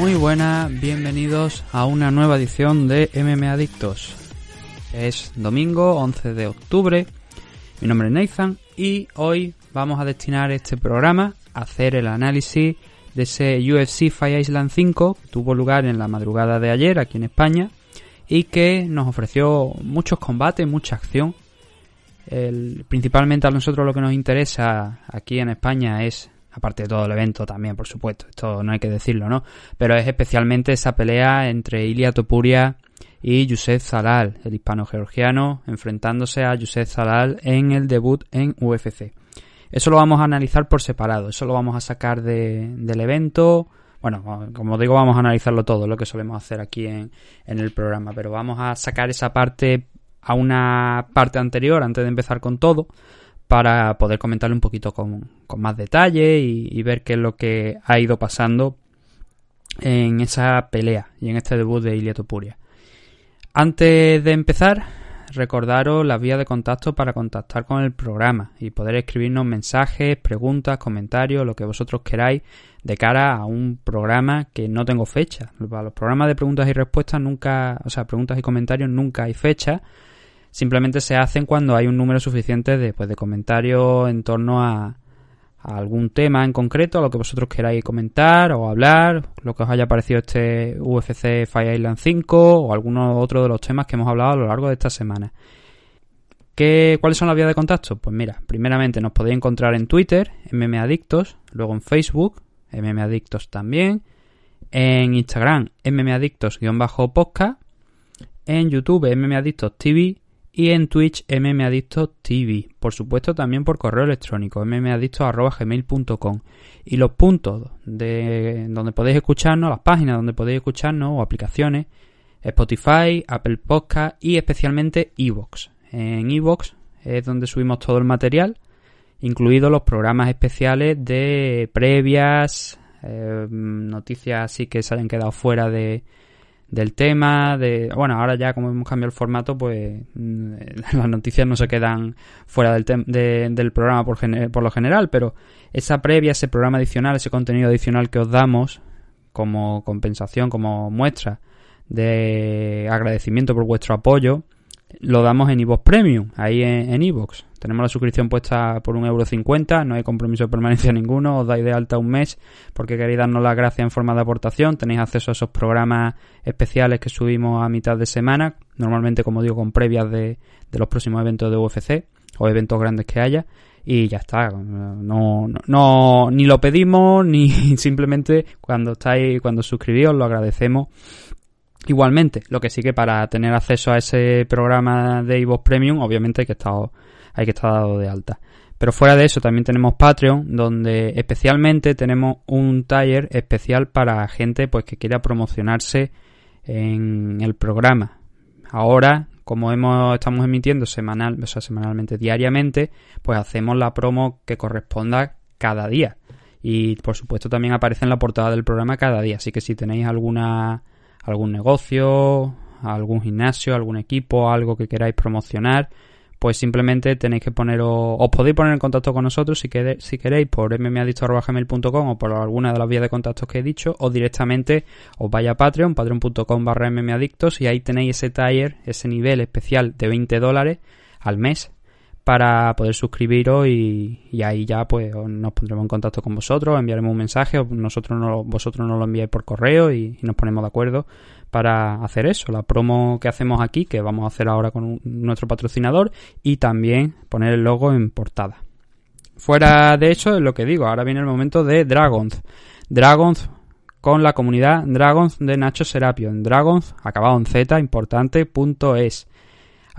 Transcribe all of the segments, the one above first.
Muy buenas, bienvenidos a una nueva edición de MM Adictos. Es domingo 11 de octubre, mi nombre es Nathan y hoy vamos a destinar este programa a hacer el análisis de ese UFC Fire Island 5 que tuvo lugar en la madrugada de ayer aquí en España y que nos ofreció muchos combates, mucha acción. principalmente a nosotros lo que nos interesa aquí en España es aparte de todo el evento también, por supuesto, esto no hay que decirlo, ¿no? Pero es especialmente esa pelea entre Ilia Topuria y Yusef Zalal, el hispano-georgiano, enfrentándose a Yusef Zalal en el debut en UFC. Eso lo vamos a analizar por separado, eso lo vamos a sacar de, del evento. Bueno, como digo, vamos a analizarlo todo, lo que solemos hacer aquí en, en el programa, pero vamos a sacar esa parte a una parte anterior antes de empezar con todo para poder comentarle un poquito con, más detalle y, ver qué es lo que ha ido pasando en esa pelea y en este debut de Ilia Topuria. Antes de empezar, recordaros las vías de contacto para contactar con el programa y poder escribirnos mensajes, preguntas, comentarios, lo que vosotros queráis de cara a un programa que no tengo fecha. Para los programas de preguntas y respuestas nunca, o sea, preguntas y comentarios nunca hay fecha simplemente se hacen cuando hay un número suficiente de, pues, de comentarios en torno a, algún tema en concreto, a lo que vosotros queráis comentar o hablar, lo que os haya parecido este UFC Fire Island 5 o alguno otro de los temas que hemos hablado a lo largo de esta semana. ¿Qué, ¿Cuáles son las vías de contacto? Pues mira, primeramente nos podéis encontrar en Twitter, MMAdictos, luego en Facebook, MMAdictos también, en Instagram, MMAdictos-podcast, en YouTube, MMAdictos TV y en Twitch mmadictos TV. Por supuesto también por correo electrónico mmadictos.gmail.com y los puntos de donde podéis escucharnos, las páginas donde podéis escucharnos o aplicaciones Spotify, Apple Podcast y especialmente Evox. En Evox es donde subimos todo el material, incluidos los programas especiales de previas, eh, noticias así que se hayan quedado fuera de, del tema, de bueno, ahora ya como hemos cambiado el formato, pues mm, las noticias no se quedan fuera del, del programa por, por lo general, pero esa previa, ese programa adicional, ese contenido adicional que os damos como compensación, como muestra de agradecimiento por vuestro apoyo, lo damos en iVoox Premium, ahí en iVoox. Tenemos la suscripción puesta por un euro cincuenta, no hay compromiso de permanencia ninguno, os dais de alta un mes porque queréis darnos las gracias en forma de aportación, tenéis acceso a esos programas especiales que subimos a mitad de semana, normalmente como digo con previas de, los próximos eventos de UFC o eventos grandes que haya y ya está, no, no, ni lo pedimos ni simplemente cuando estáis, cuando suscribís os lo agradecemos Igualmente, lo que sí que para tener acceso a ese programa de iVoox Premium, obviamente hay que estar, hay que estar dado de alta. Pero fuera de eso también tenemos Patreon, donde especialmente tenemos un taller especial para gente pues que quiera promocionarse en el programa. Ahora, como hemos, estamos emitiendo semanal, o sea, semanalmente, diariamente, pues hacemos la promo que corresponda cada día. Y por supuesto también aparece en la portada del programa cada día. Así que si tenéis alguna algún negocio, algún gimnasio, algún equipo, algo que queráis promocionar, pues simplemente tenéis que poneros, os podéis poner en contacto con nosotros si, queréis, si queréis por mmadicto.gmail.com o por alguna de las vías de contactos que he dicho, o directamente os vaya a Patreon, patreon.com barra mmadictos y ahí tenéis ese taller, ese nivel especial de 20 dólares al mes para poder suscribiros y, ahí ya pues nos pondremos en contacto con vosotros, enviaremos un mensaje o nosotros no, vosotros nos lo enviáis por correo y, nos ponemos de acuerdo para hacer eso, la promo que hacemos aquí, que vamos a hacer ahora con nuestro patrocinador y también poner el logo en portada. Fuera de eso, es lo que digo, ahora viene el momento de Dragons. Dragons con la comunidad Dragons de Nacho Serapio, en Dragons, acabado en Z, importante, punto es.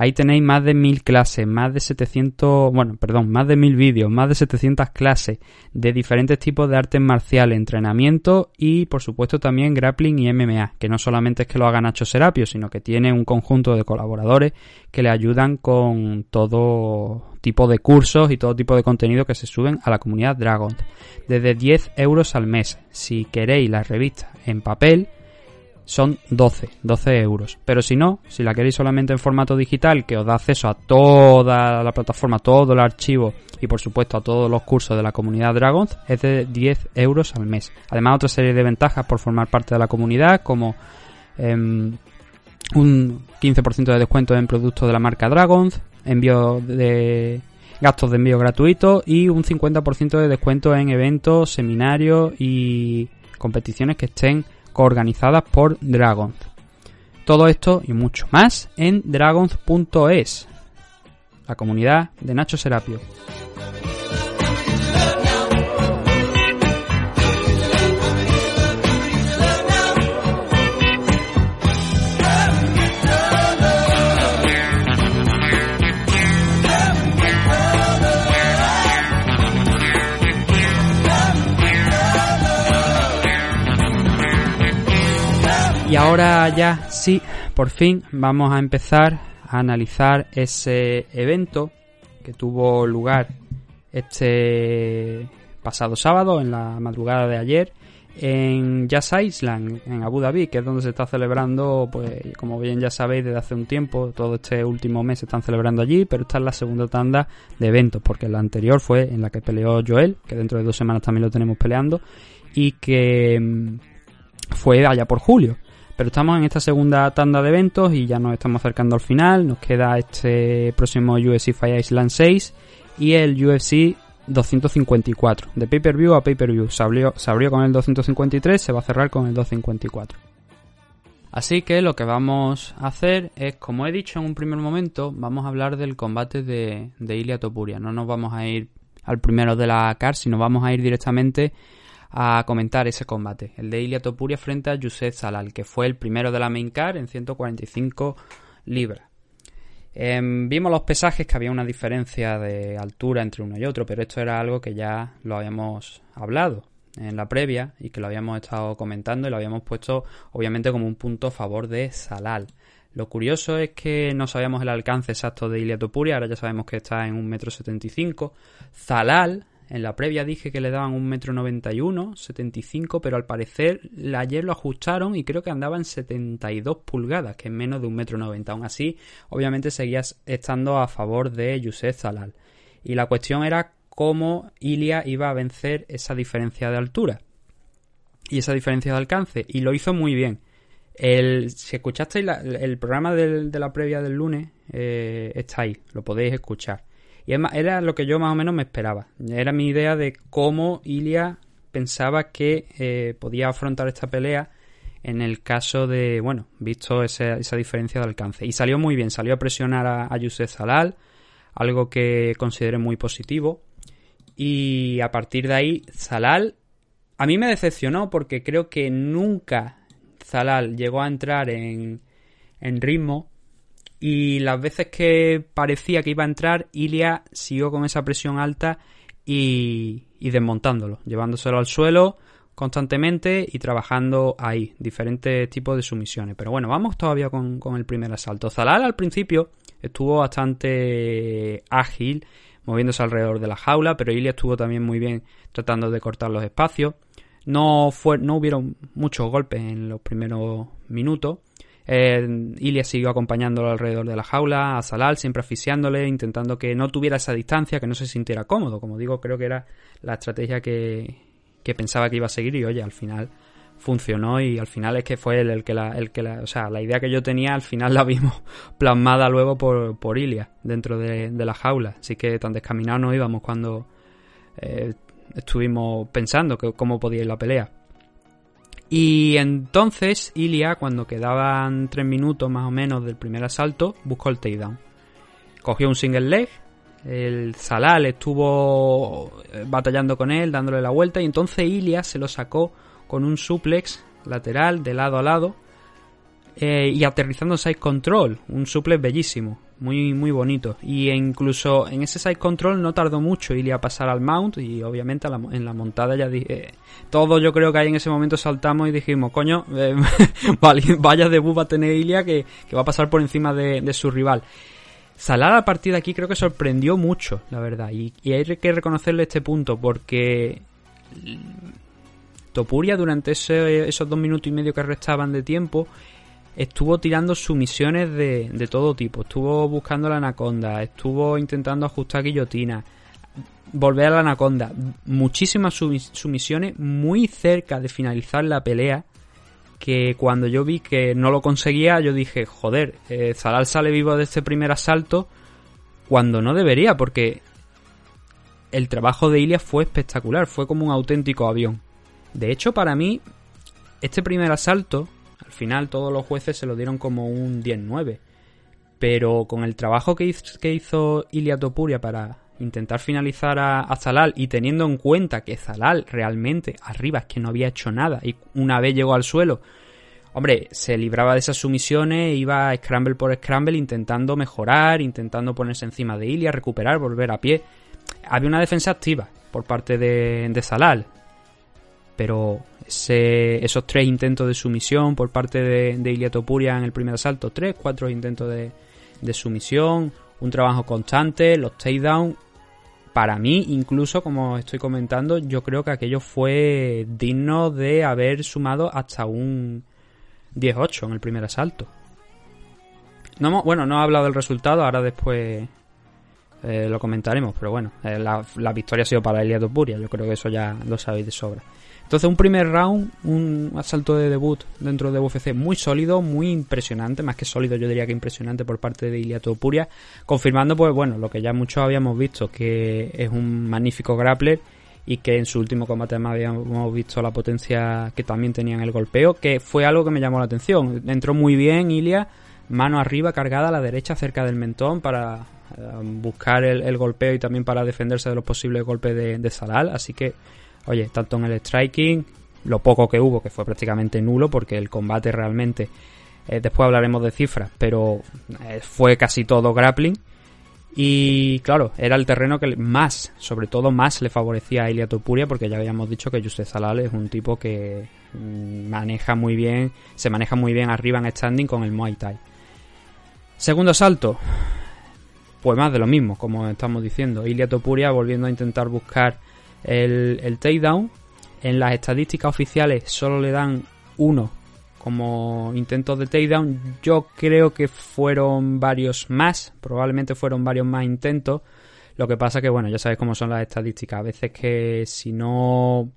Ahí tenéis más de mil clases, más de 700, bueno, perdón, más de mil vídeos, más de 700 clases de diferentes tipos de artes marciales, entrenamiento y, por supuesto, también grappling y MMA, que no solamente es que lo haga Nacho Serapio, sino que tiene un conjunto de colaboradores que le ayudan con todo tipo de cursos y todo tipo de contenido que se suben a la comunidad Dragon. Desde 10 euros al mes. Si queréis la revista en papel, son 12, 12 euros. Pero si no, si la queréis solamente en formato digital, que os da acceso a toda la plataforma, todo el archivo y por supuesto a todos los cursos de la comunidad Dragons, es de 10 euros al mes. Además, otra serie de ventajas por formar parte de la comunidad, como em, un 15% de descuento en productos de la marca Dragons, envío de gastos de envío gratuitos y un 50% de descuento en eventos, seminarios y competiciones que estén coorganizadas por Dragons. Todo esto y mucho más en dragons.es, la comunidad de Nacho Serapio. Y ahora ya sí, por fin vamos a empezar a analizar ese evento que tuvo lugar este pasado sábado, en la madrugada de ayer, en Jazz Island, en Abu Dhabi, que es donde se está celebrando, pues como bien ya sabéis desde hace un tiempo, todo este último mes se están celebrando allí, pero esta es la segunda tanda de eventos, porque la anterior fue en la que peleó Joel, que dentro de dos semanas también lo tenemos peleando, y que mm, fue allá por julio. Pero estamos en esta segunda tanda de eventos y ya nos estamos acercando al final. Nos queda este próximo UFC Fight Island 6 y el UFC 254. De pay-per-view a pay-per-view. Se abrió, con el 253, se va a cerrar con el 254. Así que lo que vamos a hacer es, como he dicho en un primer momento, vamos a hablar del combate de, de Ilia Topuria. No nos vamos a ir al primero de la CAR, sino vamos a ir directamente a comentar ese combate, el de Ilia Topuria frente a Yusef Salal, que fue el primero de la main card en 145 libras. Em, vimos los pesajes que había una diferencia de altura entre uno y otro, pero esto era algo que ya lo habíamos hablado en la previa y que lo habíamos estado comentando y lo habíamos puesto obviamente como un punto a favor de Salal. Lo curioso es que no sabíamos el alcance exacto de Ilia Topuria, ahora ya sabemos que está en 1,75m. Zalal en la previa dije que le daban un metro 91, 75, pero al parecer ayer lo ajustaron y creo que andaba en 72 pulgadas, que es menos de un metro 90. Aún así, obviamente seguías estando a favor de Yusef Zalal. Y la cuestión era cómo Ilia iba a vencer esa diferencia de altura y esa diferencia de alcance. Y lo hizo muy bien. El, si escuchasteis el programa de la previa del lunes, eh, está ahí, lo podéis escuchar. Y era lo que yo más o menos me esperaba. Era mi idea de cómo Ilia pensaba que eh, podía afrontar esta pelea en el caso de, bueno, visto esa, diferencia de alcance. Y salió muy bien, salió a presionar a, a Yusef Zalal, algo que consideré muy positivo. Y a partir de ahí, Zalal a mí me decepcionó porque creo que nunca Zalal llegó a entrar en, en ritmo y las veces que parecía que iba a entrar, Ilia siguió con esa presión alta y, desmontándolo, llevándoselo al suelo constantemente y trabajando ahí, diferentes tipos de sumisiones. Pero bueno, vamos todavía con, con el primer asalto. Zalal al principio estuvo bastante ágil, moviéndose alrededor de la jaula, pero Ilia estuvo también muy bien tratando de cortar los espacios. No, fue, no hubieron muchos golpes en los primeros minutos, eh, Ilia siguió acompañándolo alrededor de la jaula, a Salal, siempre asfixiándole, intentando que no tuviera esa distancia, que no se sintiera cómodo. Como digo, creo que era la estrategia que, pensaba que iba a seguir y oye, al final funcionó y al final es que fue el, que la, el que la, o sea, la idea que yo tenía al final la vimos plasmada luego por, por Ilia dentro de, la jaula. Así que tan descaminados no íbamos cuando eh, estuvimos pensando que cómo podía ir la pelea. Y entonces Ilia, cuando quedaban tres minutos más o menos del primer asalto, buscó el takedown. Cogió un single leg, el Salal estuvo eh, batallando con él, dándole la vuelta, y entonces Ilia se lo sacó con un suplex lateral de lado a lado, eh, y aterrizando side control, un suplex bellísimo, muy muy bonito. Y incluso en ese side control no tardó mucho Ilia a pasar al mount y obviamente en la montada ya dije, todos yo creo que ahí en ese momento saltamos y dijimos, coño, eh, vaya debut va a tener Ilia que, va a pasar por encima de, su rival. Salar a partir de aquí creo que sorprendió mucho, la verdad. Y hay que reconocerle este punto porque Topuria durante esos dos minutos y medio que restaban de tiempo estuvo tirando sumisiones de, de todo tipo. Estuvo buscando la anaconda, estuvo intentando ajustar guillotina, volver a la anaconda. Muchísimas sumisiones muy cerca de finalizar la pelea. Que cuando yo vi que no lo conseguía, yo dije, joder, eh, Zalal sale vivo de este primer asalto cuando no debería, porque el trabajo de Ilia fue espectacular, fue como un auténtico avión. De hecho, para mí, este primer asalto al final todos los jueces se lo dieron como un 10-9. Pero con el trabajo que hizo, que hizo Ilia Topuria para intentar finalizar a, Zalal y teniendo en cuenta que Zalal realmente arriba es que no había hecho nada y una vez llegó al suelo, hombre, se libraba de esas sumisiones, iba scramble por scramble intentando mejorar, intentando ponerse encima de Ilia, recuperar, volver a pie. Había una defensa activa por parte de, de Zalal, pero esos tres intentos de sumisión por parte de, de en el primer asalto, tres, cuatro intentos de, sumisión, un trabajo constante, los takedowns. Para mí, incluso como estoy comentando, yo creo que aquello fue digno de haber sumado hasta un 10-8 en el primer asalto. No, bueno, no he hablado del resultado, ahora después eh, lo comentaremos, pero bueno, eh, la, victoria ha sido para Ilia Topuria, yo creo que eso ya lo sabéis de sobra. Entonces un primer round, un asalto de debut dentro de UFC muy sólido, muy impresionante, más que sólido yo diría que impresionante por parte de Ilia Topuria, confirmando pues bueno, lo que ya muchos habíamos visto, que es un magnífico grappler y que en su último combate además habíamos visto la potencia que también tenía en el golpeo, que fue algo que me llamó la atención. Entró muy bien Ilia, mano arriba cargada a la derecha cerca del mentón para eh, buscar el, golpeo y también para defenderse de los posibles golpes de, de Salal, así que oye, tanto en el striking, lo poco que hubo, que fue prácticamente nulo, porque el combate realmente, eh, después hablaremos de cifras, pero eh, fue casi todo grappling. Y claro, era el terreno que más, sobre todo más le favorecía a Ilia Topuria, porque ya habíamos dicho que Yusef Zalal es un tipo que mm, maneja muy bien, se maneja muy bien arriba en standing con el Muay Thai. Segundo salto, pues más de lo mismo, como estamos diciendo. Ilia Topuria volviendo a intentar buscar el, el takedown. En las estadísticas oficiales solo le dan uno como intentos de takedown. Yo creo que fueron varios más, probablemente fueron varios más intentos. Lo que pasa que, bueno, ya sabes cómo son las estadísticas. A veces que si no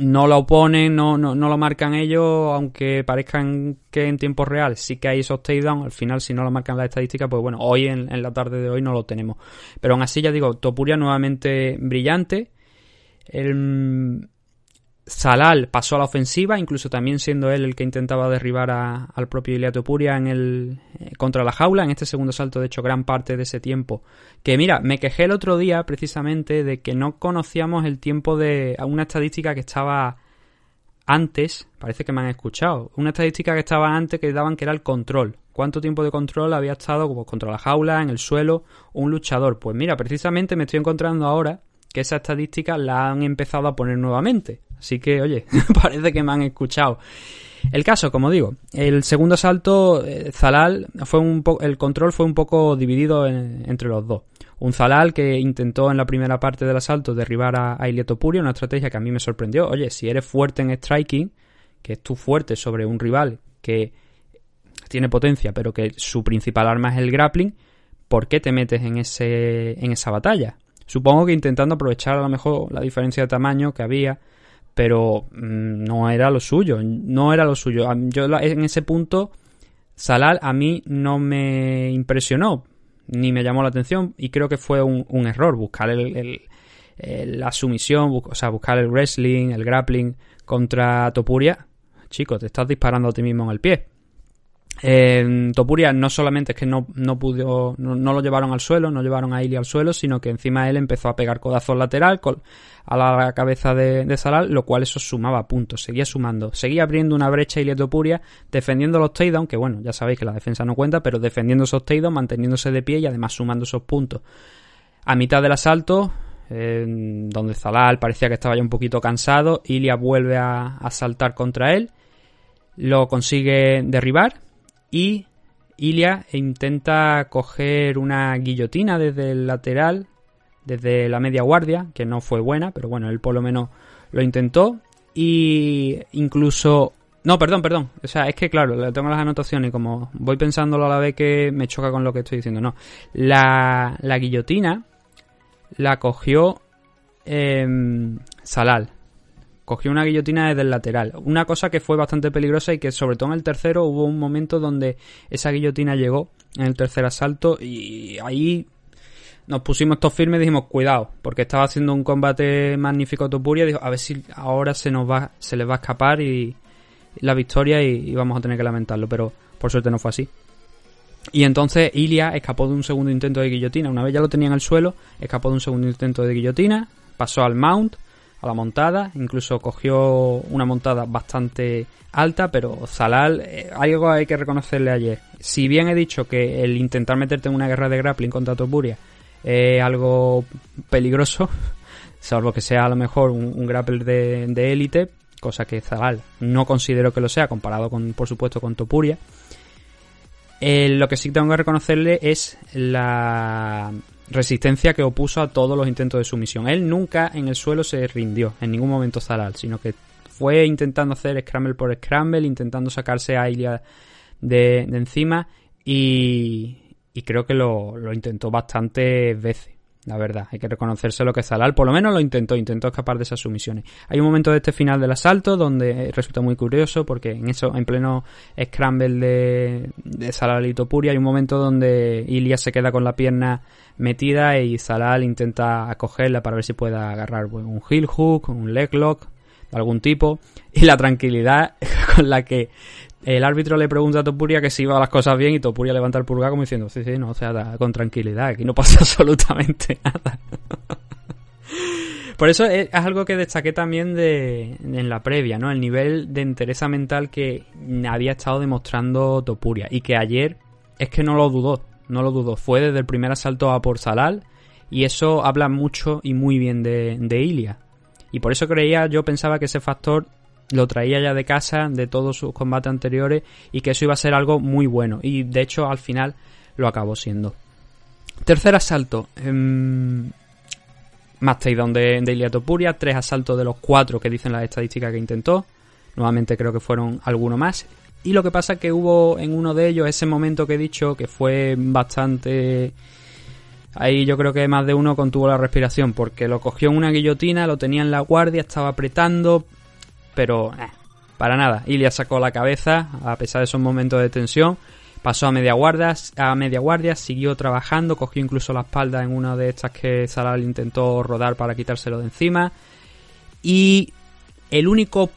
no lo oponen, no, no, no, lo marcan ellos, aunque parezcan que en tiempo real sí que hay esos takedowns, al final si no lo marcan las estadísticas, pues bueno, hoy en, en, la tarde de hoy no lo tenemos. Pero aún así ya digo, Topuria nuevamente brillante, el Salal pasó a la ofensiva, incluso también siendo él el que intentaba derribar al propio Iliato Puria en el, eh, contra la jaula. En este segundo salto, de hecho, gran parte de ese tiempo. Que mira, me quejé el otro día precisamente de que no conocíamos el tiempo de una estadística que estaba antes. Parece que me han escuchado. Una estadística que estaba antes que daban que era el control. ¿Cuánto tiempo de control había estado contra la jaula, en el suelo, un luchador? Pues mira, precisamente me estoy encontrando ahora que esa estadística la han empezado a poner nuevamente. Así que, oye, parece que me han escuchado. El caso, como digo, el segundo salto, eh, Zalal, fue un el control fue un poco dividido entre los dos. Un Zalal que intentó en la primera parte del asalto derribar a, a una estrategia que a mí me sorprendió. Oye, si eres fuerte en striking, que es tú fuerte sobre un rival que tiene potencia, pero que su principal arma es el grappling, ¿por qué te metes en, ese, en esa batalla? Supongo que intentando aprovechar a lo mejor la diferencia de tamaño que había, pero mm, no era lo suyo, no era lo suyo. Yo en ese punto, Salal a mí no me impresionó, ni me llamó la atención, y creo que fue un, error buscar el, la sumisión, o sea, buscar el wrestling, el grappling contra Topuria. Chico, te estás disparando a ti mismo en el pie. Topuria no solamente es que no, no pudo, no, lo llevaron al suelo, no llevaron a Ilia al suelo, sino que encima él empezó a pegar codazos lateral a la cabeza de, de, Salal, lo cual eso sumaba puntos, seguía sumando, seguía abriendo una brecha Ilia Topuria, defendiendo los takedowns, que bueno, ya sabéis que la defensa no cuenta, pero defendiendo esos takedowns, manteniéndose de pie y además sumando esos puntos. A mitad del asalto, donde Zalal parecía que estaba ya un poquito cansado, Ilia vuelve a, a saltar contra él, lo consigue derribar y Ilia intenta coger una guillotina desde el lateral, desde la media guardia, que no fue buena, pero bueno, él por lo menos lo intentó. Y incluso... No, perdón, perdón. O sea, es que claro, le tengo las anotaciones y como voy pensándolo a la vez que me choca con lo que estoy diciendo. No. La, la guillotina la cogió eh, Salal cogió una guillotina desde el lateral. Una cosa que fue bastante peligrosa y que sobre todo en el tercero hubo un momento donde esa guillotina llegó en el tercer asalto y ahí nos pusimos todos firmes y dijimos cuidado porque estaba haciendo un combate magnífico Topuria. Dijo a ver si ahora se nos va se les va a escapar y la victoria y, vamos a tener que lamentarlo pero por suerte no fue así. Y entonces Ilia escapó de un segundo intento de guillotina. Una vez ya lo tenía en el suelo escapó de un segundo intento de guillotina pasó al mount a la montada, incluso cogió una montada bastante alta, pero Zalal, eh, algo hay que reconocerle ayer. Si bien he dicho que el intentar meterte en una guerra de grappling contra Topuria es algo peligroso, salvo que sea a lo mejor un, grappler de élite, cosa que Zalal no considero que lo sea comparado con, por supuesto, con Topuria. Eh, lo que sí tengo que reconocerle es la resistencia que opuso a todos los intentos de sumisión. Él nunca en el suelo se rindió, en ningún momento Zalal, sino que fue intentando hacer scramble por scramble, intentando sacarse a Ilia de, encima y, creo que lo, lo intentó bastantes veces la verdad. Hay que reconocerse lo que Zalal por lo menos lo intentó, intentó escapar de esas sumisiones. Hay un momento de este final del asalto donde resulta muy curioso porque en eso, en pleno scramble de, de Zalal y Topuria, hay un momento donde Ilya se queda con la pierna metida y Zalal intenta acogerla para ver si puede agarrar un heel hook, un leg lock de algún tipo y la tranquilidad con la que el árbitro le pregunta a Topuria que si iba las cosas bien y Topuria levanta el pulgar como diciendo, sí, sí, no, o sea, con tranquilidad, aquí no pasa absolutamente nada. Por eso es, algo que destaqué también de, en la previa, ¿no? El nivel de entereza mental que había estado demostrando Topuria y que ayer es que no lo dudó, no lo dudó. Fue desde el primer asalto a por Salal y eso habla mucho y muy bien de, de Ilia. Y por eso creía, yo pensaba que ese factor lo traía ya de casa, de todos sus combates anteriores, y que eso iba a ser algo muy bueno. Y de hecho, al final lo acabó siendo. Tercer asalto. Eh, más takedown de, de Ilia Topuria. Tres asaltos de los cuatro que dicen las estadísticas que intentó. Nuevamente creo que fueron alguno más. Y lo que pasa es que hubo en uno de ellos ese momento que he dicho que fue bastante... Ahí yo creo que más de uno contuvo la respiración porque lo cogió en una guillotina, lo tenía en la guardia, estaba apretando, pero eh, para nada. Ilya sacó la cabeza a pesar de esos momentos de tensión. Pasó a media guardia, a media guardia, siguió trabajando, cogió incluso la espalda en una de estas que Salal intentó rodar para quitárselo de encima. Y el único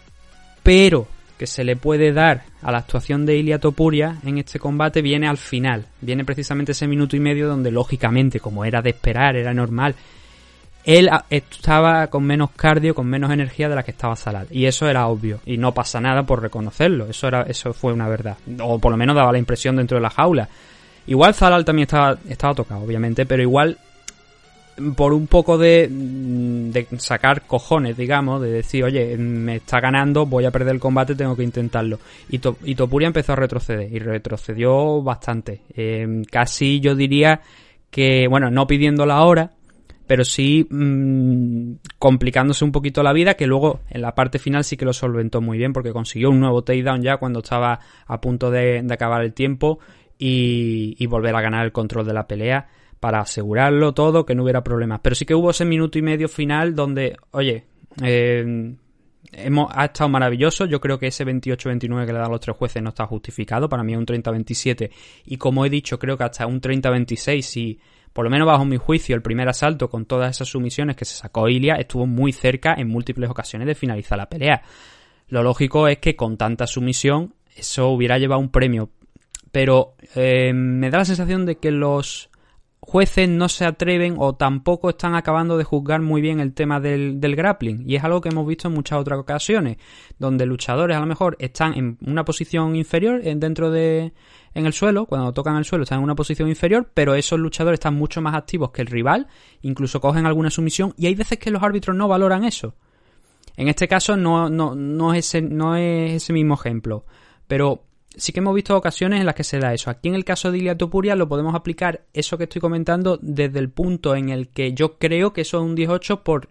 pero que se le puede dar a la actuación de Ilia Topuria en este combate viene al final. Viene precisamente ese minuto y medio donde lógicamente, como era de esperar, era normal, él estaba con menos cardio, con menos energía de la que estaba Salal. Y eso era obvio. Y no pasa nada por reconocerlo. Eso, era, eso fue una verdad. O por lo menos daba la impresión dentro de la jaula. Igual Zalal también estaba, estaba tocado, obviamente, pero igual por un poco de, de sacar cojones, digamos, de decir, oye, me está ganando, voy a perder el combate, tengo que intentarlo. Y, y Topuria empezó a retroceder, y retrocedió bastante. Eh, casi yo diría que, bueno, no pidiendo la hora, pero sí mmm, complicándose un poquito la vida, que luego en la parte final sí que lo solventó muy bien, porque consiguió un nuevo takedown ya cuando estaba a punto de, acabar el tiempo y, volver a ganar el control de la pelea para asegurarlo todo, que no hubiera problemas. Pero sí que hubo ese minuto y medio final donde, oye, eh, hemos, ha estado maravilloso. Yo creo que ese 28-29 que le dan los tres jueces no está justificado. Para mí es un 30-27. Y como he dicho, creo que hasta un 30-26 si por lo menos bajo mi juicio, el primer asalto con todas esas sumisiones que se sacó Ilia estuvo muy cerca en múltiples ocasiones de finalizar la pelea. Lo lógico es que con tanta sumisión eso hubiera llevado un premio pero eh, me da la sensación de que los jueces no se atreven o tampoco están acabando de juzgar muy bien el tema del, del, grappling. Y es algo que hemos visto en muchas otras ocasiones, donde luchadores a lo mejor están en una posición inferior dentro de, en el suelo, cuando tocan el suelo están en una posición inferior, pero esos luchadores están mucho más activos que el rival, incluso cogen alguna sumisión, y hay veces que los árbitros no valoran eso. En este caso no, no, no, es, ese, no es ese mismo ejemplo, pero sí que hemos visto ocasiones en las que se da eso. Aquí en el caso de Ilia Topuria lo podemos aplicar eso que estoy comentando desde el punto en el que yo creo que eso es un 18 por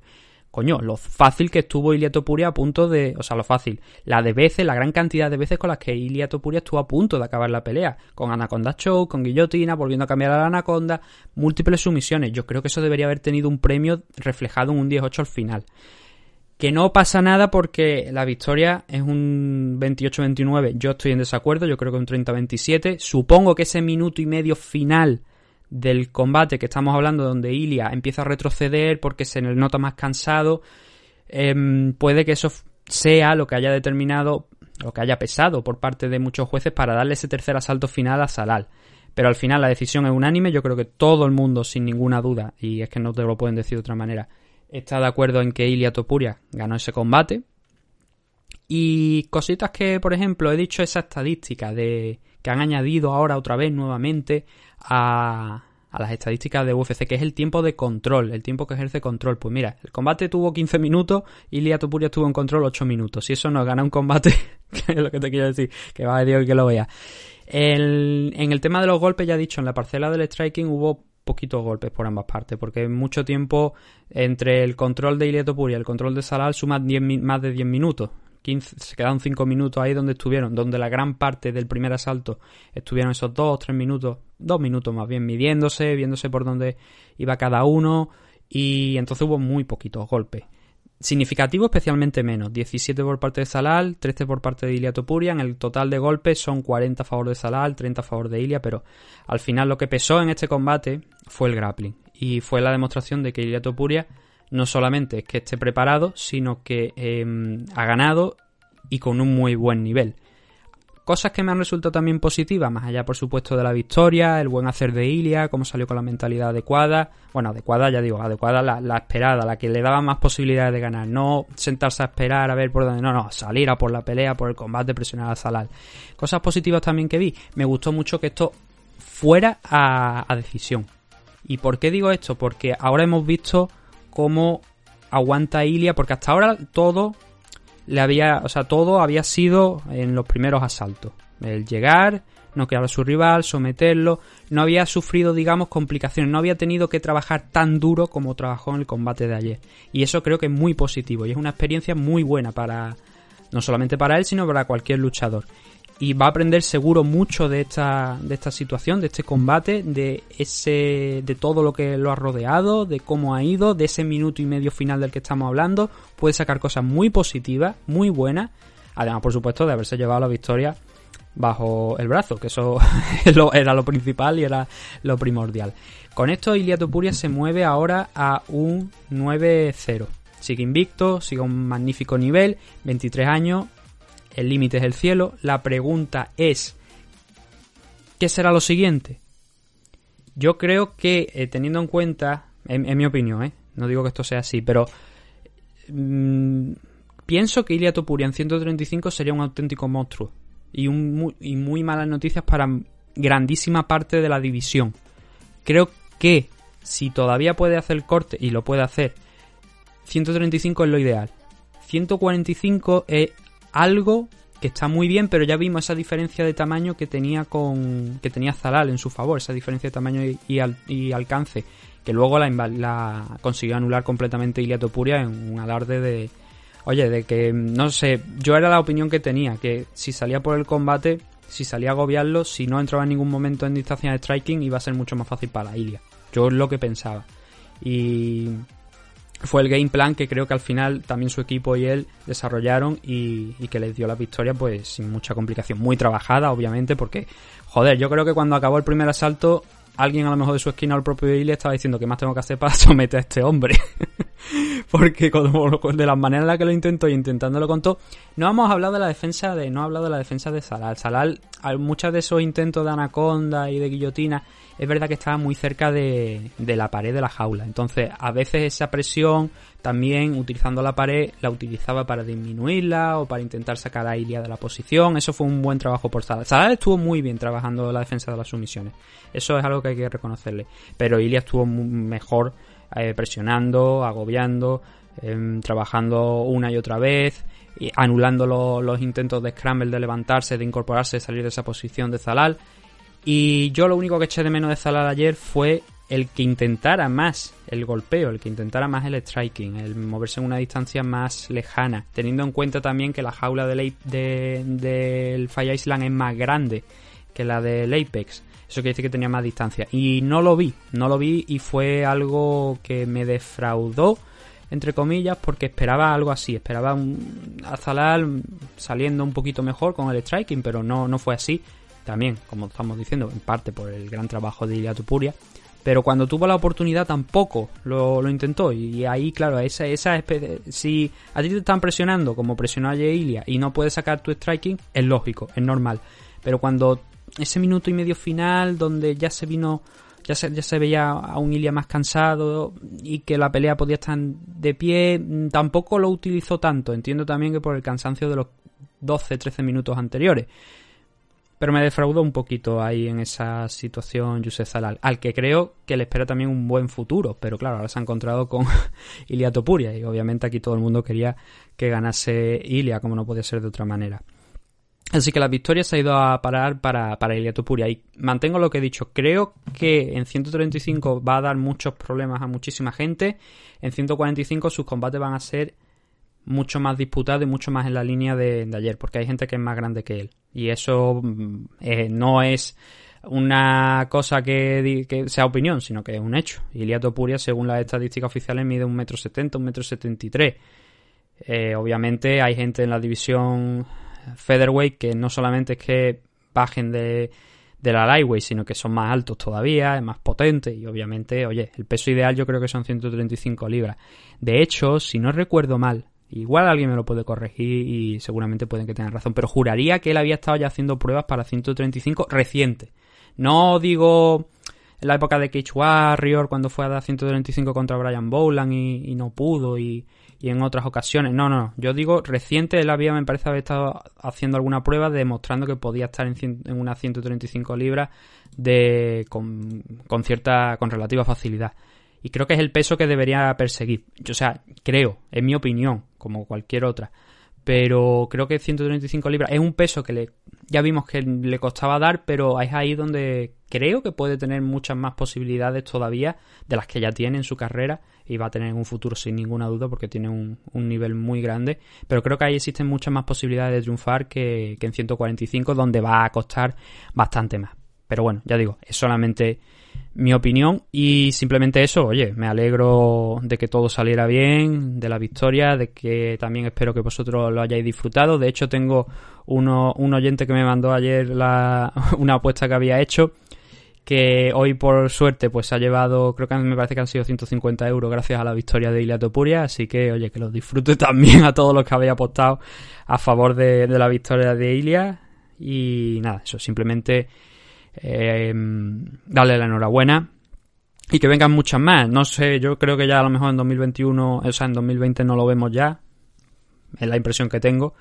coño, lo fácil que estuvo Ilia Topuria a punto de, o sea, lo fácil, la de veces, la gran cantidad de veces con las que Ilia Topuria estuvo a punto de acabar la pelea, con Anaconda Show, con Guillotina, volviendo a cambiar a la Anaconda, múltiples sumisiones. Yo creo que eso debería haber tenido un premio reflejado en un 18 al final. Que no pasa nada porque la victoria es un 28-29. Yo estoy en desacuerdo, yo creo que un 30-27. Supongo que ese minuto y medio final del combate que estamos hablando, donde Ilia empieza a retroceder porque se nota más cansado, em, puede que eso sea lo que haya determinado, lo que haya pesado por parte de muchos jueces para darle ese tercer asalto final a Salal. Pero al final la decisión es unánime, yo creo que todo el mundo, sin ninguna duda, y es que no te lo pueden decir de otra manera, está de acuerdo en que Ilia Topuria ganó ese combate. Y cositas que, por ejemplo, he dicho esa estadística de que han añadido ahora otra vez nuevamente a, las estadísticas de UFC, que es el tiempo de control, el tiempo que ejerce control. Pues mira, el combate tuvo 15 minutos y Lia Topuria estuvo en control 8 minutos. Si eso no gana un combate, que es lo que te quiero decir, que va a Dios que lo vea. en el tema de los golpes, ya he dicho, en la parcela del striking hubo poquitos golpes por ambas partes, porque mucho tiempo entre el control de Ilia Topuria y el control de Salal suma más de 10 minutos. 15, se quedaron 5 minutos ahí donde estuvieron, donde la gran parte del primer asalto estuvieron esos 2 o 3 minutos, 2 minutos más bien, midiéndose, viéndose por dónde iba cada uno y entonces hubo muy poquitos golpes. Significativo especialmente menos, 17 por parte de Salal, 13 por parte de Ilia Topuria, en el total de golpes son 40 a favor de Salal, 30 a favor de Ilia, pero al final lo que pesó en este combate fue el grappling. Y fue la demostración de que Ilia Topuria no solamente es que esté preparado, sino que em, ha ganado y con un muy buen nivel. Cosas que me han resultado también positivas, más allá por supuesto de la victoria, el buen hacer de Ilia, cómo salió con la mentalidad adecuada, bueno, adecuada ya digo, adecuada la, la, esperada, la que le daba más posibilidades de ganar, no sentarse a esperar a ver por dónde, no, no, salir a por la pelea, por el combate, presionar a Zalal. Cosas positivas también que vi, me gustó mucho que esto fuera a, a decisión. ¿Y por qué digo esto? Porque ahora hemos visto cómo aguanta Ilia, porque hasta ahora todo le había, o sea, todo había sido en los primeros asaltos. El llegar, no quedar a su rival, someterlo, no había sufrido, digamos, complicaciones, no había tenido que trabajar tan duro como trabajó en el combate de ayer. Y eso creo que es muy positivo y es una experiencia muy buena para, no solamente para él, sino para cualquier luchador y va a aprender seguro mucho de esta, de esta situación, de este combate, de ese, de todo lo que lo ha rodeado, de cómo ha ido, de ese minuto y medio final del que estamos hablando, puede sacar cosas muy positivas, muy buenas, además por supuesto de haberse llevado la victoria bajo el brazo, que eso era lo principal y era lo primordial. Con esto Ilia Topuria se mueve ahora a un 9-0. Sigue invicto, sigue un magnífico nivel, 23 años, el límite es el cielo. La pregunta es, ¿qué será lo siguiente? Yo creo que, eh, teniendo en cuenta, en, mi opinión, eh, no digo que esto sea así, pero mm, pienso que Ilia Topuria en 135 sería un auténtico monstruo y, un, y muy malas noticias para grandísima parte de la división. Creo que si todavía puede hacer el corte, y lo puede hacer, 135 es lo ideal. 145 es algo que está muy bien, pero ya vimos esa diferencia de tamaño que tenía con que tenía Zalal en su favor, esa diferencia de tamaño y, alcance, que luego la, consiguió anular completamente Ilia Topuria en un alarde de oye, de que no sé, yo era la opinión que tenía, que si salía por el combate, si salía a agobiarlo, si no entraba en ningún momento en distancia de striking, iba a ser mucho más fácil para Ilia. Yo es lo que pensaba. Y fue el game plan que creo que al final también su equipo y él desarrollaron y, que les dio la victoria pues sin mucha complicación. Muy trabajada, obviamente, porque, joder, yo creo que cuando acabó el primer asalto, alguien a lo mejor de su esquina o el propio Ilya estaba diciendo que más tengo que hacer para someter a este hombre. porque como, de las maneras en las que lo intento y intentándolo con todo, no hemos hablado de la defensa de, no he hablado de la defensa de Salal. Salal, muchos de esos intentos de anaconda y de guillotina, es verdad que estaba muy cerca de, de la pared de la jaula. Entonces, a veces esa presión, también utilizando la pared, la utilizaba para disminuirla o para intentar sacar a Ilia de la posición. Eso fue un buen trabajo por Salal. Salal estuvo muy bien trabajando la defensa de las sumisiones. Eso es algo que hay que reconocerle. Pero Ilia estuvo mejor eh, presionando, agobiando, em, trabajando una y otra vez, y anulando los intentos de Scramble de levantarse, de incorporarse, de salir de esa posición de Zalal. Y yo lo único que eché de menos de Zalal ayer fue el que intentara más el golpeo, el que intentara más el striking, el moverse en una distancia más lejana, teniendo en cuenta también que la jaula del de, Fire Island es más grande que la del Apex. Eso quiere decir que tenía más distancia. Y no lo vi, no lo vi y fue algo que me defraudó, entre comillas, porque esperaba algo así. Esperaba un, a Zalal saliendo un poquito mejor con el striking, pero no, no fue así. También, como estamos diciendo, en parte por el gran trabajo de Ilia Tupuria. Pero cuando tuvo la oportunidad tampoco lo, intentó. Y ahí, claro, esa, esa si a ti te están presionando como presionó a Ilia y no puedes sacar tu striking, es lógico, es normal. Pero cuando ese minuto y medio final donde ya se vino ya se, ya se veía a un Ilia más cansado y que la pelea podía estar de pie, mm, tampoco lo utilizó tanto. Entiendo también que por el cansancio de los 12-13 minutos anteriores. Pero me defraudó un poquito ahí en esa situación Yusef Zalal, al que creo que le espera también un buen futuro. Pero claro, ahora se ha encontrado con Ilia Topuria y obviamente aquí todo el mundo quería que ganase Ilia, como no podía ser de otra manera. Así que la victoria se ha ido a parar para, para Ilia Topuria. Y mantengo lo que he dicho. Creo que en 135 va a dar muchos problemas a muchísima gente. En 145 sus combates van a ser mucho más disputados y mucho más en la línea de, ayer. Porque hay gente que es más grande que él. Y eso mm, eh, no es una cosa que, sea opinión, sino que es un hecho. Ilia Topuria, según las estadísticas oficiales, mide 1,70m, 1,73m. Eh, obviamente hay gente en la división featherweight que no solamente es que bajen de, de la lightweight, sino que son más altos todavía, es más potente y obviamente, oye, el peso ideal yo creo que son 135 libras. De hecho, si no recuerdo mal, igual alguien me lo puede corregir y seguramente pueden que tengan razón, pero juraría que él había estado ya haciendo pruebas para 135 reciente. No digo en la época de Cage Warrior, cuando fue a dar 135 contra Brian Bowland y no pudo y, en otras ocasiones. No, no, yo digo reciente él había, me parece, haber estado haciendo alguna prueba demostrando que podía estar en, en unas 135 libras de, con, con, cierta, con relativa facilidad. Y creo que es el peso que debería perseguir. O sea, creo, en mi opinión, como cualquier otra. Pero creo que 135 libras es un peso que le, ya vimos que le costaba dar, pero es ahí donde creo que puede tener muchas más posibilidades todavía de las que ya tiene en su carrera y va a tener en un futuro sin ninguna duda porque tiene un, nivel muy grande. Pero creo que ahí existen muchas más posibilidades de triunfar que, en 145 donde va a costar bastante más. Pero bueno, ya digo, es solamente mi opinión y simplemente eso, oye, me alegro de que todo saliera bien, de la victoria, de que también espero que vosotros lo hayáis disfrutado. De hecho, tengo uno, un oyente que me mandó ayer la, una apuesta que había hecho que hoy por suerte pues ha llevado, creo que me parece que han sido 150 euros gracias a la victoria de Ilia Topuria, así que oye, que los disfrute también a todos los que habéis apostado a favor de, la victoria de Ilia y nada, eso, simplemente eh, darle la enhorabuena y que vengan muchas más, no sé, yo creo que ya a lo mejor en 2021, o sea, en 2020 no lo vemos ya, es la impresión que tengo,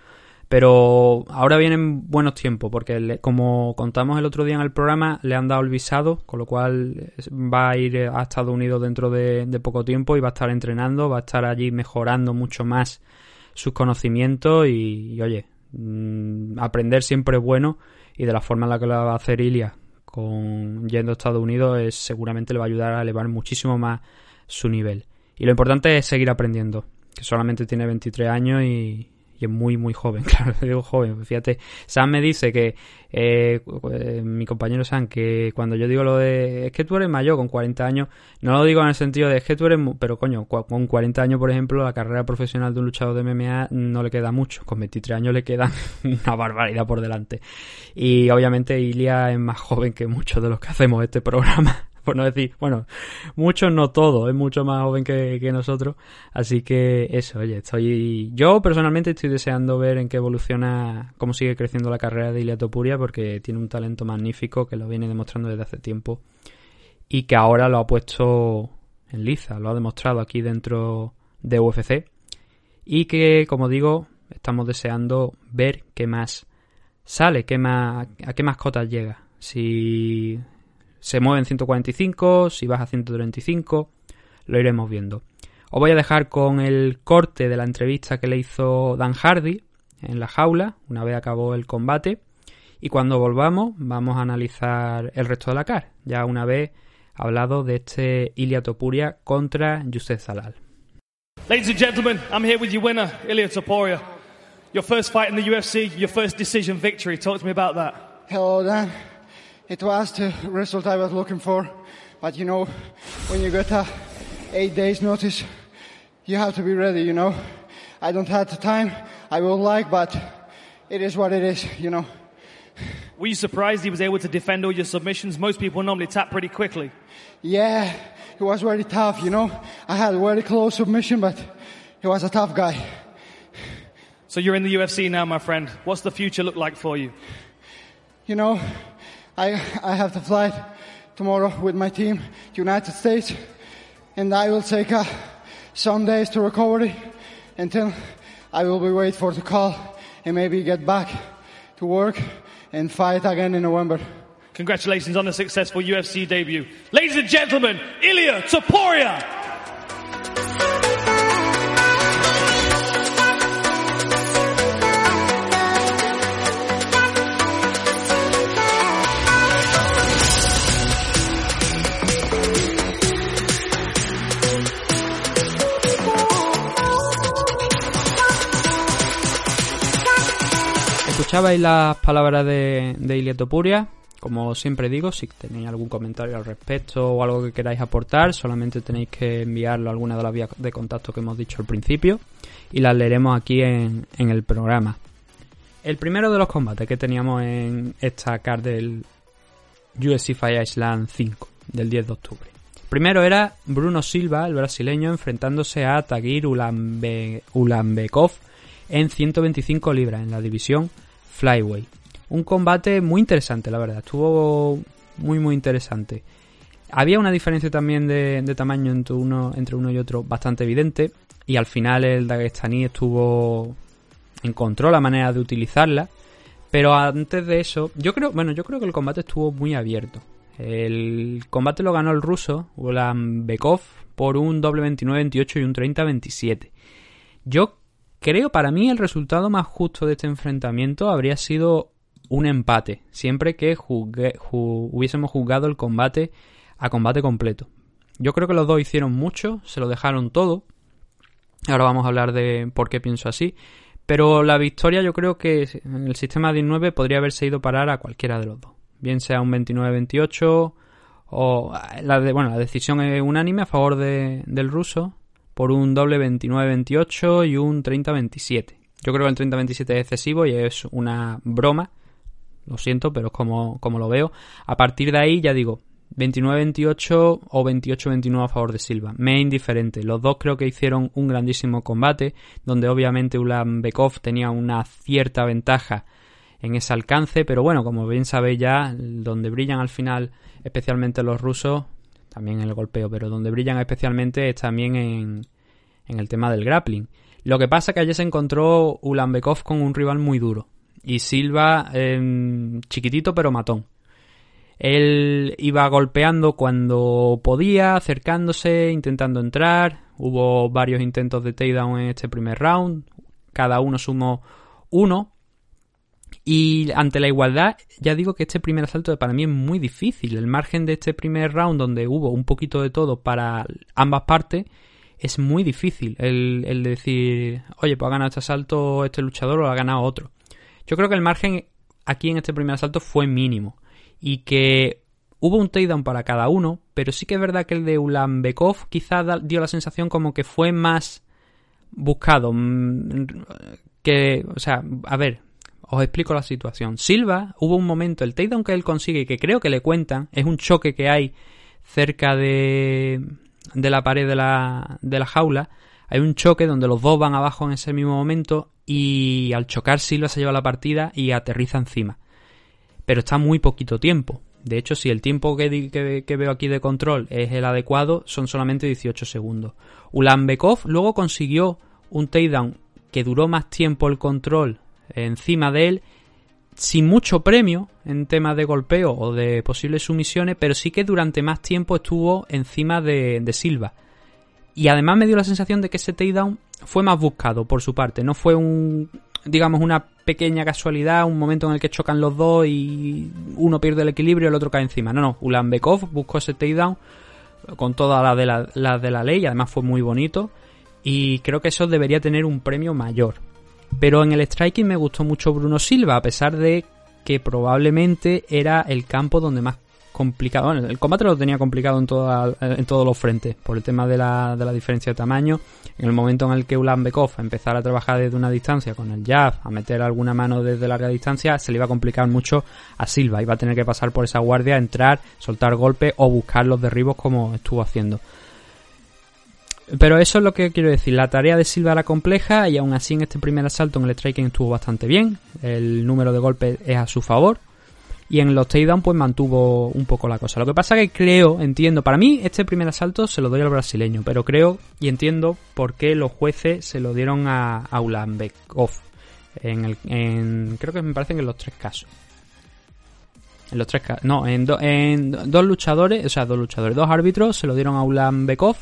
pero ahora vienen buenos tiempos, porque como contamos el otro día en el programa, le han dado el visado, con lo cual va a ir a Estados Unidos dentro de, poco tiempo y va a estar entrenando, va a estar allí mejorando mucho más sus conocimientos y, oye, mm, aprender siempre es bueno y de la forma en la que lo va a hacer Ilia con yendo a Estados Unidos es, seguramente le va a ayudar a elevar muchísimo más su nivel. Y lo importante es seguir aprendiendo, que solamente tiene 23 años y, y es muy, muy joven, claro, digo joven. Fíjate, Sam me dice que, eh, eh, mi compañero Sam, que cuando yo digo lo de, es que tú eres mayor con 40 años, no lo digo en el sentido de, es que tú eres, pero coño, con 40 años, por ejemplo, la carrera profesional de un luchador de MMA no le queda mucho, con 23 años le queda una barbaridad por delante. Y obviamente Ilia es más joven que muchos de los que hacemos este programa. por no decir, bueno, muchos no todos, es mucho más joven que, nosotros, así que eso, oye, estoy, yo personalmente estoy deseando ver en qué evoluciona, cómo sigue creciendo la carrera de Ilia Topuria, porque tiene un talento magnífico que lo viene demostrando desde hace tiempo y que ahora lo ha puesto en liza, lo ha demostrado aquí dentro de UFC y que, como digo, estamos deseando ver qué más sale, qué más, a qué mascotas llega. Si se mueve en 145, si baja a 135, lo iremos viendo. Os voy a dejar con el corte de la entrevista que le hizo Dan Hardy en la jaula, una vez acabó el combate. Y cuando volvamos, vamos a analizar el resto de la CAR, ya una vez hablado de este Ilia Topuria contra Yusef Zalal. Ladies and gentlemen, I'm here with your winner, Ilia Topuria. Your first fight in the UFC, your first decision victory. Talk to me about that. Hello, Dan. It was the result I was looking for, but you know, when you get a eight days notice, you have to be ready. You know, I don't have the time I would like, but it is what it is. You know. Were you surprised he was able to defend all your submissions? Most people normally tap pretty quickly. Yeah, it was very tough. You know, I had a very close submission, but he was a tough guy. So you're in the UFC now, my friend. What's the future look like for you? You know, I, I have to fly tomorrow with my team to United States, and I will take uh, some days to recovery until I will be wait for the call and maybe get back to work and fight again in November. Congratulations on a successful UFC debut. Ladies and gentlemen, Ilya Topuria! Escuchabais las palabras de, de Ilia Topuria. Como siempre digo, si tenéis algún comentario al respecto o algo que queráis aportar, solamente tenéis que enviarlo a alguna de las vías de contacto que hemos dicho al principio y las leeremos aquí en, el programa. El primero de los combates que teníamos en esta card del UFC Fire Island 5 del 10 de octubre. Primero era Bruno Silva, el brasileño, enfrentándose a Tagir Ulanbe, Ulanbekov en 125 libras en la división Flyway. Un combate muy interesante, la verdad. Estuvo muy, muy interesante. Había una diferencia también de, tamaño entre uno, y otro bastante evidente. Y al final el Dagestaní estuvo. encontró la manera de utilizarla. Pero antes de eso, yo creo, bueno, yo creo que el combate estuvo muy abierto. El combate lo ganó el ruso, Ulan Bekov, por un doble 29-28 y un 30-27. Yo Creo para mí el resultado más justo de este enfrentamiento habría sido un empate, siempre que hubiésemos juzgado el combate a combate completo. Yo creo que los dos hicieron mucho, se lo dejaron todo. Ahora vamos a hablar de por qué pienso así. Pero la victoria yo creo que en el sistema 19 podría haberse ido parar a cualquiera de los dos. Bien sea un 29-28 o la bueno, la decisión es unánime a favor de, del ruso por un doble 29-28 y un 30-27. Yo creo que el 30-27 es excesivo y es una broma. Lo siento, pero es como, como lo veo. A partir de ahí, ya digo, 29-28 o 28-29 a favor de Silva. Me es indiferente. Los dos creo que hicieron un grandísimo combate, donde obviamente Ulan Bekov tenía una cierta ventaja en ese alcance, pero bueno, como bien sabéis ya, donde brillan al final especialmente los rusos, también en el golpeo, pero donde brillan especialmente es también en, en el tema del grappling. Lo que pasa es que ayer se encontró Ulanbekov con un rival muy duro y Silva em, chiquitito pero matón. Él iba golpeando cuando podía, acercándose, intentando entrar. Hubo varios intentos de takedown en este primer round. Cada uno sumó uno. Y ante la igualdad, ya digo que este primer asalto para mí es muy difícil. El margen de este primer round, donde hubo un poquito de todo para ambas partes, es muy difícil el, decir, oye, pues ha ganado este asalto este luchador o ha ganado otro. Yo creo que el margen aquí en este primer asalto fue mínimo. Y que hubo un takedown para cada uno, pero sí que es verdad que el de Ulanbekov quizá dio la sensación como que fue más buscado. Mm, que, o sea, a ver, os explico la situación. Silva, hubo un momento, el takedown que él consigue, que creo que le cuentan, es un choque que hay cerca de, de la pared de la, de la jaula, hay un choque donde los dos van abajo en ese mismo momento y al chocar Silva se lleva la partida y aterriza encima. Pero está muy poquito tiempo. De hecho, si el tiempo que, que, veo aquí de control es el adecuado, son solamente 18 segundos. Ulanbekov luego consiguió un takedown que duró más tiempo el control encima de él, sin mucho premio en temas de golpeo o de posibles sumisiones, pero sí que durante más tiempo estuvo encima de, de Silva. Y además me dio la sensación de que ese takedown fue más buscado por su parte. No fue un, digamos, una pequeña casualidad, un momento en el que chocan los dos y uno pierde el equilibrio y el otro cae encima. No, no. Ulanbekov buscó ese takedown con todas las de la, la de la ley. Además fue muy bonito. Y creo que eso debería tener un premio mayor. Pero en el striking me gustó mucho Bruno Silva, a pesar de que probablemente era el campo donde más complicado. Bueno, el combate lo tenía complicado en, en todos los frentes, por el tema de la, de la diferencia de tamaño. En el momento en el que Ulan Bekov empezara a trabajar desde una distancia con el jab, a meter alguna mano desde larga distancia, se le iba a complicar mucho a Silva. Iba a tener que pasar por esa guardia, entrar, soltar golpes o buscar los derribos como estuvo haciendo. Pero eso es lo que quiero decir. La tarea de Silva era compleja y aún así en este primer asalto en el striking estuvo bastante bien. El número de golpes es a su favor y en los takedown pues mantuvo un poco la cosa. Lo que pasa que creo, entiendo, para mí este primer asalto se lo doy al brasileño, pero creo y entiendo por qué los jueces se lo dieron a, a Ulanbekov. En el, en, creo que me parecen en los tres casos. En los tres casos, no, en, en dos luchadores, o sea, dos luchadores, dos árbitros se lo dieron a Ulanbekov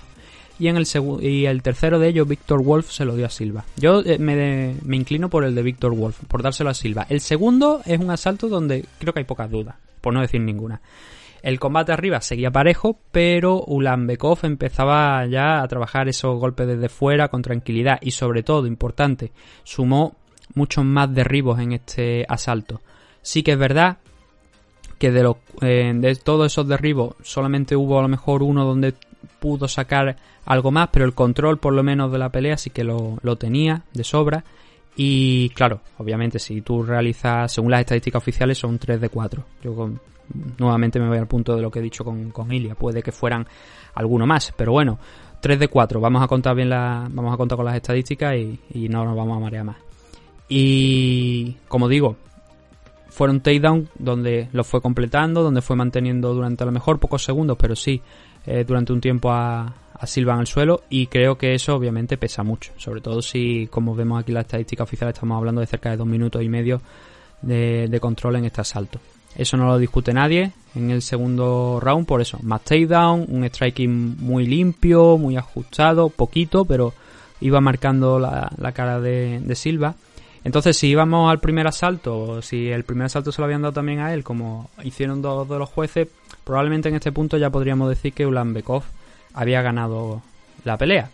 y en el y el tercero de ellos, Víctor Wolf, se lo dio a Silva. Yo eh, me, inclino por el de Víctor Wolf, por dárselo a Silva. El segundo es un asalto donde creo que hay pocas dudas, por no decir ninguna. El combate arriba seguía parejo, pero Ulanbekov empezaba ya a trabajar esos golpes desde fuera con tranquilidad y sobre todo, importante, sumó muchos más derribos en este asalto. Sí que es verdad que de, los, eh, de todos esos derribos solamente hubo a lo mejor uno donde pudo sacar algo más, pero el control por lo menos de la pelea sí que lo, tenía de sobra. Y claro, obviamente si tú realizas, según las estadísticas oficiales, son 3 de 4. Yo nuevamente me voy al punto de lo que he dicho con, con Ilia. Puede que fueran alguno más, pero bueno, 3 de 4. Vamos a contar bien la, vamos a contar con las estadísticas y, y no nos vamos a marear más. Y como digo, fueron takedown donde lo fue completando, donde fue manteniendo durante a lo mejor pocos segundos, pero sí eh, durante un tiempo a, Silva en el suelo y creo que eso obviamente pesa mucho, sobre todo si, como vemos aquí la estadística oficial, estamos hablando de cerca de dos minutos y medio de, control en este asalto. Eso no lo discute nadie en el segundo round, por eso, más takedown, un striking muy limpio, muy ajustado, poquito, pero iba marcando la, cara de, de, Silva. Entonces, si íbamos al primer asalto, si el primer asalto se lo habían dado también a él, como hicieron dos de los jueces, probablemente en este punto ya podríamos decir que Ulanbekov había ganado la pelea.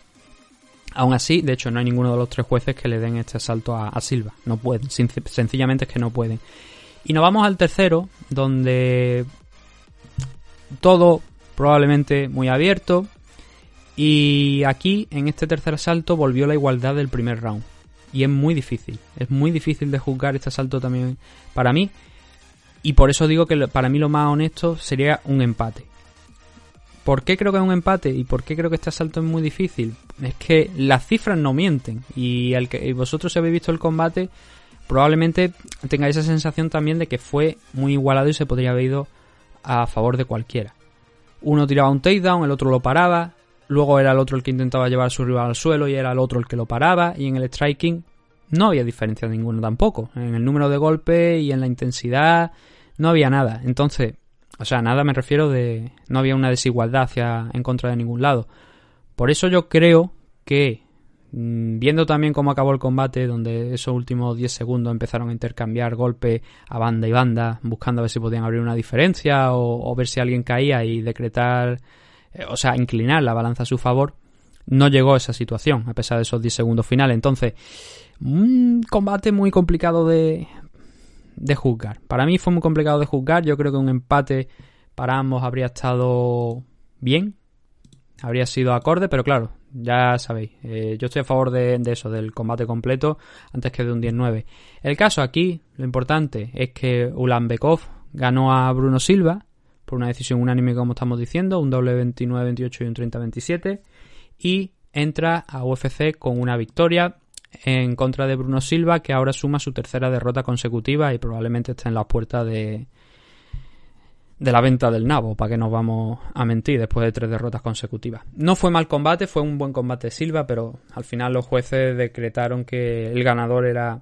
Aún así, de hecho, no hay ninguno de los tres jueces que le den este asalto a, Silva. No pueden, sencillamente es que no pueden. Y nos vamos al tercero, donde todo probablemente muy abierto. Y aquí, en este tercer asalto, volvió la igualdad del primer round. Y es muy difícil. Es muy difícil de juzgar este asalto también para mí. Y por eso digo que para mí lo más honesto sería un empate. ¿Por qué creo que es un empate y por qué creo que este asalto es muy difícil? Es que las cifras no mienten y, el que, vosotros si habéis visto el combate probablemente tengáis esa sensación también de que fue muy igualado y se podría haber ido a favor de cualquiera. Uno tiraba un takedown, el otro lo paraba, luego era el otro el que intentaba llevar a su rival al suelo y era el otro el que lo paraba y en el striking no había diferencia ninguna tampoco. En el número de golpes y en la intensidad no había nada. Entonces, o sea, nada me refiero de no había una desigualdad hacia en contra de ningún lado. Por eso yo creo que mm, viendo también cómo acabó el combate, donde esos últimos 10 segundos empezaron a intercambiar golpes a banda y banda, buscando a ver si podían abrir una diferencia o, ver si alguien caía y decretar, o sea, inclinar la balanza a su favor, no llegó a esa situación, a pesar de esos 10 segundos finales. Entonces, un combate muy complicado de, de juzgar. Para mí fue muy complicado de juzgar. Yo creo que un empate para ambos habría estado bien. Habría sido acorde, pero claro, ya sabéis. Eh, yo estoy a favor de, eso, del combate completo, antes que de un 10-9. El caso aquí, lo importante es que Ulanbekov ganó a Bruno Silva por una decisión unánime, como estamos diciendo, un doble 29-28 y un 30-27. Y entra a UFC con una victoria en contra de Bruno Silva, que ahora suma su tercera derrota consecutiva y probablemente está en la puerta de, de la venta del nabo, para que nos vamos a mentir después de tres derrotas consecutivas. No fue mal combate, fue un buen combate de Silva, pero al final los jueces decretaron que el ganador era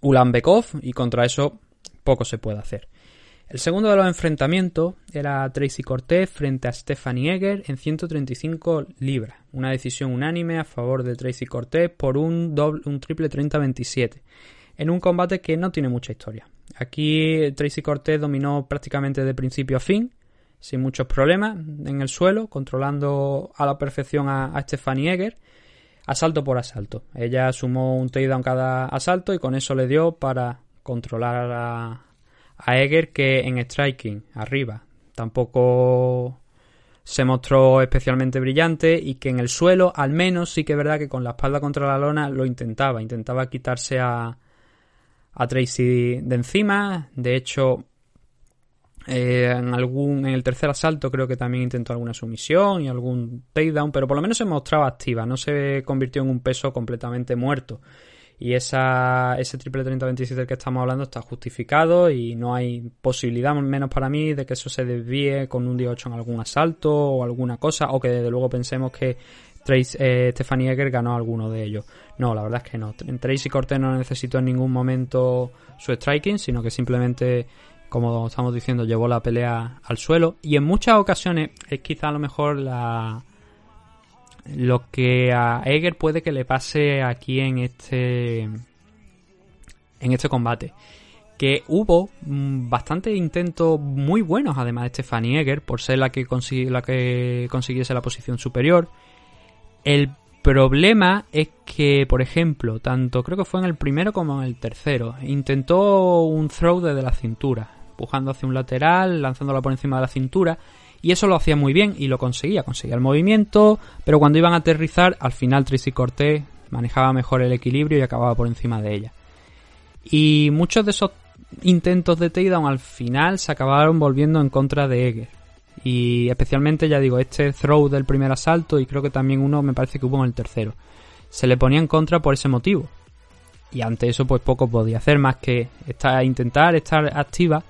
Ulan Bekov y contra eso poco se puede hacer. El segundo de los enfrentamientos era Tracy Cortez frente a Stephanie Egger en 135 libras. Una decisión unánime a favor de Tracy Cortez por un, doble, un triple 30-27. En un combate que no tiene mucha historia. Aquí Tracy Cortez dominó prácticamente de principio a fin, sin muchos problemas, en el suelo, controlando a la perfección a, Stephanie Egger, asalto por asalto. Ella sumó un takedown cada asalto y con eso le dio para controlar a, a Egger que en striking, arriba, tampoco se mostró especialmente brillante y que en el suelo, al menos, sí que es verdad que con la espalda contra la lona lo intentaba, intentaba quitarse a, a Tracy de encima. De hecho, eh, en algún en el tercer asalto creo que también intentó alguna sumisión y algún takedown, pero por lo menos se mostraba activa, no se convirtió en un peso completamente muerto. Y esa, ese triple 30-27 del que estamos hablando está justificado y no hay posibilidad, menos para mí, de que eso se desvíe con un 18 en algún asalto o alguna cosa, o que desde luego pensemos que Trace, eh, Stephanie Egger ganó alguno de ellos. No, la verdad es que no. Tracy Cortez no necesitó en ningún momento su striking, sino que simplemente, como estamos diciendo, llevó la pelea al suelo. Y en muchas ocasiones es quizá a lo mejor la lo que a Eger puede que le pase aquí en este en este combate. Que hubo mm, bastantes intentos muy buenos además de Stephanie Eger por ser la que, la que consiguiese la posición superior. El problema es que, por ejemplo, tanto creo que fue en el primero como en el tercero, intentó un throw desde la cintura, empujando hacia un lateral, lanzándola por encima de la cintura, y eso lo hacía muy bien y lo conseguía, conseguía el movimiento, pero cuando iban a aterrizar, al final Tracy Cortés manejaba mejor el equilibrio y acababa por encima de ella. Y muchos de esos intentos de takedown al final se acabaron volviendo en contra de Eger y especialmente, ya digo, este throw del primer asalto y creo que también uno me parece que hubo en el tercero. Se le ponía en contra por ese motivo. Y ante eso pues poco podía hacer más que estar, intentar estar activa,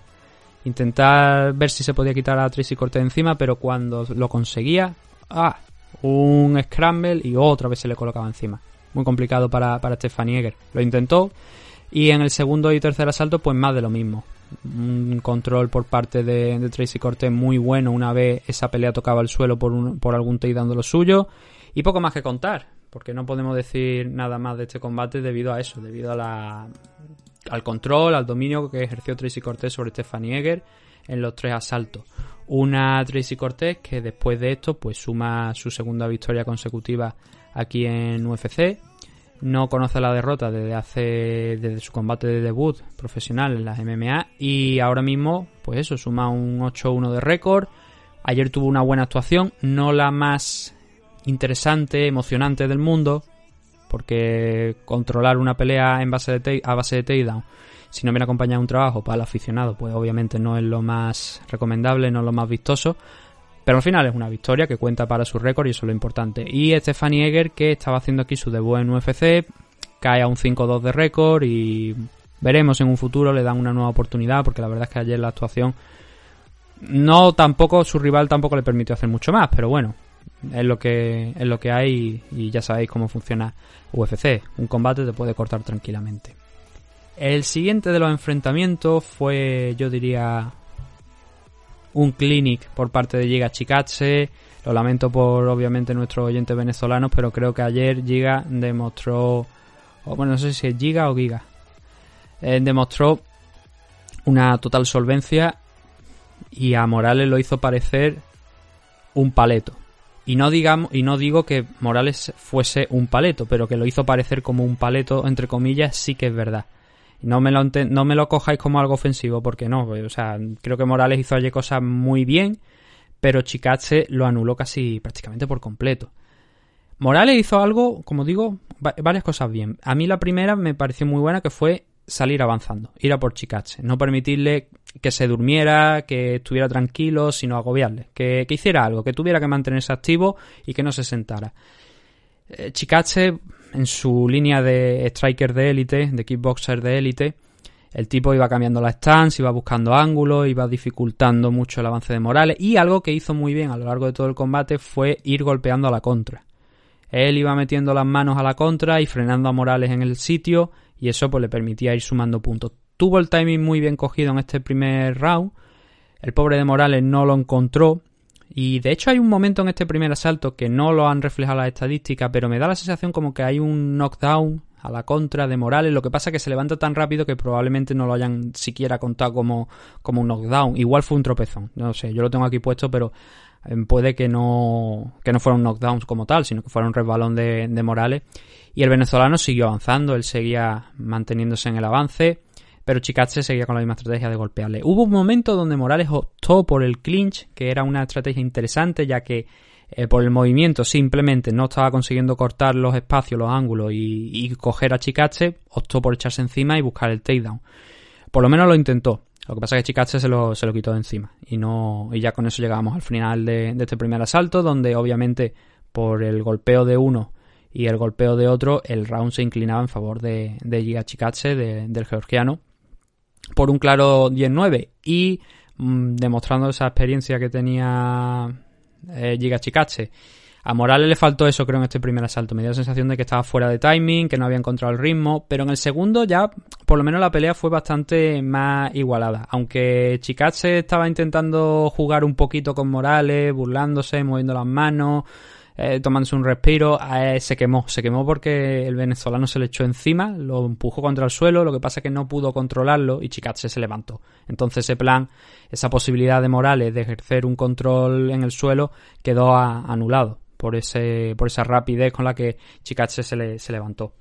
intentar ver si se podía quitar a Tracy Cortez encima, pero cuando lo conseguía, ah, un scramble y otra vez se le colocaba encima. Muy complicado para, para Stephanie Eger. Lo intentó y en el segundo y tercer asalto pues más de lo mismo un control por parte de, Tracy Cortez muy bueno una vez esa pelea tocaba el suelo por, un, por algún dando lo suyo y poco más que contar porque no podemos decir nada más de este combate debido a eso, debido a la, al control, al dominio que ejerció Tracy Cortez sobre Stephanie Eger en los tres asaltos. Una Tracy Cortez que después de esto pues suma su segunda victoria consecutiva aquí en UFC no conoce la derrota desde hace desde su combate de debut profesional en las MMA y ahora mismo pues eso suma un 8-1 de récord ayer tuvo una buena actuación no la más interesante emocionante del mundo porque controlar una pelea en base de a base de takedown si no viene acompañado de un trabajo para el aficionado pues obviamente no es lo más recomendable no es lo más vistoso pero al final es una victoria que cuenta para su récord y eso es lo importante. Y Stephanie Eger, que estaba haciendo aquí su debut en UFC, cae a un 5-2 de récord y veremos en un futuro, le dan una nueva oportunidad, porque la verdad es que ayer la actuación no tampoco, su rival tampoco le permitió hacer mucho más, pero bueno, es lo que, es lo que hay y ya sabéis cómo funciona UFC. Un combate te puede cortar tranquilamente. El siguiente de los enfrentamientos fue, yo diría, un clinic por parte de Giga Chikatse. Lo lamento por obviamente nuestros oyentes venezolanos, pero creo que ayer Giga demostró, bueno, no sé si es Giga o Giga, eh, demostró una total solvencia y a Morales lo hizo parecer un paleto. Y no digamos y no digo que Morales fuese un paleto, pero que lo hizo parecer como un paleto entre comillas sí que es verdad. No me, lo no me lo cojáis como algo ofensivo, porque no. O sea, creo que Morales hizo allí cosas muy bien, pero Chikatse lo anuló casi prácticamente por completo. Morales hizo algo, como digo, varias cosas bien. A mí la primera me pareció muy buena, que fue salir avanzando, ir a por Chikache, no permitirle que se durmiera, que estuviera tranquilo, sino agobiarle, que, hiciera algo, que tuviera que mantenerse activo y que no se sentara. Eh, Chikache, en su línea de striker de élite, de kickboxer de élite, el tipo iba cambiando la stance, iba buscando ángulos, iba dificultando mucho el avance de Morales y algo que hizo muy bien a lo largo de todo el combate fue ir golpeando a la contra. Él iba metiendo las manos a la contra y frenando a Morales en el sitio y eso pues le permitía ir sumando puntos. Tuvo el timing muy bien cogido en este primer round. El pobre de Morales no lo encontró y de hecho hay un momento en este primer asalto que no lo han reflejado las estadísticas, pero me da la sensación como que hay un knockdown a la contra de Morales. Lo que pasa es que se levanta tan rápido que probablemente no lo hayan siquiera contado como, como un knockdown. Igual fue un tropezón. No sé, yo lo tengo aquí puesto, pero eh, puede que no, que no fuera un knockdown como tal, sino que fuera un resbalón de, de Morales. Y el venezolano siguió avanzando, él seguía manteniéndose en el avance pero Chikache seguía con la misma estrategia de golpearle. Hubo un momento donde Morales optó por el clinch, que era una estrategia interesante, ya que eh, por el movimiento simplemente no estaba consiguiendo cortar los espacios, los ángulos y, coger a Chikache, optó por echarse encima y buscar el takedown. Por lo menos lo intentó. Lo que pasa es que Chikache se lo, se lo quitó de encima. Y no. Y ya con eso llegamos al final de, este primer asalto, donde obviamente por el golpeo de uno y el golpeo de otro, el round se inclinaba en favor de, de Giga del georgiano, por un claro 10-9. Y mm, demostrando esa experiencia que tenía eh, Giga Chikache. A Morales le faltó eso, creo, en este primer asalto. Me dio la sensación de que estaba fuera de timing, que no había encontrado el ritmo. Pero en el segundo ya, por lo menos la pelea fue bastante más igualada. Aunque Chikache estaba intentando jugar un poquito con Morales, burlándose, moviendo las manos, eh, tomándose un respiro, eh, se quemó. Se quemó porque el venezolano se le echó encima, lo empujó contra el suelo, lo que pasa es que no pudo controlarlo y Chikache se levantó. Entonces ese plan, esa posibilidad de Morales de ejercer un control en el suelo quedó anulado por, ese, por esa rapidez con la que Chikache se, le, se levantó.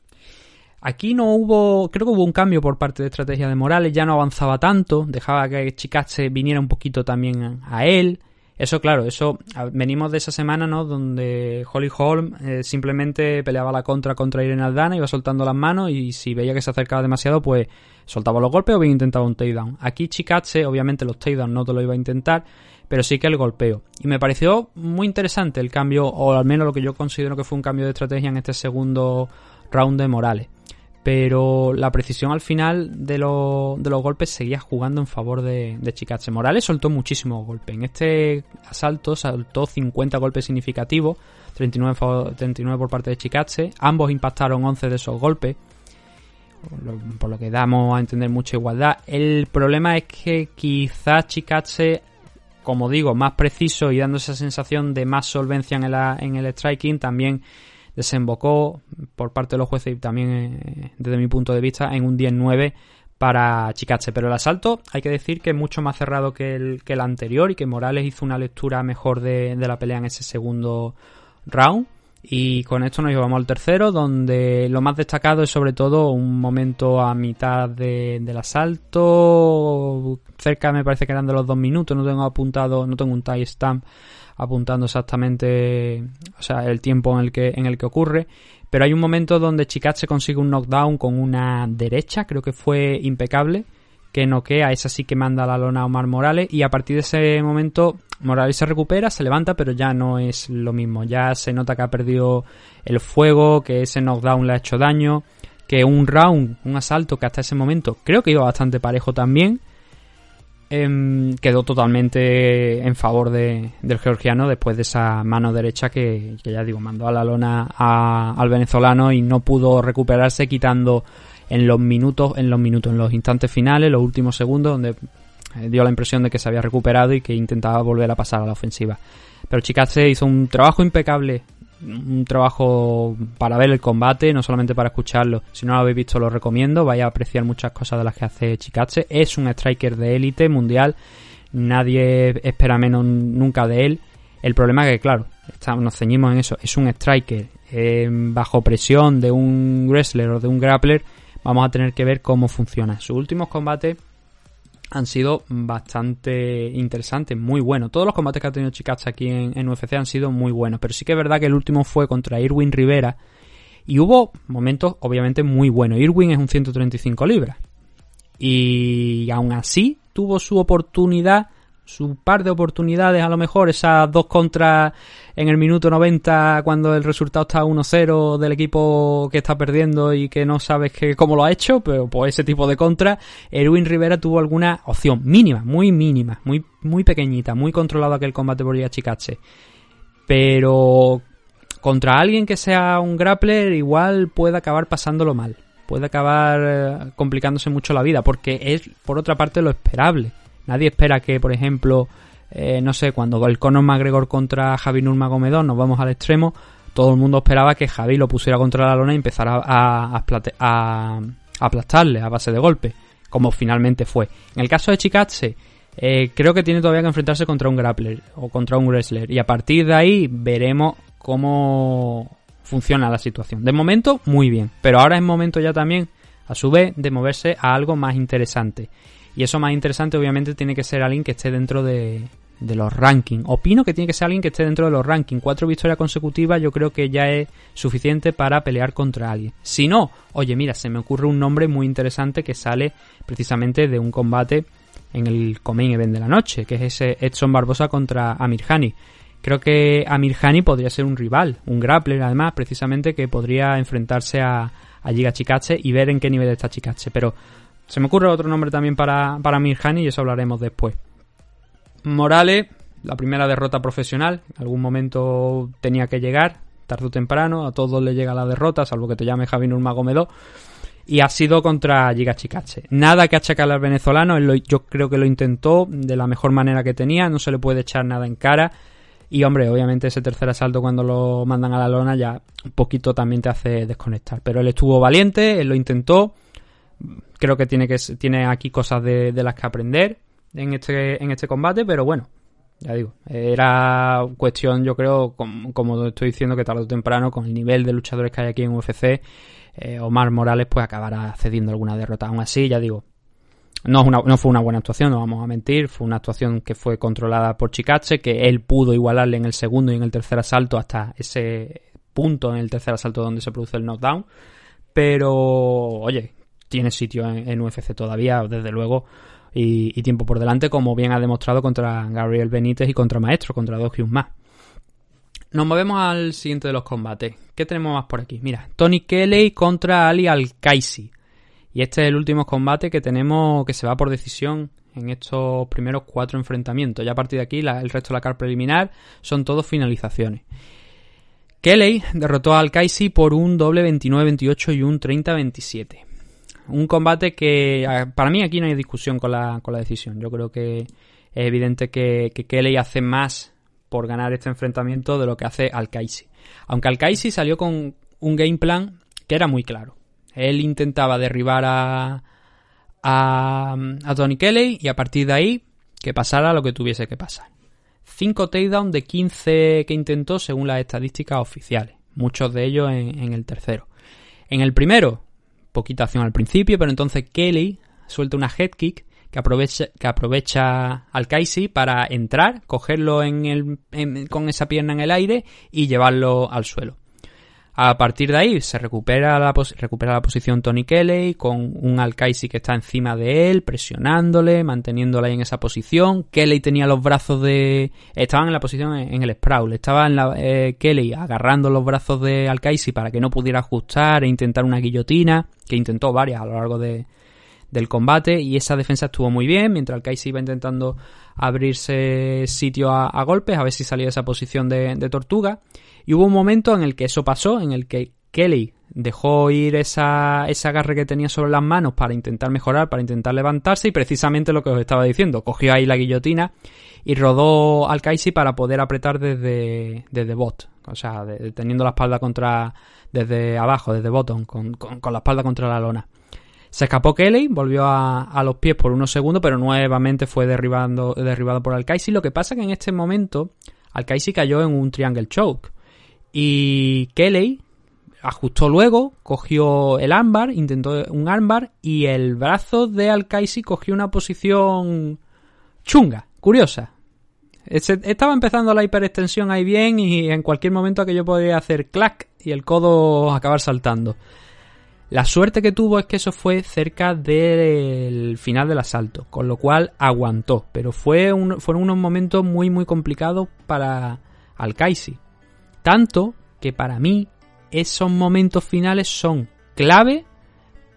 Aquí no hubo, creo que hubo un cambio por parte de estrategia de Morales, ya no avanzaba tanto, dejaba que Chikache viniera un poquito también a él, eso, claro, eso venimos de esa semana, ¿no? Donde Holly Holm eh, simplemente peleaba la contra contra Irene Aldana, iba soltando las manos y si veía que se acercaba demasiado, pues soltaba los golpes o bien intentaba un takedown. Aquí Chikache, obviamente los takedowns no te lo iba a intentar, pero sí que el golpeo. Y me pareció muy interesante el cambio, o al menos lo que yo considero que fue un cambio de estrategia en este segundo round de Morales pero la precisión al final de, de los golpes seguía jugando en favor de, de. Morales soltó muchísimos golpes. En este asalto saltó 50 golpes significativos, 39, 39 por parte de Chikache. Ambos impactaron 11 de esos golpes, por lo que damos a entender mucha igualdad. El problema es que quizás Chikache, como digo, más preciso y dando esa sensación de más solvencia en el, en el striking, también desembocó por parte de los jueces y también eh, desde mi punto de vista en un 10-9 para Chikache. Pero el asalto hay que decir que es mucho más cerrado que el, que el anterior y que Morales hizo una lectura mejor de, la pelea en ese segundo round. Y con esto nos llevamos al tercero, donde lo más destacado es sobre todo un momento a mitad del asalto, cerca me parece que eran de los dos minutos, no tengo apuntado, no tengo un timestamp apuntando exactamente o sea, el tiempo en el que, en el que ocurre. Pero hay un momento donde Chikache consigue un knockdown con una derecha, creo que fue impecable, que noquea, es así que manda la lona a Omar Morales y a partir de ese momento Morales se recupera, se levanta, pero ya no es lo mismo, ya se nota que ha perdido el fuego, que ese knockdown le ha hecho daño, que un round, un asalto que hasta ese momento creo que iba bastante parejo también, Em, quedó totalmente en favor de, del georgiano después de esa mano derecha que, ya digo, mandó a la lona al venezolano y no pudo recuperarse quitando en los minutos, en los minutos, en los instantes finales, los últimos segundos, donde eh, dio la impresión de que se había recuperado y que intentaba volver a pasar a la ofensiva. Pero Chikaze hizo un trabajo impecable un trabajo para ver el combate, no solamente para escucharlo. Si no lo habéis visto, lo recomiendo. Vaya a apreciar muchas cosas de las que hace Chikache. Es un striker de élite mundial. Nadie espera menos nunca de él. El problema es que, claro, nos ceñimos en eso. Es un striker eh, bajo presión de un wrestler o de un grappler. Vamos a tener que ver cómo funciona. Sus últimos combates han sido bastante interesantes, muy buenos. Todos los combates que ha tenido Chikacha aquí en, UFC han sido muy buenos, pero sí que es verdad que el último fue contra Irwin Rivera y hubo momentos obviamente muy buenos. Irwin es un 135 libras, Y aún así tuvo su oportunidad, su par de oportunidades a lo mejor, esas dos contras en el minuto 90 cuando el resultado está 1-0 del equipo que está perdiendo y que no sabes que, cómo lo ha hecho, pero pues ese tipo de contra, Erwin Rivera tuvo alguna opción mínima, muy mínima, muy, muy pequeñita, muy controlado aquel combate por Chicache. Pero contra alguien que sea un grappler igual puede acabar pasándolo mal. Puede acabar eh, complicándose mucho la vida porque es por otra parte lo esperable. Nadie espera que, por ejemplo, eh, no sé, cuando el Conor McGregor contra Javi Nurmagomedov nos vamos al extremo, todo el mundo esperaba que Javi lo pusiera contra la lona y empezara a, aplastarle a base de golpe, como finalmente fue. En el caso de Chikatse, eh, creo que tiene todavía que enfrentarse contra un grappler o contra un wrestler y a partir de ahí veremos cómo funciona la situación. De momento, muy bien, pero ahora es momento ya también, a su vez, de moverse a algo más interesante. Y eso más interesante obviamente tiene que ser alguien que esté dentro de, los rankings. Opino que tiene que ser alguien que esté dentro de los rankings. Cuatro victorias consecutivas yo creo que ya es suficiente para pelear contra alguien. Si no, oye mira, se me ocurre un nombre muy interesante que sale precisamente de un combate en el Comain Event de la noche, que es ese Edson Barbosa contra Amir Hani. Creo que Amir Hani podría ser un rival, un grappler además, precisamente que podría enfrentarse a, a Giga Chikache y ver en qué nivel está Chikache. Pero se me ocurre otro nombre también para, para Amir Hani y eso hablaremos después. Morales, la primera derrota profesional, en algún momento tenía que llegar, tarde o temprano, a todos le llega la derrota, salvo que te llame Javi Nurmagomedov y ha sido contra Giga Chicache. Nada que achacarle al venezolano, yo creo que lo intentó de la mejor manera que tenía, no se le puede echar nada en cara. Y hombre, obviamente ese tercer asalto cuando lo mandan a la lona ya un poquito también te hace desconectar. Pero él estuvo valiente, él lo intentó. Creo que tiene, que, tiene aquí cosas de, las que aprender en este, en este combate, pero bueno, ya digo, era cuestión, yo creo, como, como estoy diciendo, que tarde o temprano, con el nivel de luchadores que hay aquí en UFC, eh, Omar Morales pues acabará cediendo alguna derrota. Aún así, ya digo, no, no fue una buena actuación, no vamos a mentir, fue una actuación que fue controlada por Chikache, que él pudo igualarle en el segundo y en el tercer asalto hasta ese punto en el tercer asalto donde se produce el knockdown. Pero, oye, tiene sitio en, UFC todavía, desde luego, y, tiempo por delante, como bien ha demostrado contra Gabriel Benítez y contra Maestro, contra dos más. Nos movemos al siguiente de los combates. ¿Qué tenemos más por aquí? Mira, Tony Kelly contra Ali Al-Kaisi. Y este es el último combate que tenemos que se va por decisión en estos primeros cuatro enfrentamientos. Ya a partir de aquí, el resto de la carta preliminar son todos finalizaciones. Kelly derrotó a Al-Kaisi por un doble 29-28 y un 30-27. Un combate que para mí aquí no hay discusión con la, con la decisión. Yo creo que es evidente que, que Kelly hace más por ganar este enfrentamiento de lo que hace Alkaisi. Aunque Alkaisi salió con un game plan que era muy claro. Él intentaba derribar a, a, Tony Kelly y a partir de ahí que pasara lo que tuviese que pasar. 5 takedowns de 15 que intentó según las estadísticas oficiales. Muchos de ellos en el tercero. En el primero, poquita acción al principio, pero entonces Kelly suelta una head kick que aprovecha, que aprovecha al Kaisi para entrar, cogerlo en el, con esa pierna en el aire y llevarlo al suelo. A partir de ahí se recupera la, recupera la posición Tony Kelly con un Alkaisi que está encima de él, presionándole, manteniéndole ahí en esa posición. Kelly tenía los brazos de... Estaban en la posición en el sprawl. Estaba en la, eh, Kelly agarrando los brazos de Alkaisi para que no pudiera ajustar e intentar una guillotina, que intentó varias a lo largo de, del combate y esa defensa estuvo muy bien mientras Kai iba intentando abrirse sitio a, golpes a ver si salía de esa posición de, tortuga y hubo un momento en el que eso pasó en el que Kelly dejó ir esa, ese agarre que tenía sobre las manos para intentar mejorar, para intentar levantarse y precisamente lo que os estaba diciendo, cogió ahí la guillotina y rodó al Kaisi para poder apretar desde, desde bot, o sea, teniendo la espalda contra, desde abajo, desde bottom, con, con la espalda contra la lona. Se escapó Kelly, volvió a, los pies por unos segundos, pero nuevamente fue derribando, derribado por Alkaisi. Lo que pasa que en este momento Alkaisi cayó en un triangle choke. Y Kelly ajustó luego, cogió el ámbar, intentó un ámbar y el brazo de Alkaisi cogió una posición chunga, curiosa. Estaba empezando la hiperextensión ahí bien y en cualquier momento aquello podría hacer clac y el codo acabar saltando. La suerte que tuvo es que eso fue cerca del final del asalto, con lo cual aguantó, pero fue un, fueron unos momentos muy muy complicados para Alkaisi. Tanto que para mí esos momentos finales son clave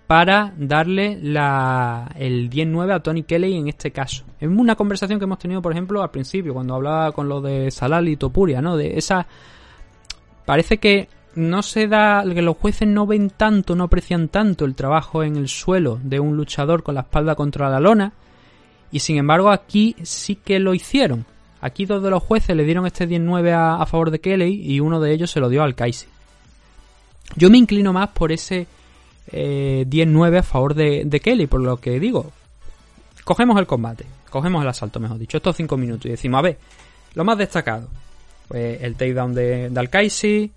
para darle la, el 10-9 a Tony Kelly en este caso. Es una conversación que hemos tenido, por ejemplo, al principio, cuando hablaba con lo de Salal y Topuria, ¿no? De esa... Parece que no se da, que los jueces no ven tanto, no aprecian tanto el trabajo en el suelo de un luchador con la espalda contra la lona, y sin embargo aquí sí que lo hicieron. Aquí dos de los jueces le dieron este 10-9 a, a, favor de Kelly y uno de ellos se lo dio al Kaisi. Yo me inclino más por ese eh, 10-9 a favor de, de, Kelly, por lo que digo. Cogemos el combate, cogemos el asalto, mejor dicho, estos 5 minutos y decimos, a ver, lo más destacado. Pues el takedown de, de Alkaisi,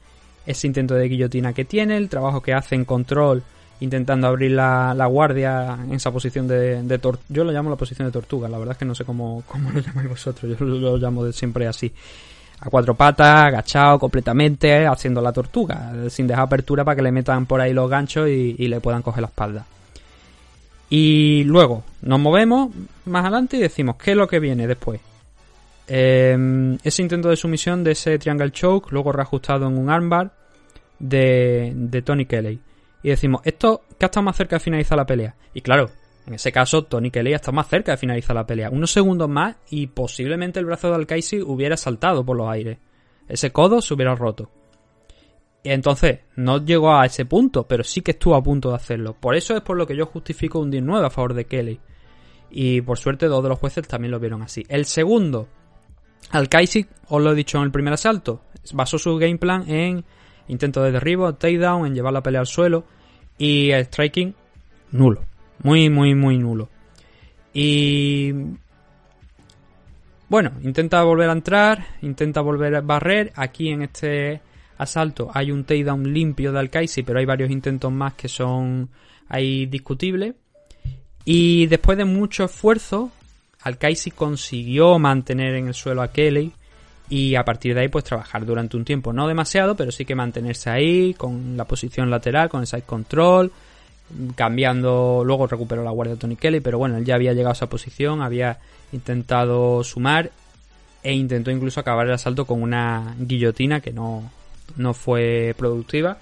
ese intento de guillotina que tiene, el trabajo que hace en control intentando abrir la, la guardia en esa posición de, de Yo lo llamo la posición de tortuga, la verdad es que no sé cómo, cómo lo llamáis vosotros, yo lo, llamo siempre así a cuatro patas, agachado completamente, haciendo la tortuga, sin dejar apertura para que le metan por ahí los ganchos y, y, le puedan coger la espalda. Y luego nos movemos más adelante y decimos, ¿qué es lo que viene después? Eh, ese intento de sumisión de ese Triangle Choke, luego reajustado en un armbar de, de Tony Kelly. Y decimos, ¿esto qué ha estado más cerca de finalizar la pelea? Y claro, en ese caso, Tony Kelly está más cerca de finalizar la pelea. Unos segundos más y posiblemente el brazo de Alkaisi hubiera saltado por los aires. Ese codo se hubiera roto. Y entonces, no llegó a ese punto, pero sí que estuvo a punto de hacerlo. Por eso es por lo que yo justifico un 19 a favor de Kelly. Y por suerte, dos de los jueces también lo vieron así. El segundo, Alkaisi, os lo he dicho en el primer asalto, basó su game plan en intento de derribo, takedown, en llevar la pelea al suelo y el striking nulo. Muy, muy, muy nulo. Y... Bueno, intenta volver a entrar, intenta volver a barrer. Aquí en este asalto hay un takedown limpio de Alkaisi, pero hay varios intentos más que son ahí discutibles. Y después de mucho esfuerzo, Alkaisi consiguió mantener en el suelo a Kelly y a partir de ahí pues trabajar durante un tiempo. No demasiado, pero sí que mantenerse ahí con la posición lateral, con el side control, cambiando, luego recuperó la guardia de Tony Kelly, pero bueno, él ya había llegado a esa posición, había intentado sumar e intentó incluso acabar el asalto con una guillotina que no, no fue productiva.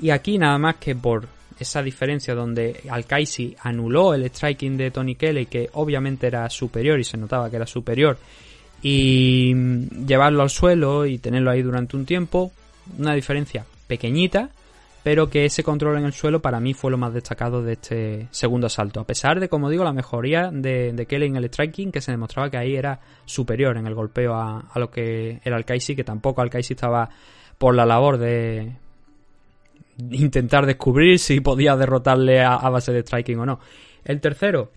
Y aquí nada más que por esa diferencia donde Alkaisi anuló el striking de Tony Kelly, que obviamente era superior y se notaba que era superior, y llevarlo al suelo y tenerlo ahí durante un tiempo, una diferencia pequeñita, pero que ese control en el suelo para mí fue lo más destacado de este segundo asalto. A pesar de, como digo, la mejoría de, de Kelly en el striking, que se demostraba que ahí era superior en el golpeo a, a lo que era Alkaisi, que tampoco Alkaisi estaba por la labor de intentar descubrir si podía derrotarle a, a base de striking o no. El tercero,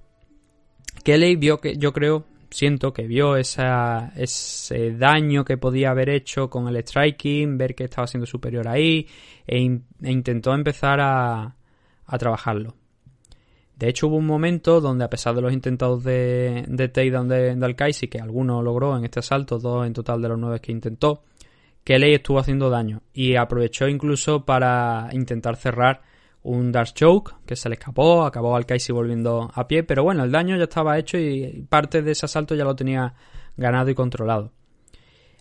Kelly vio que yo creo siento que vio ese daño que podía haber hecho con el striking, ver que estaba siendo superior ahí e, e intentó empezar a, a, trabajarlo. De hecho hubo un momento donde a pesar de los intentados de, de takedown de, de Alkaisi, que alguno logró en este asalto, dos en total de los nueve que intentó, Kelly estuvo haciendo daño y aprovechó incluso para intentar cerrar un Dark Choke que se le escapó, acabó al Kaisi volviendo a pie, pero bueno, el daño ya estaba hecho y parte de ese asalto ya lo tenía ganado y controlado.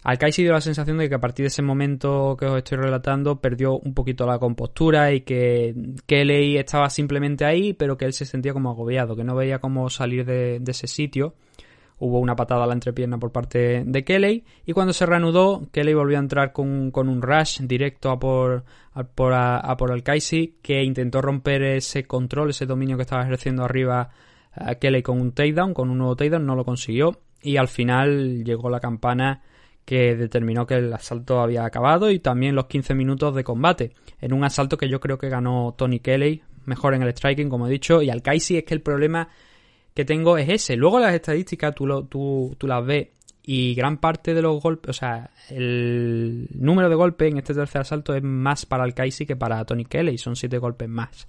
Al Kaisi dio la sensación de que a partir de ese momento que os estoy relatando perdió un poquito la compostura y que Kelly estaba simplemente ahí, pero que él se sentía como agobiado, que no veía cómo salir de, de ese sitio hubo una patada a la entrepierna por parte de Kelly y cuando se reanudó Kelly volvió a entrar con, con un rush directo a por, a por, a, por que intentó romper ese control, ese dominio que estaba ejerciendo arriba a Kelly con un takedown, con un nuevo takedown, no lo consiguió y al final llegó la campana que determinó que el asalto había acabado y también los 15 minutos de combate. En un asalto que yo creo que ganó Tony Kelly mejor en el striking como he dicho y Alkaisi es que el problema que tengo es ese. Luego las estadísticas tú, lo, tú, tú las ves y gran parte de los golpes, o sea, el número de golpes en este tercer asalto es más para Alkaisi que para Tony Kelly, son siete golpes más.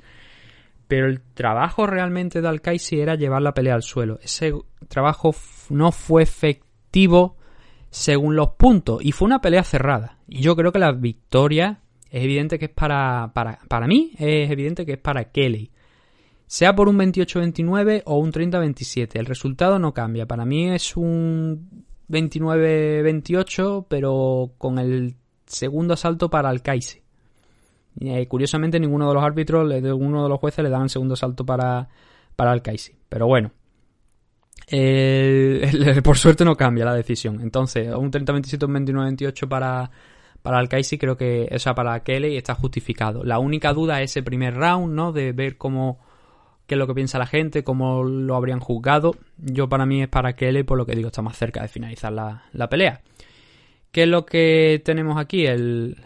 Pero el trabajo realmente de Alkaisi era llevar la pelea al suelo. Ese trabajo no fue efectivo según los puntos y fue una pelea cerrada. Y yo creo que la victoria es evidente que es para, para, para mí, es evidente que es para Kelly. Sea por un 28-29 o un 30-27, el resultado no cambia. Para mí es un 29-28, pero con el segundo asalto para Alcaisi. Eh, curiosamente, ninguno de los árbitros, ninguno de los jueces le daban segundo salto para, para. Pero bueno, eh, por suerte no cambia la decisión. Entonces, un 30-27, un 29-28 para, para Alcaisi, creo que, o sea, para Kelly está justificado. La única duda es ese primer round, ¿no? De ver cómo, qué es lo que piensa la gente, cómo lo habrían juzgado. Yo para mí es para Kelly, por lo que digo, está más cerca de finalizar la, la pelea. ¿Qué es lo que tenemos aquí? El,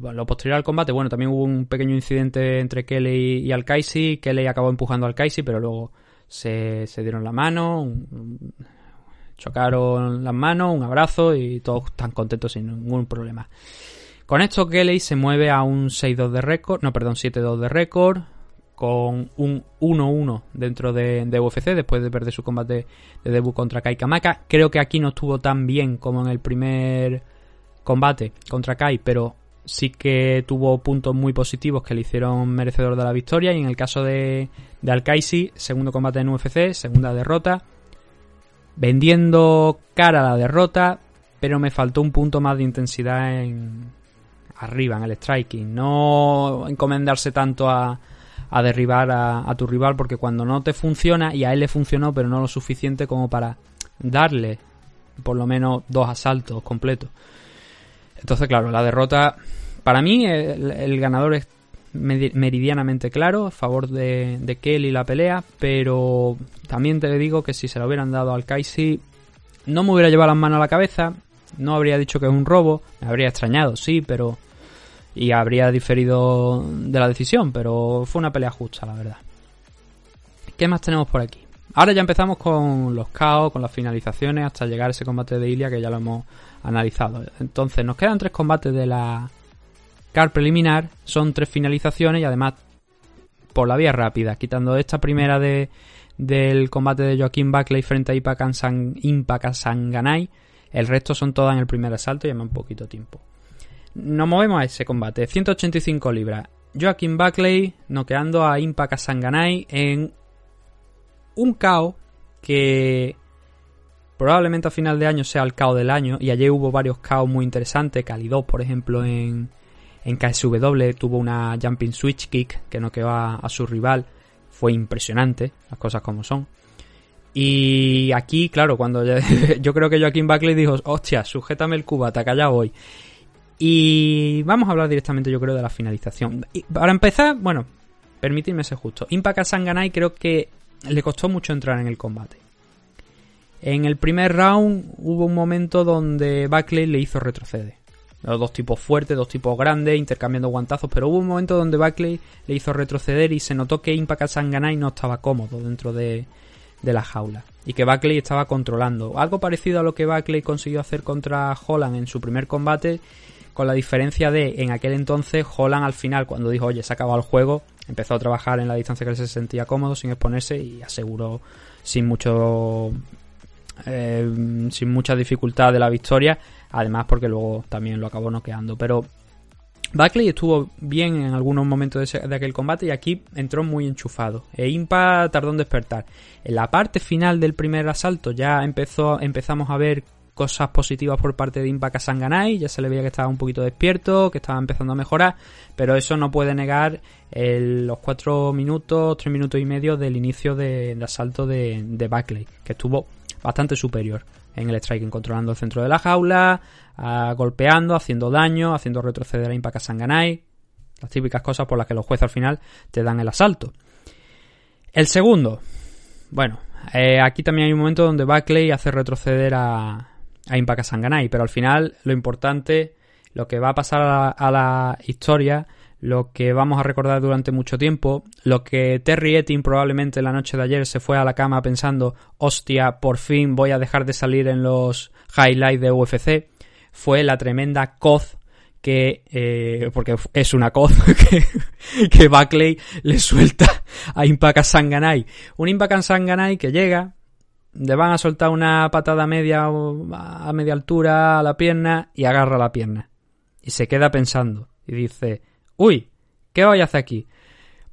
lo posterior al combate, bueno, también hubo un pequeño incidente entre Kelly y Alkaisi. Kelly acabó empujando al Alkaisi, pero luego se, se dieron la mano, chocaron las manos, un abrazo y todos están contentos sin ningún problema. Con esto Kelly se mueve a un 6-2 de récord, no, perdón, 7-2 de récord, con un 1-1 dentro de, UFC después de perder su combate de debut contra Kai Kamaka. Creo que aquí no estuvo tan bien como en el primer combate contra Kai, pero sí que tuvo puntos muy positivos que le hicieron merecedor de la victoria. Y en el caso de, de Alkaisi, segundo combate en UFC, segunda derrota. Vendiendo cara a la derrota, pero me faltó un punto más de intensidad en arriba, en el striking. No encomendarse tanto a, a derribar a, tu rival, porque cuando no te funciona, y a él le funcionó, pero no lo suficiente como para darle por lo menos dos asaltos completos. Entonces, claro, la derrota, para mí, el, ganador es meridianamente claro, a favor de, de, Kelly la pelea, pero también te digo que si se lo hubieran dado al Kaisi, no me hubiera llevado las manos a la cabeza, no habría dicho que es un robo, me habría extrañado, sí, pero... Y habría diferido de la decisión, pero fue una pelea justa, la verdad. ¿Qué más tenemos por aquí? Ahora ya empezamos con los caos, con las finalizaciones, hasta llegar a ese combate de Ilia que ya lo hemos analizado. Entonces, nos quedan tres combates de la car preliminar, son tres finalizaciones y además por la vía rápida, quitando esta primera de, del combate de Joaquín Buckley frente a Impa Sanganay, el resto son todas en el primer asalto y llama un poquito tiempo. Nos movemos a ese combate, 185 libras. Joaquín Buckley noqueando a Impa Sanganay en un KO que probablemente a final de año sea el KO del año. Y ayer hubo varios KO muy interesantes. Cali 2, por ejemplo, en, en KSW tuvo una jumping switch kick que noqueó a, a su rival. Fue impresionante, las cosas como son. Y aquí, claro, cuando yo creo que Joaquín Buckley dijo, hostia, sujétame el cubata, que allá voy. Y vamos a hablar directamente, yo creo, de la finalización. Para empezar, bueno, permitidme ser justo. Impact Sanganay creo que le costó mucho entrar en el combate. En el primer round hubo un momento donde Buckley le hizo retroceder. Dos tipos fuertes, dos tipos grandes, intercambiando guantazos, pero hubo un momento donde Buckley le hizo retroceder y se notó que Impact Sanganay no estaba cómodo dentro de, de la jaula y que Buckley estaba controlando. Algo parecido a lo que Buckley consiguió hacer contra Holland en su primer combate, con la diferencia de en aquel entonces Holland al final, cuando dijo, oye, se ha acabado el juego, empezó a trabajar en la distancia que se sentía cómodo sin exponerse y aseguró sin mucho eh, sin mucha dificultad de la victoria además porque luego también lo acabó noqueando pero Buckley estuvo bien en algunos momentos de, de, aquel combate y aquí entró muy enchufado. E Impa tardó en despertar. En la parte final del primer asalto ya empezó, empezamos a ver cosas positivas por parte de Impa Kasanganay, ya se le veía que estaba un poquito despierto, que estaba empezando a mejorar, pero eso no puede negar los cuatro minutos, tres minutos y medio del inicio de, asalto de, Buckley, que estuvo bastante superior en el striking, controlando el centro de la jaula, a, golpeando, haciendo daño, haciendo retroceder a Impa Kasanganay, las típicas cosas por las que los jueces al final te dan el asalto. El segundo, bueno, eh, aquí también hay un momento donde Buckley hace retroceder a, a Impaka Sanganay, pero al final lo importante, lo que va a pasar a la, historia, lo que vamos a recordar durante mucho tiempo, lo que Terry Etting probablemente la noche de ayer se fue a la cama pensando, hostia, por fin voy a dejar de salir en los highlights de UFC, fue la tremenda coz que, eh, porque es una coz que, que Buckley le suelta a Impaka Sanganay. Un Impaka Sanganay que llega, le van a soltar una patada media a media altura a la pierna y agarra la pierna. Y se queda pensando. Y dice, uy, ¿qué voy a hacer aquí?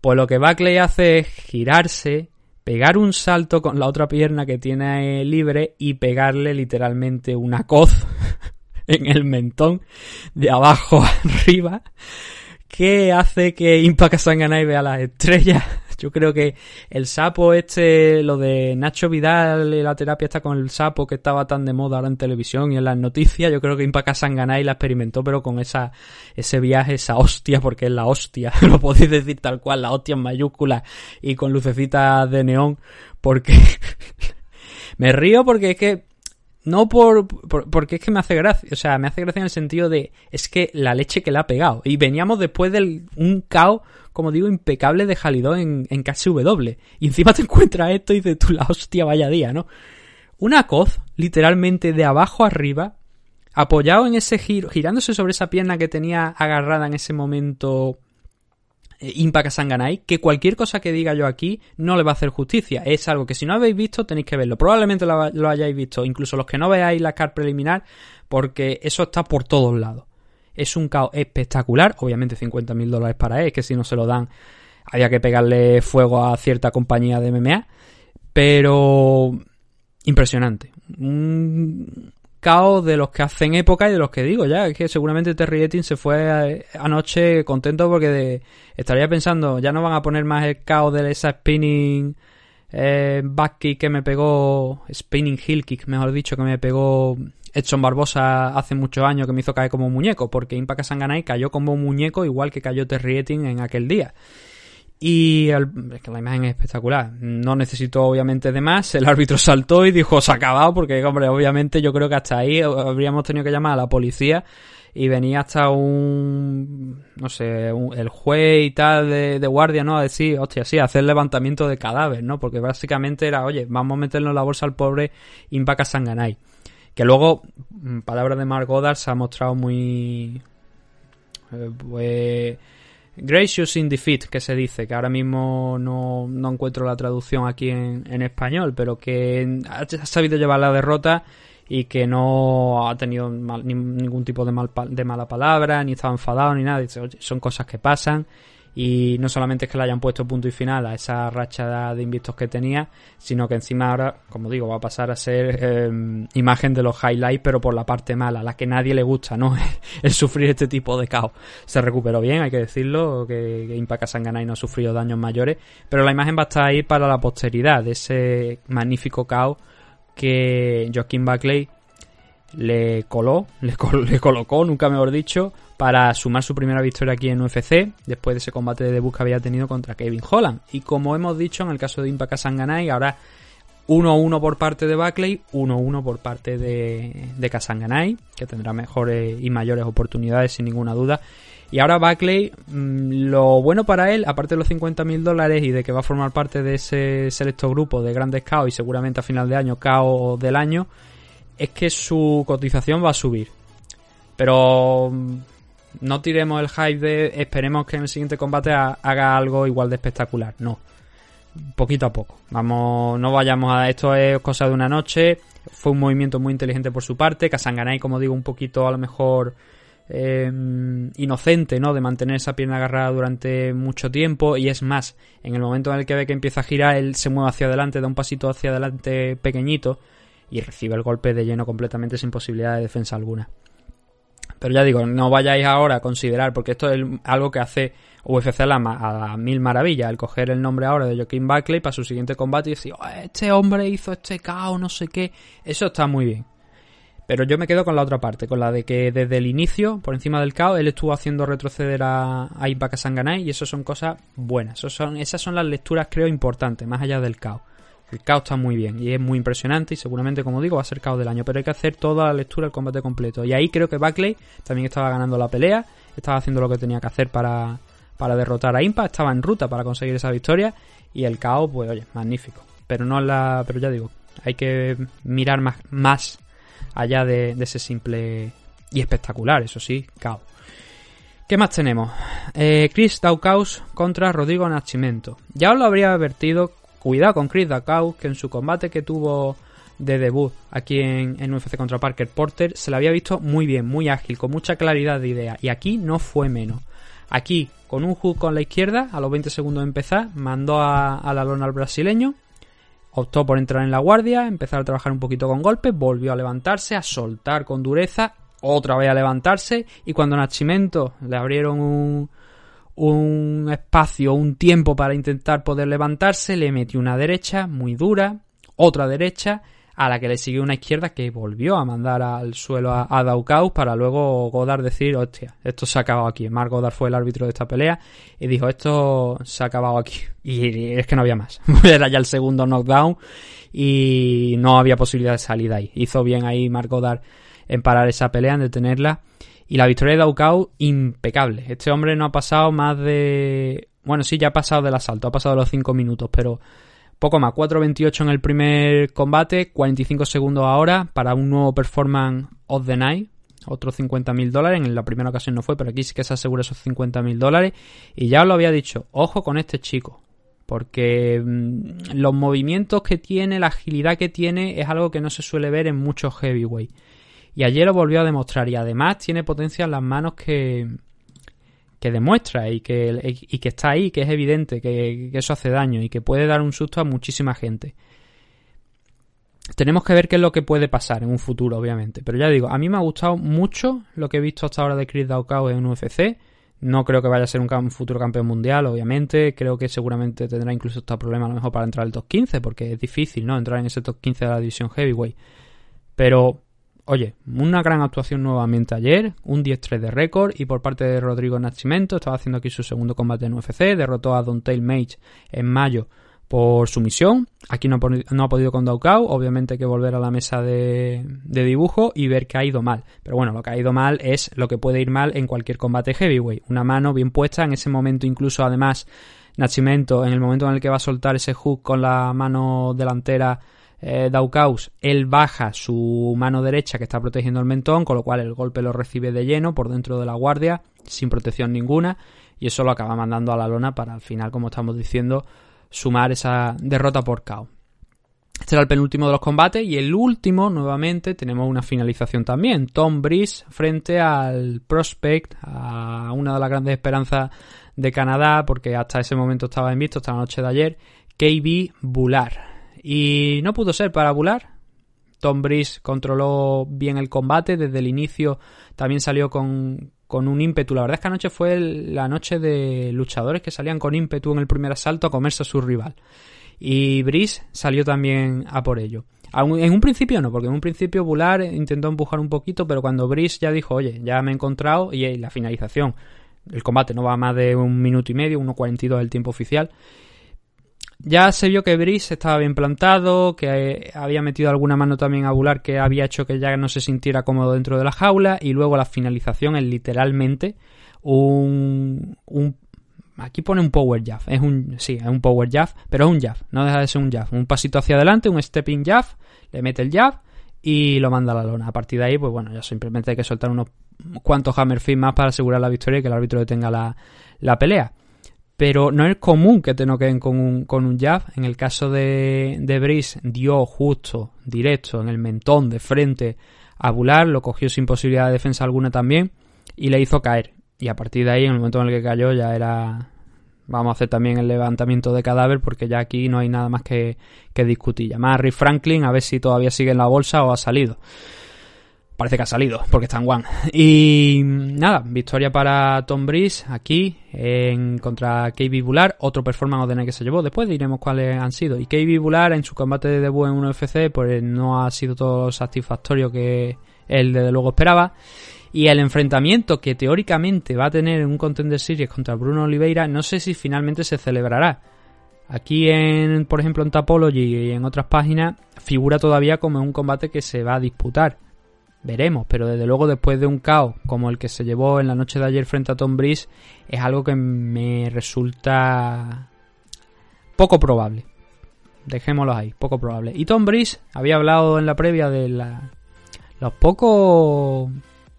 Pues lo que Buckley hace es girarse, pegar un salto con la otra pierna que tiene libre y pegarle literalmente una coz en el mentón de abajo arriba que hace que Impact Sanganay vea las estrellas. Yo creo que el sapo este, lo de Nacho Vidal, la terapia está con el sapo que estaba tan de moda ahora en televisión y en las noticias, yo creo que Impact Sanganay la experimentó, pero con esa, ese viaje, esa hostia, porque es la hostia, lo podéis decir tal cual, la hostia en mayúsculas y con lucecitas de neón, porque me río porque es que no por, porque es que me hace gracia, o sea, me hace gracia en el sentido de es que la leche que le ha pegado. Y veníamos después de un caos, como digo, impecable de Jalidó en, en KSW. Y encima te encuentras esto y dices tú, la hostia, vaya día, ¿no? Una coz, literalmente de abajo arriba, apoyado en ese giro, girándose sobre esa pierna que tenía agarrada en ese momento eh, Impact Sanganai, que cualquier cosa que diga yo aquí no le va a hacer justicia. Es algo que si no habéis visto tenéis que verlo. Probablemente lo, hayáis visto, incluso los que no veáis la car preliminar, porque eso está por todos lados. Es un caos espectacular, obviamente 50 mil dólares para él, que si no se lo dan había que pegarle fuego a cierta compañía de MMA, pero impresionante. Un caos de los que hacen época y de los que digo ya. Es que seguramente Terry Etting se fue eh, anoche contento porque estaría pensando, ya no van a poner más el caos de esa spinning eh, back kick que me pegó, spinning heel kick, mejor dicho, que me pegó Edson Barbosa hace muchos años que me hizo caer como un muñeco, porque Impact Sanganay cayó como un muñeco igual que cayó Terry Etting en aquel día. Y es que la imagen es espectacular. No necesito obviamente de más. El árbitro saltó y dijo, se ha acabado, porque hombre, obviamente yo creo que hasta ahí habríamos tenido que llamar a la policía y venía hasta un, no sé, el juez y tal de, guardia, ¿no? A decir, hostia, sí, hacer levantamiento de cadáver, ¿no? Porque básicamente era, oye, vamos a meterlo en la bolsa al pobre Impaka Sanganay. Que luego, palabras de Mark Goddard, se ha mostrado muy... Eh, pues Gracious in Defeat, que se dice, que ahora mismo no, no encuentro la traducción aquí en, español, pero que ha sabido llevar la derrota y que no ha tenido ningún tipo de, mal, de mala palabra, ni estaba enfadado, ni nada. Son cosas que pasan y no solamente es que le hayan puesto punto y final a esa racha de invictos que tenía, sino que encima ahora, como digo, va a pasar a ser em, imagen de los highlights, pero por la parte mala, la que nadie le gusta, ¿no? el sufrir este tipo de caos. Se recuperó bien, hay que decirlo, que, que Impact Sanganay no ha sufrido daños mayores, pero la imagen va a estar ahí para la posteridad de ese magnífico caos que Joaquín Buckley le coló, le, le colocó, nunca mejor dicho, para sumar su primera victoria aquí en UFC, después de ese combate de debut que había tenido contra Kevin Holland. Y como hemos dicho en el caso de Impact Kasanganay, ahora 1-1 por parte de Buckley, 1-1 por parte de, de que tendrá mejores y mayores oportunidades sin ninguna duda. Y ahora Buckley, mm, lo bueno para él, aparte de los 50 mil dólares y de que va a formar parte de ese selecto grupo de grandes KO y seguramente a final de año KO del año, es que su cotización va a subir. Pero mm, no tiremos el hype de esperemos que en el siguiente combate haga algo igual de espectacular. No. Poquito a poco. Vamos, no vayamos a esto es cosa de una noche. Fue un movimiento muy inteligente por su parte. Kasanganay, como digo, un poquito a lo mejor em, inocente, ¿no? De mantener esa pierna agarrada durante mucho tiempo. Y es más, en el momento en el que ve que empieza a girar, él se mueve hacia adelante, da un pasito hacia adelante pequeñito y recibe el golpe de lleno completamente sin posibilidad de defensa alguna. Pero ya digo, no vayáis ahora a considerar, porque esto es algo que hace UFC a la, mil maravillas, el coger el nombre ahora de Joaquín Buckley para su siguiente combate y decir, este hombre hizo este caos, no sé qué. Eso está muy bien. Pero yo me quedo con la otra parte, con la de que desde el inicio, por encima del caos, él estuvo haciendo retroceder a, a Impact Sanganay y eso son cosas buenas. son, esas son las lecturas, creo, importantes, más allá del caos. El caos está muy bien y es muy impresionante y seguramente, como digo, va a ser caos del año. Pero hay que hacer toda la lectura del combate completo. Y ahí creo que Buckley también estaba ganando la pelea, estaba haciendo lo que tenía que hacer para, para derrotar a Impa, estaba en ruta para conseguir esa victoria y el caos, pues oye, magnífico. Pero no la, pero ya digo, hay que mirar más, más allá de, ese simple y espectacular, eso sí, caos. ¿Qué más tenemos? Eh, Chris Daukaus contra Rodrigo Nascimento. Ya os lo habría advertido Cuidado con Chris Dacau, que en su combate que tuvo de debut aquí en, UFC contra Parker Porter, se le había visto muy bien, muy ágil, con mucha claridad de idea. Y aquí no fue menos. Aquí, con un hook con la izquierda, a los 20 segundos de empezar, mandó a, a la lona al brasileño. Optó por entrar en la guardia, empezar a trabajar un poquito con golpes, volvió a levantarse, a soltar con dureza, otra vez a levantarse. Y cuando Nachimento le abrieron un, un espacio, un tiempo para intentar poder levantarse, le metió una derecha muy dura, otra derecha, a la que le siguió una izquierda que volvió a mandar al suelo a, a para luego Godard decir, hostia, esto se ha acabado aquí. Mark Godard fue el árbitro de esta pelea y dijo, esto se ha acabado aquí. Y es que no había más. Era ya el segundo knockdown y no había posibilidad de salir de ahí. Hizo bien ahí Mark Godard en parar esa pelea, en detenerla. Y la victoria de Daukau, impecable. Este hombre no ha pasado más de... Bueno, sí, ya ha pasado del asalto, ha pasado los 5 minutos, pero poco más. 4.28 en el primer combate, 45 segundos ahora para un nuevo performance of the night. Otros 50.000 dólares. En la primera ocasión no fue, pero aquí sí que se asegura esos 50.000 dólares. Y ya os lo había dicho, ojo con este chico. Porque mmm, los movimientos que tiene, la agilidad que tiene, es algo que no se suele ver en muchos heavyweight. Y ayer lo volvió a demostrar. Y además tiene potencia en las manos que, que demuestra y que, y que está ahí, que es evidente que, eso hace daño y que puede dar un susto a muchísima gente. Tenemos que ver qué es lo que puede pasar en un futuro, obviamente. Pero ya digo, a mí me ha gustado mucho lo que he visto hasta ahora de Chris Daukau en UFC. No creo que vaya a ser un, futuro campeón mundial, obviamente. Creo que seguramente tendrá incluso este problema a lo mejor para entrar al top 15, porque es difícil, ¿no? Entrar en ese top 15 de la división heavyweight. Pero Oye, una gran actuación nuevamente ayer, un 10-3 de récord y por parte de Rodrigo Nascimento, estaba haciendo aquí su segundo combate en UFC, derrotó a Dontail Mage en mayo por sumisión, aquí no, no ha podido con Daukau, obviamente hay que volver a la mesa de, dibujo y ver que ha ido mal, pero bueno, lo que ha ido mal es lo que puede ir mal en cualquier combate heavyweight, una mano bien puesta, en ese momento incluso además Nascimento, en el momento en el que va a soltar ese hook con la mano delantera eh, Daukaus, él baja su mano derecha que está protegiendo el mentón, con lo cual el golpe lo recibe de lleno por dentro de la guardia, sin protección ninguna, y eso lo acaba mandando a la lona para al final, como estamos diciendo, sumar esa derrota por KO. Este era el penúltimo de los combates y el último, nuevamente, tenemos una finalización también. Tom Breeze frente al Prospect, a una de las grandes esperanzas de Canadá, porque hasta ese momento estaba invisto, hasta la noche de ayer, KB Bular. Y no pudo ser para Bular. Tom Breeze controló bien el combate desde el inicio. También salió con, con un ímpetu. La verdad es que anoche fue la noche de luchadores que salían con ímpetu en el primer asalto a comerse a su rival. Y Breeze salió también a por ello. En un principio no, porque en un principio Bular intentó empujar un poquito, pero cuando Breeze ya dijo, oye, ya me he encontrado, y la finalización, el combate no va más de un minuto y medio, 1.42 el tiempo oficial, ya se vio que Brice estaba bien plantado, que había metido alguna mano también a Bular que había hecho que ya no se sintiera cómodo dentro de la jaula y luego la finalización es literalmente un, un aquí pone un power jab, es un sí, es un power jab, pero es un jab, no deja de ser un jab, un pasito hacia adelante, un stepping jab, le mete el jab y lo manda a la lona. A partir de ahí, pues bueno, ya simplemente hay que soltar unos cuantos hammer fist más para asegurar la victoria y que el árbitro detenga la, la pelea pero no es común que te noqueen con un, con un jab. En el caso de, de Brice dio justo, directo, en el mentón de frente a Bular, lo cogió sin posibilidad de defensa alguna también y le hizo caer. Y a partir de ahí, en el momento en el que cayó, ya era... Vamos a hacer también el levantamiento de cadáver porque ya aquí no hay nada más que, que discutir. Llamar a Rick Franklin a ver si todavía sigue en la bolsa o ha salido parece que ha salido, porque está en One. Y nada, victoria para Tom Breeze aquí en contra KB Bular, otro performance de que se llevó. Después diremos cuáles han sido. Y KB Bular en su combate de debut en UFC, pues no ha sido todo satisfactorio que él desde luego esperaba. Y el enfrentamiento que teóricamente va a tener un Contender Series contra Bruno Oliveira, no sé si finalmente se celebrará. Aquí en, por ejemplo, en Tapology y en otras páginas, figura todavía como un combate que se va a disputar veremos, pero desde luego después de un caos como el que se llevó en la noche de ayer frente a Tom Breeze, es algo que me resulta poco probable. Dejémoslo ahí, poco probable. Y Tom Breeze había hablado en la previa de la, los pocos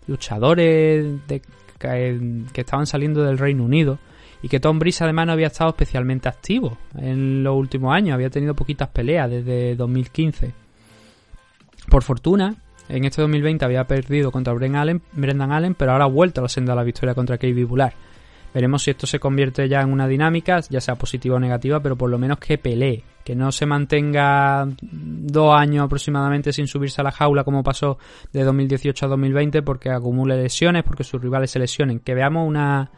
luchadores de, que, que estaban saliendo del Reino Unido y que Tom Breeze además no había estado especialmente activo en los últimos años, había tenido poquitas peleas desde 2015 Por fortuna, en este 2020 había perdido contra Brendan Allen, Brendan Allen pero ahora ha vuelto a la senda de la victoria contra Kevin Bular. Veremos si esto se convierte ya en una dinámica, ya sea positiva o negativa, pero por lo menos que pelee, que no se mantenga dos años aproximadamente sin subirse a la jaula como pasó de 2018 a 2020 porque acumule lesiones, porque sus rivales se lesionen, que veamos una,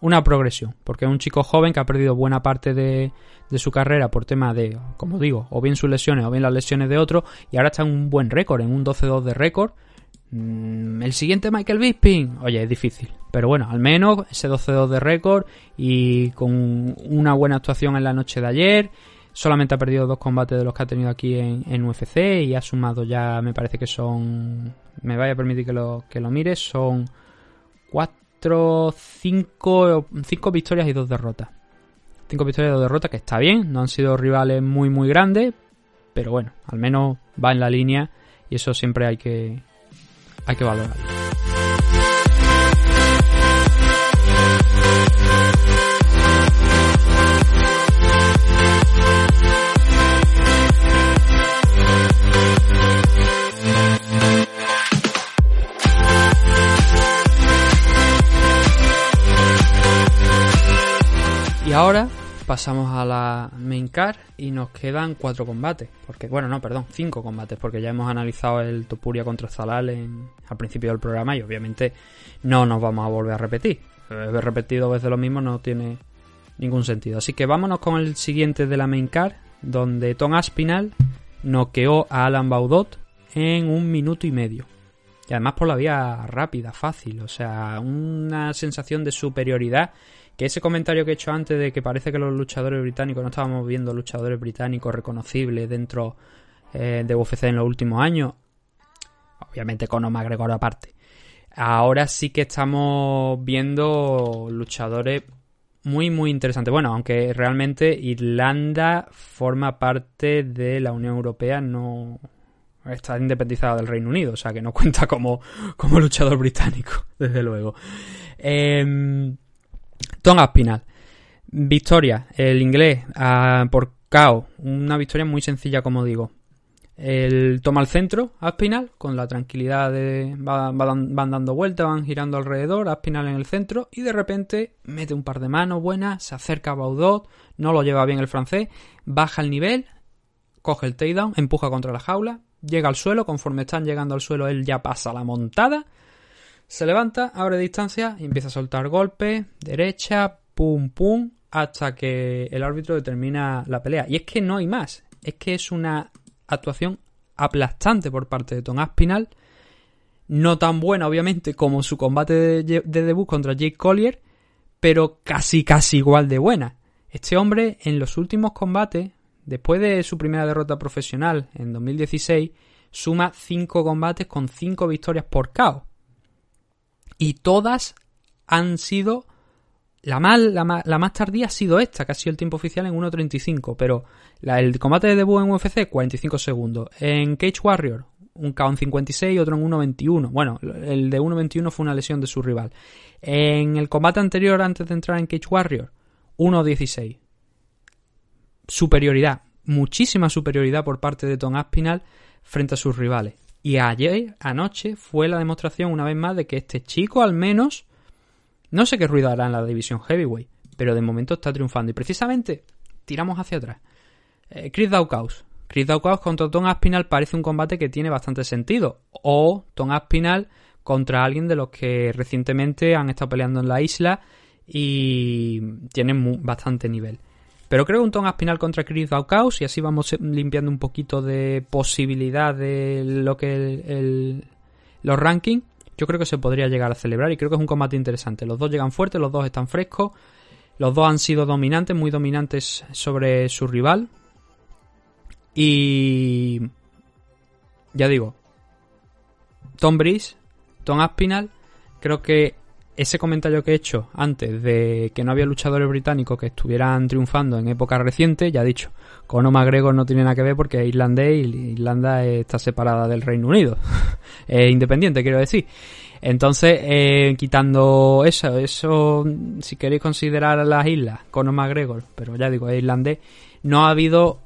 una progresión, porque es un chico joven que ha perdido buena parte de, de su carrera por tema de, como digo, o bien sus lesiones o bien las lesiones de otro, y ahora está en un buen récord, en un 12-2 de récord. Mm, el siguiente Michael Bisping, oye, es difícil, pero bueno, al menos ese 12-2 de récord y con una buena actuación en la noche de ayer. Solamente ha perdido dos combates de los que ha tenido aquí en, UFC y ha sumado ya, me parece que son, me vaya a permitir que lo, que lo mire, son cuatro, cinco, cinco victorias y dos derrotas. Cinco victorias y dos derrotas, que está bien, no han sido rivales muy muy grandes, pero bueno, al menos va en la línea y eso siempre hay que, hay que valorar. Ahora pasamos a la main card y nos quedan cuatro combates. Porque, bueno, no, perdón, cinco combates, porque ya hemos analizado el Topuria contra Zalal en, al principio del programa y obviamente no nos vamos a volver a repetir. Haber repetido veces lo mismo no tiene ningún sentido. Así que vámonos con el siguiente de la main card, donde Tom Aspinal noqueó a Alan Baudot en un minuto y medio. Y además por la vía rápida, fácil, o sea, una sensación de superioridad que ese comentario que he hecho antes de que parece que los luchadores británicos no estábamos viendo luchadores británicos reconocibles dentro eh, de UFC en los últimos años, obviamente con Omar Gregor aparte. Ahora sí que estamos viendo luchadores muy muy interesantes. Bueno, aunque realmente Irlanda forma parte de la Unión Europea, no está independizada del Reino Unido, o sea que no cuenta como, como luchador británico, desde luego. Eh, Tom Aspinal. Victoria, el inglés, por KO. Una victoria muy sencilla, como digo. El toma al centro, Aspinal, con la tranquilidad de. van dando vueltas, van girando alrededor, Aspinal en el centro, y de repente mete un par de manos buenas, se acerca a Baudot, no lo lleva bien el francés, baja el nivel, coge el takedown, empuja contra la jaula, llega al suelo, conforme están llegando al suelo, él ya pasa la montada se levanta, abre distancia y empieza a soltar golpes, derecha, pum pum, hasta que el árbitro determina la pelea. Y es que no hay más. Es que es una actuación aplastante por parte de Tom Aspinal. No tan buena, obviamente, como su combate de, debut contra Jake Collier, pero casi, casi igual de buena. Este hombre, en los últimos combates, después de su primera derrota profesional en 2016, suma 5 combates con 5 victorias por KO y todas han sido... La más, la, más, tardía ha sido esta, que ha sido el tiempo oficial en 1.35, pero el combate de debut en UFC, 45 segundos. En Cage Warrior, un KO en 56 y otro en 1.21. Bueno, el de 1.21 fue una lesión de su rival. En el combate anterior, antes de entrar en Cage Warrior, 1.16. Superioridad, muchísima superioridad por parte de Tom Aspinal frente a sus rivales. Y ayer, anoche, fue la demostración una vez más de que este chico al menos, no sé qué ruido hará en la división heavyweight, pero de momento está triunfando. Y precisamente, tiramos hacia atrás. Eh, Chris Daukaus. Chris Daukaus contra Tom Aspinal parece un combate que tiene bastante sentido. O Tom Aspinal contra alguien de los que recientemente han estado peleando en la isla y tienen bastante nivel. Pero creo que un Tom Aspinal contra Chris Daukaus y así vamos limpiando un poquito de posibilidad de lo que los rankings. Yo creo que se podría llegar a celebrar y creo que es un combate interesante. Los dos llegan fuertes, los dos están frescos, los dos han sido dominantes, muy dominantes sobre su rival. Y ya digo, Tom Breeze, Tom Aspinal, creo que ese comentario que he hecho antes de que no había luchadores británicos que estuvieran triunfando en época reciente, ya he dicho, con Omar Gregor no tiene nada que ver porque es irlandés y Irlanda está separada del Reino Unido. es independiente, quiero decir. Entonces, eh, quitando eso, eso, si queréis considerar las islas con Omar Gregor, pero ya digo, es irlandés, no ha habido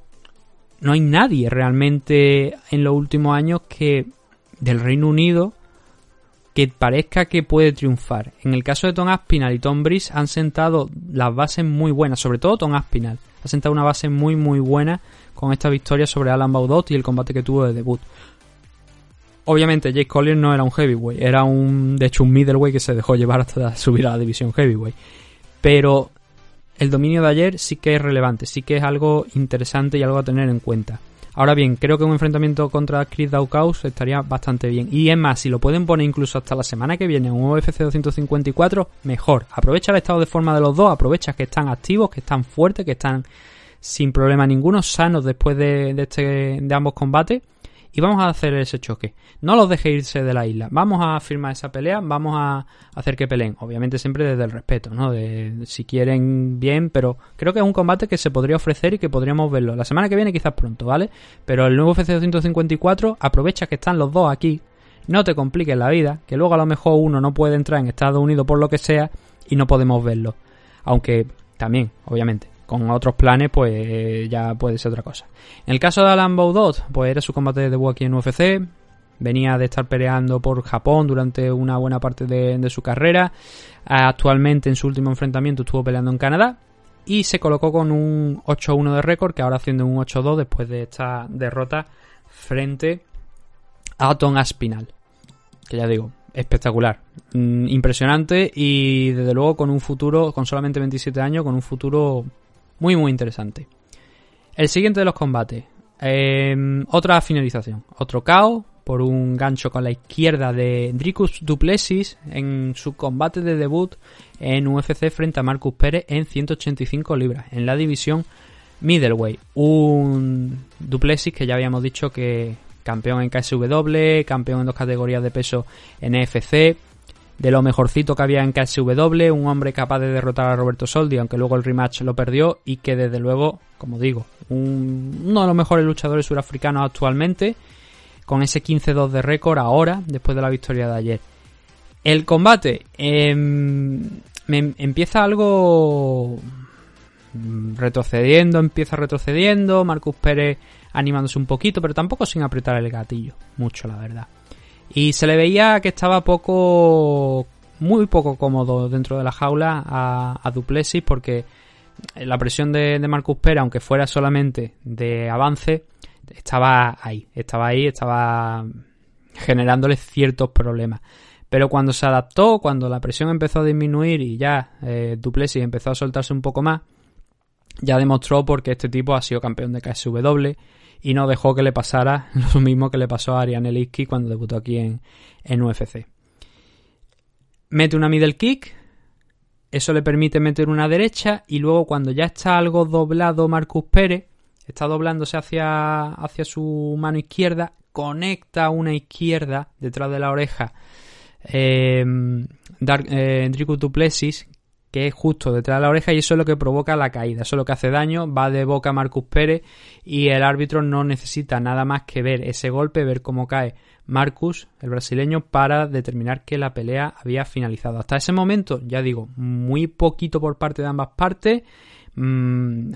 no hay nadie realmente en los últimos años que del Reino Unido que parezca que puede triunfar. En el caso de Tom Aspinall y Tom Breeze han sentado las bases muy buenas, sobre todo Tom Aspinall. Ha sentado una base muy muy buena con esta victoria sobre Alan Baudot y el combate que tuvo de debut. Obviamente Jake Collier no era un heavyweight, era un de hecho un middleweight que se dejó llevar hasta subir a la división heavyweight. Pero el dominio de ayer sí que es relevante, sí que es algo interesante y algo a tener en cuenta. Ahora bien, creo que un enfrentamiento contra Chris Daukaus estaría bastante bien. Y es más, si lo pueden poner incluso hasta la semana que viene, un UFC 254, mejor. Aprovecha el estado de forma de los dos, aprovecha que están activos, que están fuertes, que están sin problema ninguno, sanos después de, este, de ambos combates y vamos a hacer ese choque. No los deje irse de la isla. Vamos a firmar esa pelea, vamos a hacer que peleen. Obviamente siempre desde el respeto, ¿no? De, si quieren bien, pero creo que es un combate que se podría ofrecer y que podríamos verlo. La semana que viene quizás pronto, ¿vale? Pero el nuevo FC 254 aprovecha que están los dos aquí. No te compliques la vida, que luego a lo mejor uno no puede entrar en Estados Unidos por lo que sea y no podemos verlo. Aunque también, obviamente, con otros planes, pues ya puede ser otra cosa. En el caso de Alan Baudot, pues era su combate de debut en UFC. Venía de estar peleando por Japón durante una buena parte de, su carrera. Actualmente en su último enfrentamiento estuvo peleando en Canadá. Y se colocó con un 8-1 de récord, que ahora haciendo un 8-2 después de esta derrota frente a Tom Aspinal. Que ya digo, espectacular, mm, impresionante y desde luego con un futuro, con solamente 27 años, con un futuro muy, muy interesante. El siguiente de los combates. Em, otra finalización. Otro KO por un gancho con la izquierda de Dricus Duplessis en su combate de debut en UFC frente a Marcus Pérez en 185 libras en la división middleweight. Un Duplessis que ya habíamos dicho que campeón en KSW, campeón en dos categorías de peso en EFC, de lo mejorcito que había en KSW, un hombre capaz de derrotar a Roberto Soldi, aunque luego el rematch lo perdió y que desde luego, como digo, uno de los mejores luchadores surafricanos actualmente, con ese 15-2 de récord ahora, después de la victoria de ayer. El combate em, me empieza algo retrocediendo, empieza retrocediendo, Marcus Pérez animándose un poquito, pero tampoco sin apretar el gatillo, mucho la verdad. Y se le veía que estaba poco, muy poco cómodo dentro de la jaula a, a Duplessis porque la presión de, Marcus Pera, aunque fuera solamente de avance, estaba ahí, estaba ahí, estaba generándole ciertos problemas. Pero cuando se adaptó, cuando la presión empezó a disminuir y ya eh, Duplessis empezó a soltarse un poco más, ya demostró porque este tipo ha sido campeón de KSW, y no dejó que le pasara lo mismo que le pasó a Ariane Lipski cuando debutó aquí en, en UFC. Mete una middle kick, eso le permite meter una derecha y luego cuando ya está algo doblado Marcus Pérez, está doblándose hacia, hacia su mano izquierda, conecta una izquierda detrás de la oreja eh, Dark, eh, Duplessis, que es justo detrás de la oreja y eso es lo que provoca la caída, eso es lo que hace daño, va de boca a Marcus Pérez y el árbitro no necesita nada más que ver ese golpe, ver cómo cae Marcus, el brasileño, para determinar que la pelea había finalizado. Hasta ese momento, ya digo, muy poquito por parte de ambas partes, Mm,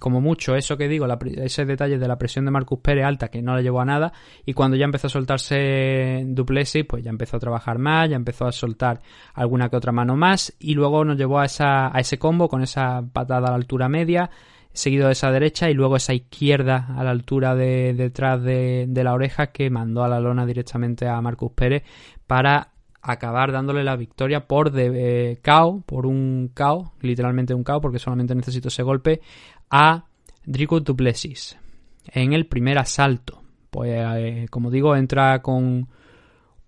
como mucho eso que digo, ese detalle de la presión de Marcus Pérez alta que no le llevó a nada y cuando ya empezó a soltarse Duplessis pues ya empezó a trabajar más, ya empezó a soltar alguna que otra mano más y luego nos llevó a, esa, a ese combo con esa patada a la altura media seguido de esa derecha y luego esa izquierda a la altura de detrás de, de la oreja que mandó a la lona directamente a Marcus Pérez para acabar dándole la victoria por de, eh, por un KO, literalmente un KO, porque solamente necesito ese golpe, a Drico Duplessis en el primer asalto. Pues, eh, como digo, entra con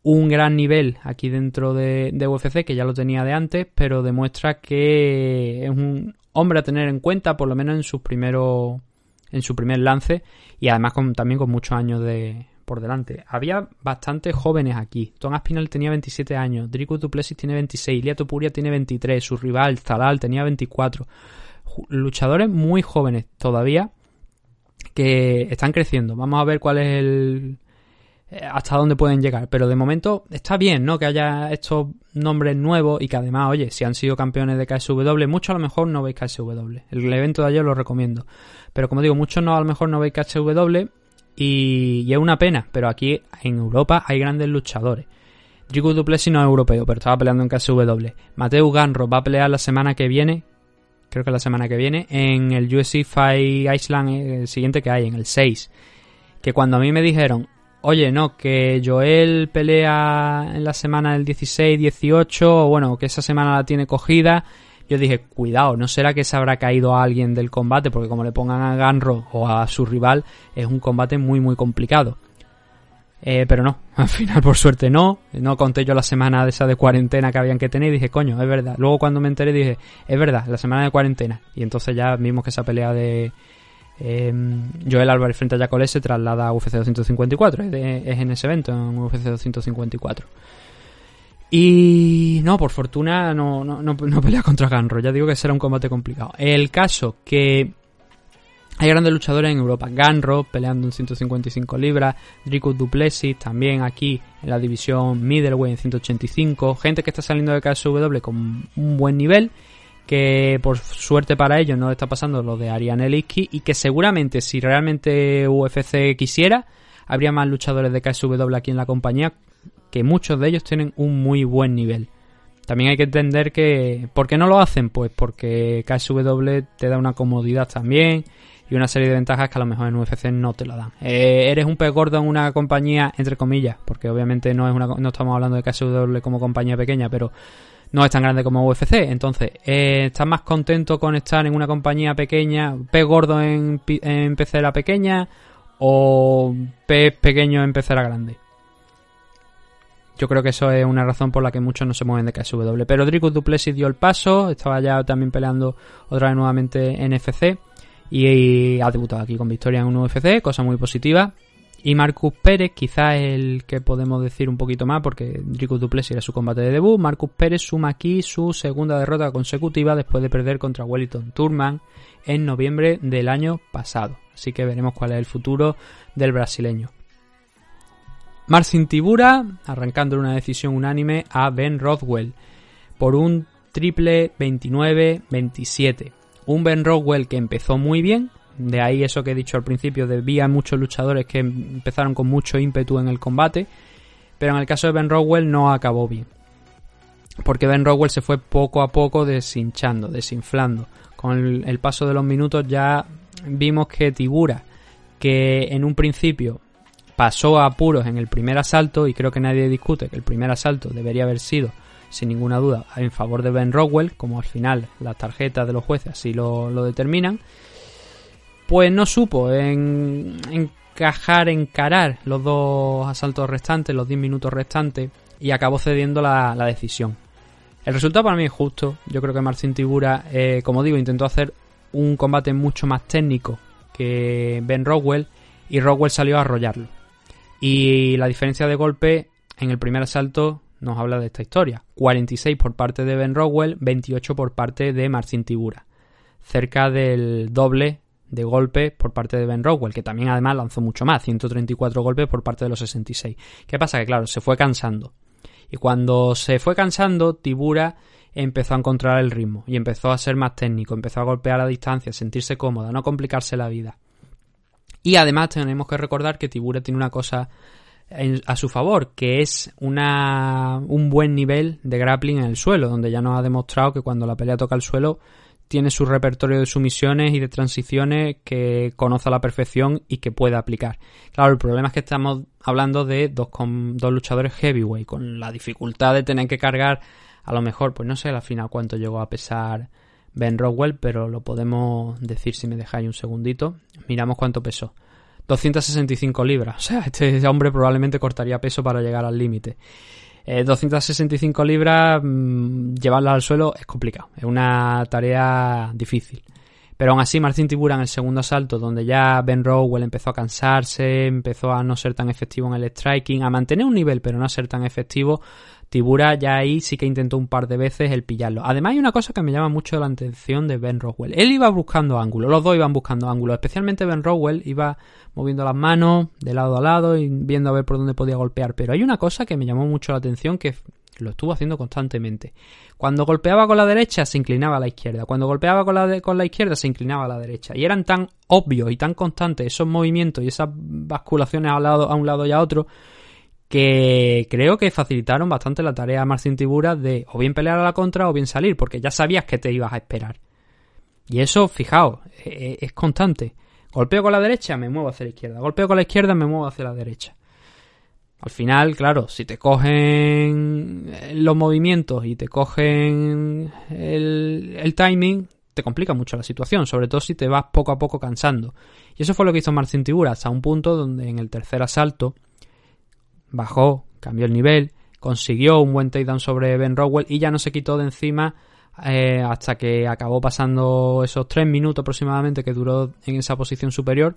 un gran nivel aquí dentro de, de, UFC, que ya lo tenía de antes, pero demuestra que es un hombre a tener en cuenta, por lo menos en sus primeros en su primer lance y además también con muchos años de, por delante. Había bastantes jóvenes aquí. Tom Aspinall tenía 27 años, Dricus Duplessis tiene 26, Liato Puria tiene 23, su rival Zalal tenía 24. Luchadores muy jóvenes todavía que están creciendo. Vamos a ver cuál es el, eh, hasta dónde pueden llegar. Pero de momento está bien, ¿no? Que haya estos nombres nuevos y que además, oye, si han sido campeones de KSW, muchos a lo mejor no veis KSW. El evento de ayer lo recomiendo. Pero como digo, muchos no a lo mejor no veis KSW y, es una pena. Pero aquí en Europa hay grandes luchadores. Riku Duplessis no es europeo, pero estaba peleando en KSW. Mateo Ganro va a pelear la semana que viene, creo que la semana que viene, en el UFC Fight Iceland, eh, el siguiente que hay, en el 6. Que cuando a mí me dijeron, oye, no, que Joel pelea en la semana del 16, 18, o bueno, que esa semana la tiene cogida, yo dije, cuidado, no será que se habrá caído a alguien del combate, porque como le pongan a Ganro o a su rival, es un combate muy, muy complicado. Eh, pero no, al final por suerte no. No conté yo la semana de esa de cuarentena que habían que tener y dije, coño, es verdad. Luego cuando me enteré dije, es verdad, la semana de cuarentena. Y entonces ya vimos que esa pelea de eh, Joel Álvarez frente a Jacolé se traslada a UFC 254. Es, es en ese evento, en UFC 254. Y no, por fortuna no, no, no, pelea contra Ganro. Ya digo que será un combate complicado. El caso que hay grandes luchadores en Europa. Ganro peleando en 155 libras. Dricus Duplessis también aquí en la división middleweight en 185. Gente que está saliendo de KSW con un buen nivel. Que por suerte para ellos no está pasando lo de Ariane Liski. Y que seguramente si realmente UFC quisiera, habría más luchadores de KSW aquí en la compañía. Que muchos de ellos tienen un muy buen nivel. También hay que entender que... ¿Por qué no lo hacen? Pues porque KSW te da una comodidad también y una serie de ventajas que a lo mejor en UFC no te lo dan. Eh, eres un pez gordo en una compañía, entre comillas, porque obviamente no, es una, no estamos hablando de KSW como compañía pequeña, pero no es tan grande como UFC. Entonces, eh, ¿estás más contento con estar en una compañía pequeña, pez gordo en, en pecera pequeña o pez pequeño en pecera grande? Yo creo que eso es una razón por la que muchos no se mueven de KSW. Pero Dricus Duplessis dio el paso, estaba ya también peleando otra vez nuevamente en FC y ha debutado aquí con victoria en un UFC, cosa muy positiva. Y Marcus Pérez, quizás el que podemos decir un poquito más, porque Dricus Duplessis era su combate de debut. Marcus Pérez suma aquí su segunda derrota consecutiva después de perder contra Wellington Turman en noviembre del año pasado. Así que veremos cuál es el futuro del brasileño. Marcin Tibura, arrancando una decisión unánime a Ben Rothwell por un triple 29-27. Un Ben Rockwell que empezó muy bien, de ahí eso que he dicho al principio, de vi a muchos luchadores que empezaron con mucho ímpetu en el combate, pero en el caso de Ben Rockwell no acabó bien. Porque Ben Rockwell se fue poco a poco deshinchando, desinflando. Con el, el paso de los minutos ya vimos que Tibura, que en un principio pasó a apuros en el primer asalto, y creo que nadie discute que el primer asalto debería haber sido sin ninguna duda en favor de Ben Rockwell, como al final las tarjetas de los jueces así lo, determinan, pues no supo en, encajar, encarar los dos asaltos restantes, los 10 minutos restantes, y acabó cediendo la, decisión. El resultado para mí es justo. Yo creo que Marcin Tibura, eh, como digo, intentó hacer un combate mucho más técnico que Ben Rockwell y Rockwell salió a arrollarlo. Y la diferencia de golpe en el primer asalto nos habla de esta historia. 46 por parte de Ben Rowell, 28 por parte de Marcin Tibura. Cerca del doble de golpes por parte de Ben Rowell, que también además lanzó mucho más, 134 golpes por parte de los 66. ¿Qué pasa? Que claro, se fue cansando. Y cuando se fue cansando, Tibura empezó a encontrar el ritmo y empezó a ser más técnico, empezó a golpear a distancia, sentirse cómoda, no complicarse la vida. Y además tenemos que recordar que Tibura tiene una cosa a su favor, que es una, un buen nivel de grappling en el suelo, donde ya nos ha demostrado que cuando la pelea toca el suelo tiene su repertorio de sumisiones y de transiciones que conoce a la perfección y que puede aplicar. Claro, el problema es que estamos hablando de dos, con, dos luchadores heavyweight, con la dificultad de tener que cargar, a lo mejor, pues no sé al final cuánto llegó a pesar Ben Rockwell, pero lo podemos decir si me dejáis un segundito. Miramos cuánto pesó. 265 libras. O sea, este hombre probablemente cortaría peso para llegar al límite. 265 eh, libras, mmm, llevarla al suelo es complicado. Es una tarea difícil. Pero aún así, Marcin Tibura en el segundo asalto, donde ya Ben Rowell empezó a cansarse, empezó a no ser tan efectivo en el striking, a mantener un nivel, pero no a ser tan efectivo, Tibura ya ahí sí que intentó un par de veces el pillarlo. Además hay una cosa que me llama mucho la atención de Ben Rowell. Él iba buscando ángulos, los dos iban buscando ángulos, especialmente Ben Rowell iba moviendo las manos de lado a lado y viendo a ver por dónde podía golpear. Pero hay una cosa que me llamó mucho la atención que lo estuvo haciendo constantemente. Cuando golpeaba con la derecha se inclinaba a la izquierda, cuando golpeaba con la, con la izquierda se inclinaba a la derecha. Y eran tan obvios y tan constantes esos movimientos y esas basculaciones a, lado, a un lado y a otro que creo que facilitaron bastante la tarea a Marcin Tibura de o bien pelear a la contra o bien salir, porque ya sabías que te ibas a esperar. Y eso, fijaos, e, e, es, constante. Golpeo con la derecha, me muevo hacia la izquierda. Golpeo con la izquierda, me muevo hacia la derecha. Al final, claro, si te cogen los movimientos y te cogen el, el timing, te complica mucho la situación, sobre todo si te vas poco a poco cansando. Y eso fue lo que hizo Marcin Tibura hasta un punto donde en el tercer asalto bajó, cambió el nivel, consiguió un buen takedown sobre Ben Rowell y ya no se quitó de encima eh, hasta que acabó pasando esos tres minutos aproximadamente que duró en esa posición superior,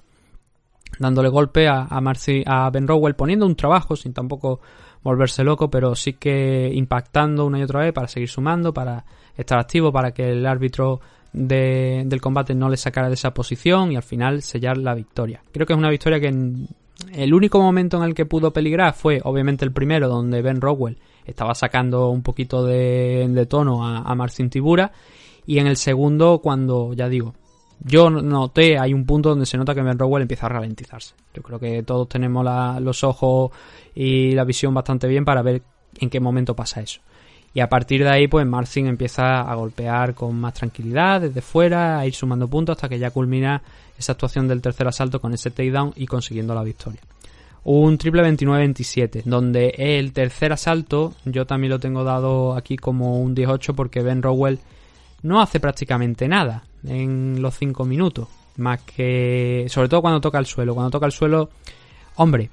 dándole golpe a, a, a Ben Rowell, poniendo un trabajo sin tampoco volverse loco, pero sí que impactando una y otra vez para seguir sumando, para estar activo, para que el árbitro del combate no le sacara de esa posición y al final sellar la victoria. Creo que es una victoria que el único momento en el que pudo peligrar fue obviamente el primero donde Ben Rowell estaba sacando un poquito de, tono a, a, Marcin Tibura. Y en el segundo cuando ya digo yo noté hay un punto donde se nota que Ben Rowell empieza a ralentizarse. Yo creo que todos tenemos los ojos y la visión bastante bien para ver en qué momento pasa eso y a partir de ahí pues Marcin empieza a golpear con más tranquilidad desde fuera a ir sumando puntos hasta que ya culmina esa actuación del tercer asalto con ese takedown y consiguiendo la victoria. Un triple 29-27, donde el tercer asalto yo también lo tengo dado aquí como un 18 porque Ben Rowell no hace prácticamente nada en los 5 minutos, más que sobre todo cuando toca el suelo. Cuando toca el suelo, hombre,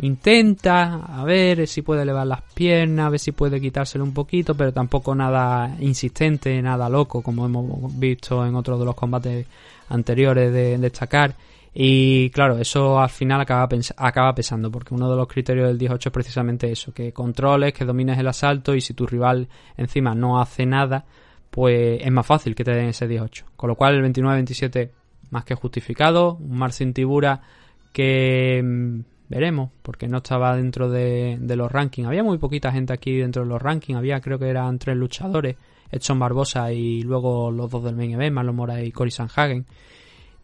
intenta a ver si puede elevar las piernas, a ver si puede quitárselo un poquito, pero tampoco nada insistente, nada loco, como hemos visto en otros de los combates anteriores de, destacar. Y claro, eso al final acaba, acaba pesando, porque uno de los criterios del 18 es precisamente eso, que controles, que domines el asalto y si tu rival encima no hace nada, pues es más fácil que te den ese 18. Con lo cual el 29-27 más que justificado, un Marcin Tibura que mm, veremos, porque no estaba dentro de, los rankings. Había muy poquita gente aquí dentro de los rankings, había creo que eran tres luchadores, Edson Barbosa y luego los dos del main Marlon Mora y Cory Sanhagen.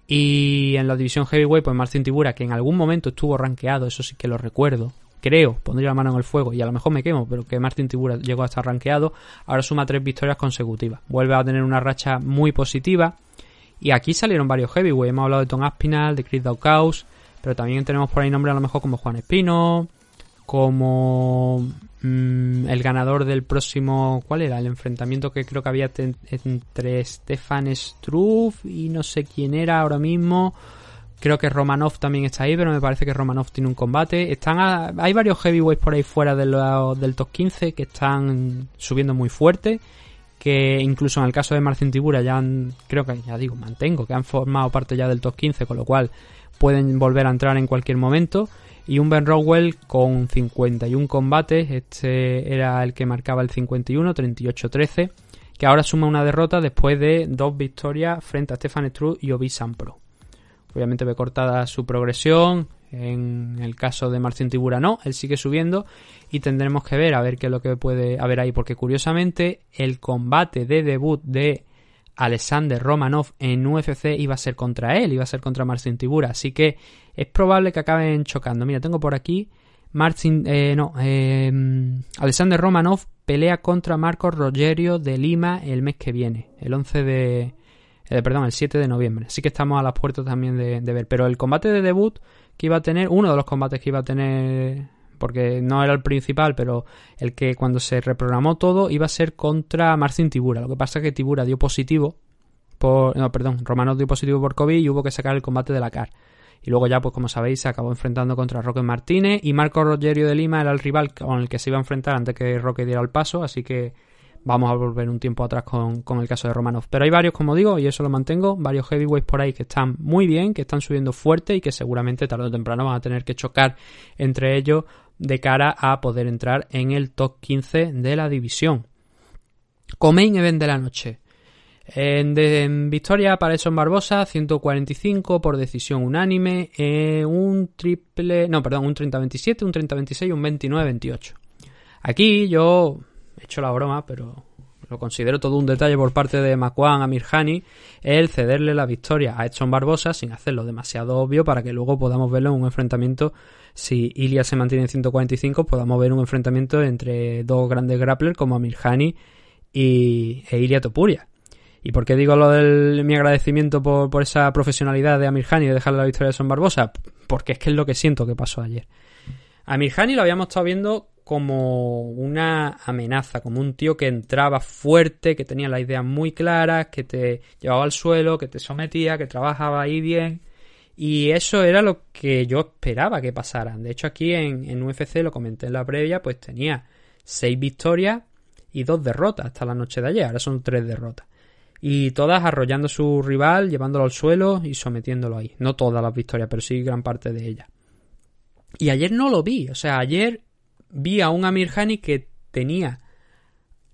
Y en la división heavyweight, pues Marcin Tibura, que en algún momento estuvo rankeado, eso sí que lo recuerdo. Creo, pondría la mano en el fuego y a lo mejor me quemo, pero que Martin Tibura llegó a estar rankeado. Ahora suma tres victorias consecutivas. Vuelve a tener una racha muy positiva. Y aquí salieron varios heavyweight. Hemos hablado de Tom Aspinall, de Chris Daukaus, pero también tenemos por ahí nombres a lo mejor como Juan Espino, como mm, el ganador del próximo, ¿cuál era? El enfrentamiento que creo que había entre Stefan Struff y no sé quién era ahora mismo. Creo que Romanov también está ahí, pero me parece que Romanov tiene un combate. Están hay varios heavyweights por ahí fuera del top 15 que están subiendo muy fuerte. Que incluso en el caso de Marcin Tibura ya han, creo que ya digo, mantengo, que han formado parte ya del top 15, con lo cual pueden volver a entrar en cualquier momento y un Ben Rowell con 51 combates, este era el que marcaba el 51, 38-13, que ahora suma una derrota después de dos victorias frente a Stefan Struve y Obi Pro. Obviamente ve cortada su progresión, en el caso de Marcin Tibura no, él sigue subiendo y tendremos que ver a ver qué es lo que puede haber ahí, porque curiosamente el combate de debut de Alexander Romanov en UFC iba a ser contra él, iba a ser contra Marcin Tibura. Así que es probable que acaben chocando. Mira, tengo por aquí Marcin, eh, no, eh, Alexander Romanov pelea contra Marcos Rogerio de Lima el mes que viene, el 11 de, eh, perdón, el 7 de noviembre. Así que estamos a las puertas también de ver. Pero el combate de debut que iba a tener, uno de los combates que iba a tener porque no era el principal, pero el que cuando se reprogramó todo iba a ser contra Marcin Tibura. Lo que pasa es que Tibura dio positivo por, no, perdón, Romanov dio positivo por COVID y hubo que sacar el combate de la CAR. Y luego ya, pues como sabéis, se acabó enfrentando contra Roque Martínez y Marco Rogerio de Lima era el rival con el que se iba a enfrentar antes que Roque diera el paso, así que vamos a volver un tiempo atrás con, con, el caso de Romanov. Pero hay varios, como digo, y eso lo mantengo, varios heavyweights por ahí que están muy bien, que están subiendo fuerte y que seguramente tarde o temprano van a tener que chocar entre ellos de cara a poder entrar en el top 15 de la división. Comain event de la noche. En, victoria para Edson Barbosa, 145 por decisión unánime, eh, un triple, no, perdón, un 30-27, un 30-26 un 29-28. Aquí yo he hecho la broma, pero lo considero todo un detalle por parte de Macuán a Mirhani, el cederle la victoria a Edson Barbosa sin hacerlo demasiado obvio para que luego podamos verlo en un enfrentamiento. Si Ilia se mantiene en 145, podamos ver un enfrentamiento entre dos grandes grapplers como Amirhani y e Ilia Topuria. ¿Y por qué digo lo de mi agradecimiento por, por esa profesionalidad de Amirhani de dejarle la victoria a Edson Barbosa? Porque es que es lo que siento que pasó ayer. Amirhani lo habíamos estado viendo como una amenaza, como un tío que entraba fuerte, que tenía las ideas muy claras, que te llevaba al suelo, que te sometía, que trabajaba ahí bien. Y eso era lo que yo esperaba que pasara. De hecho, aquí en, en UFC, lo comenté en la previa, pues tenía seis victorias y dos derrotas hasta la noche de ayer. Ahora son tres derrotas. Y todas arrollando a su rival, llevándolo al suelo y sometiéndolo ahí. No todas las victorias, pero sí gran parte de ellas. Y ayer no lo vi. O sea, ayer vi a un Amir Hani que tenía,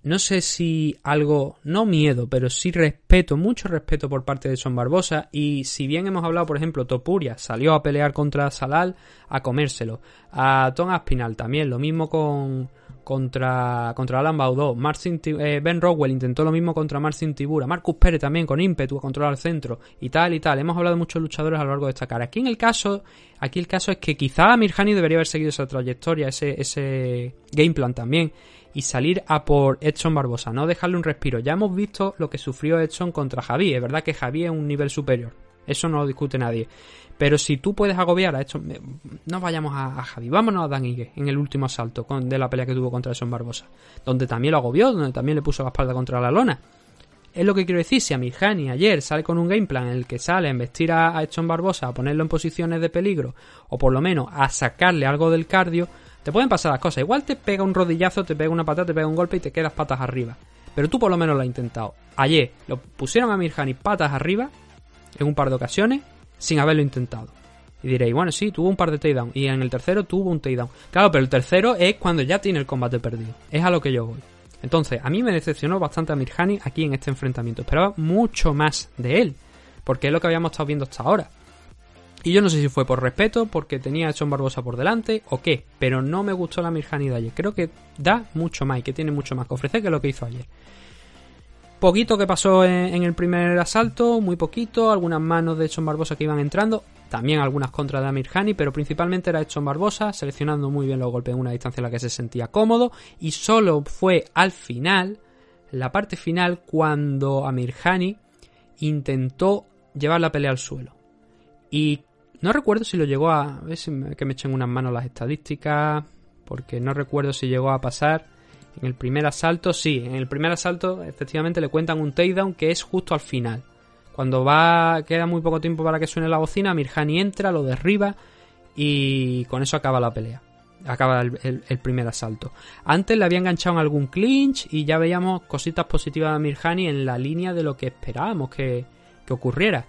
no sé si algo, no miedo, pero sí respeto, mucho respeto por parte de Son Barbosa. Y si bien hemos hablado, por ejemplo, Topuria salió a pelear contra Salal a comérselo. A Tom Aspinal también, lo mismo con, contra, contra Alan Baudó. Marcin, eh, ben Rowell intentó lo mismo contra Marcin Tibura. Marcus Pérez también con ímpetu a controlar el centro y tal y tal. Hemos hablado de muchos luchadores a lo largo de esta cara. Aquí en el caso, aquí el caso es que quizá Mirhani debería haber seguido esa trayectoria, ese, ese game plan también y salir a por Edson Barbosa, no dejarle un respiro. Ya hemos visto lo que sufrió Edson contra Javi. Es verdad que Javi es un nivel superior. Eso no lo discute nadie. Pero si tú puedes agobiar a esto, no vayamos a, Javi, vámonos a Dan Ige en el último asalto con, de la pelea que tuvo contra Edson Barbosa, donde también lo agobió, donde también le puso la espalda contra la lona. Es lo que quiero decir, si a Mirjani ayer sale con un game plan en el que sale a investir a, a Edson Barbosa, a ponerlo en posiciones de peligro, o por lo menos a sacarle algo del cardio, te pueden pasar las cosas. Igual te pega un rodillazo, te pega una patada, te pega un golpe y te quedas patas arriba. Pero tú por lo menos lo has intentado. Ayer lo pusieron a Mirjani patas arriba en un par de ocasiones sin haberlo intentado. Y diréis, bueno, sí, tuvo un par de takedown. Y en el tercero tuvo un takedown. Claro, pero el tercero es cuando ya tiene el combate perdido. Es a lo que yo voy. Entonces, a mí me decepcionó bastante a Mirhani aquí en este enfrentamiento. Esperaba mucho más de él. Porque es lo que habíamos estado viendo hasta ahora. Y yo no sé si fue por respeto, porque tenía a John Barbosa por delante o qué. Pero no me gustó la Mirhani de ayer. Creo que da mucho más y que tiene mucho más que ofrecer que lo que hizo ayer. Poquito que pasó en, el primer asalto, muy poquito, algunas manos de Edson Barbosa que iban entrando, también algunas contra de Amir Hani, pero principalmente era Edson Barbosa, seleccionando muy bien los golpes en una distancia en la que se sentía cómodo, y solo fue al final, la parte final, cuando Amir Hani intentó llevar la pelea al suelo. Y no recuerdo si lo llegó a... a ver si me, que me echen unas manos las estadísticas, porque no recuerdo si llegó a pasar en el primer asalto, sí, en el primer asalto efectivamente le cuentan un takedown que es justo al final. Cuando va, queda muy poco tiempo para que suene la bocina, Mirhani entra, lo derriba y con eso acaba la pelea. Acaba el, primer asalto. Antes le había enganchado en algún clinch y ya veíamos cositas positivas de Mirhani en la línea de lo que esperábamos que, que ocurriera.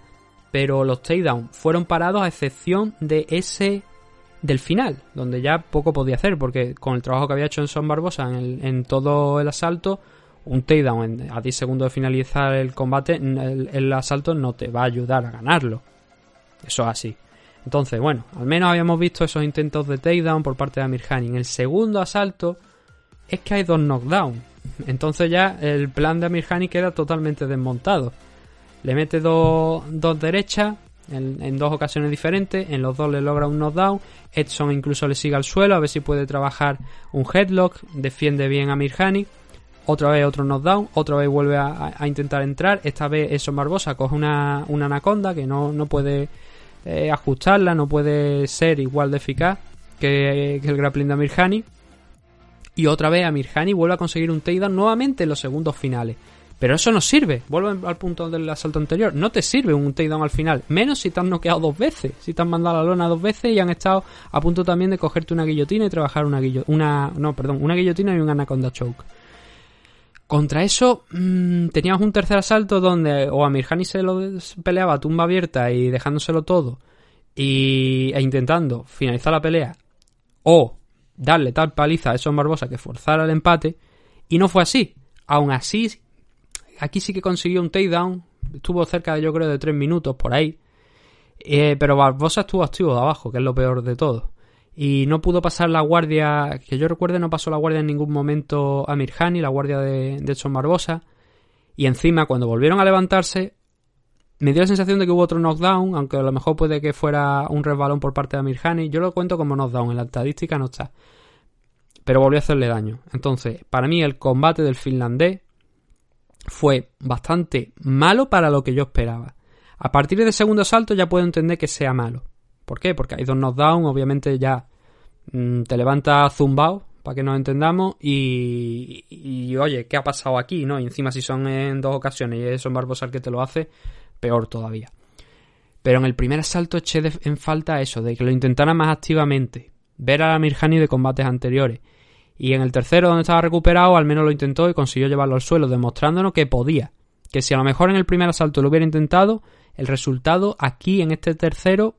Pero los takedowns fueron parados a excepción de ese del final, donde ya poco podía hacer, porque con el trabajo que había hecho en Son Barbosa en, todo el asalto, un takedown a 10 segundos de finalizar el combate, el, asalto no te va a ayudar a ganarlo. Eso es así. Entonces, bueno, al menos habíamos visto esos intentos de takedown por parte de Amir Khan. En el segundo asalto es que hay dos knockdowns. Entonces ya el plan de Amir Khan queda totalmente desmontado. Le mete dos, dos derechas, en, dos ocasiones diferentes, en los dos le logra un knockdown, Edson incluso le sigue al suelo a ver si puede trabajar un headlock, defiende bien a Mirhani, otra vez otro knockdown, otra vez vuelve a, intentar entrar, esta vez Edson Barbosa coge una, anaconda que no, puede eh, ajustarla, no puede ser igual de eficaz que, el grappling de Mirhani, y otra vez a Mirhani vuelve a conseguir un takedown nuevamente en los segundos finales. Pero eso no sirve. Vuelvo al punto del asalto anterior. No te sirve un takedown al final. Menos si te han noqueado dos veces. Si te han mandado la lona dos veces y han estado a punto también de cogerte una guillotina y trabajar una guillotina. Una, no, perdón, una guillotina y un anaconda choke. Contra eso mmm, teníamos un tercer asalto donde o a Mirhani se lo peleaba a tumba abierta y dejándoselo todo y, e intentando finalizar la pelea. O darle tal paliza a Edson Barbosa que forzara el empate. Y no fue así. Aún así, aquí sí que consiguió un takedown. Estuvo cerca, de, yo creo, de tres minutos por ahí. Eh, pero Barbosa estuvo activo de abajo, que es lo peor de todo. Y no pudo pasar la guardia, que yo recuerde, no pasó la guardia en ningún momento a Mirjani, la guardia de, de Edson Barbosa. Y encima, cuando volvieron a levantarse, me dio la sensación de que hubo otro knockdown, aunque a lo mejor puede que fuera un resbalón por parte de Amirhani. Yo lo cuento como knockdown, en la estadística no está. Pero volvió a hacerle daño. Entonces, para mí el combate del finlandés fue bastante malo para lo que yo esperaba. A partir del segundo salto ya puedo entender que sea malo. ¿Por qué? Porque hay dos knockdowns, obviamente ya mm, te levanta zumbao, para que nos entendamos, y, y, oye, ¿qué ha pasado aquí? ¿no? Y encima si son en dos ocasiones y es un Barbosa el que te lo hace, peor todavía. Pero en el primer asalto eché en falta eso, de que lo intentara más activamente, ver a Mirjani de combates anteriores. Y en el tercero, donde estaba recuperado, al menos lo intentó y consiguió llevarlo al suelo, demostrándonos que podía. Que si a lo mejor en el primer asalto lo hubiera intentado, el resultado aquí en este tercero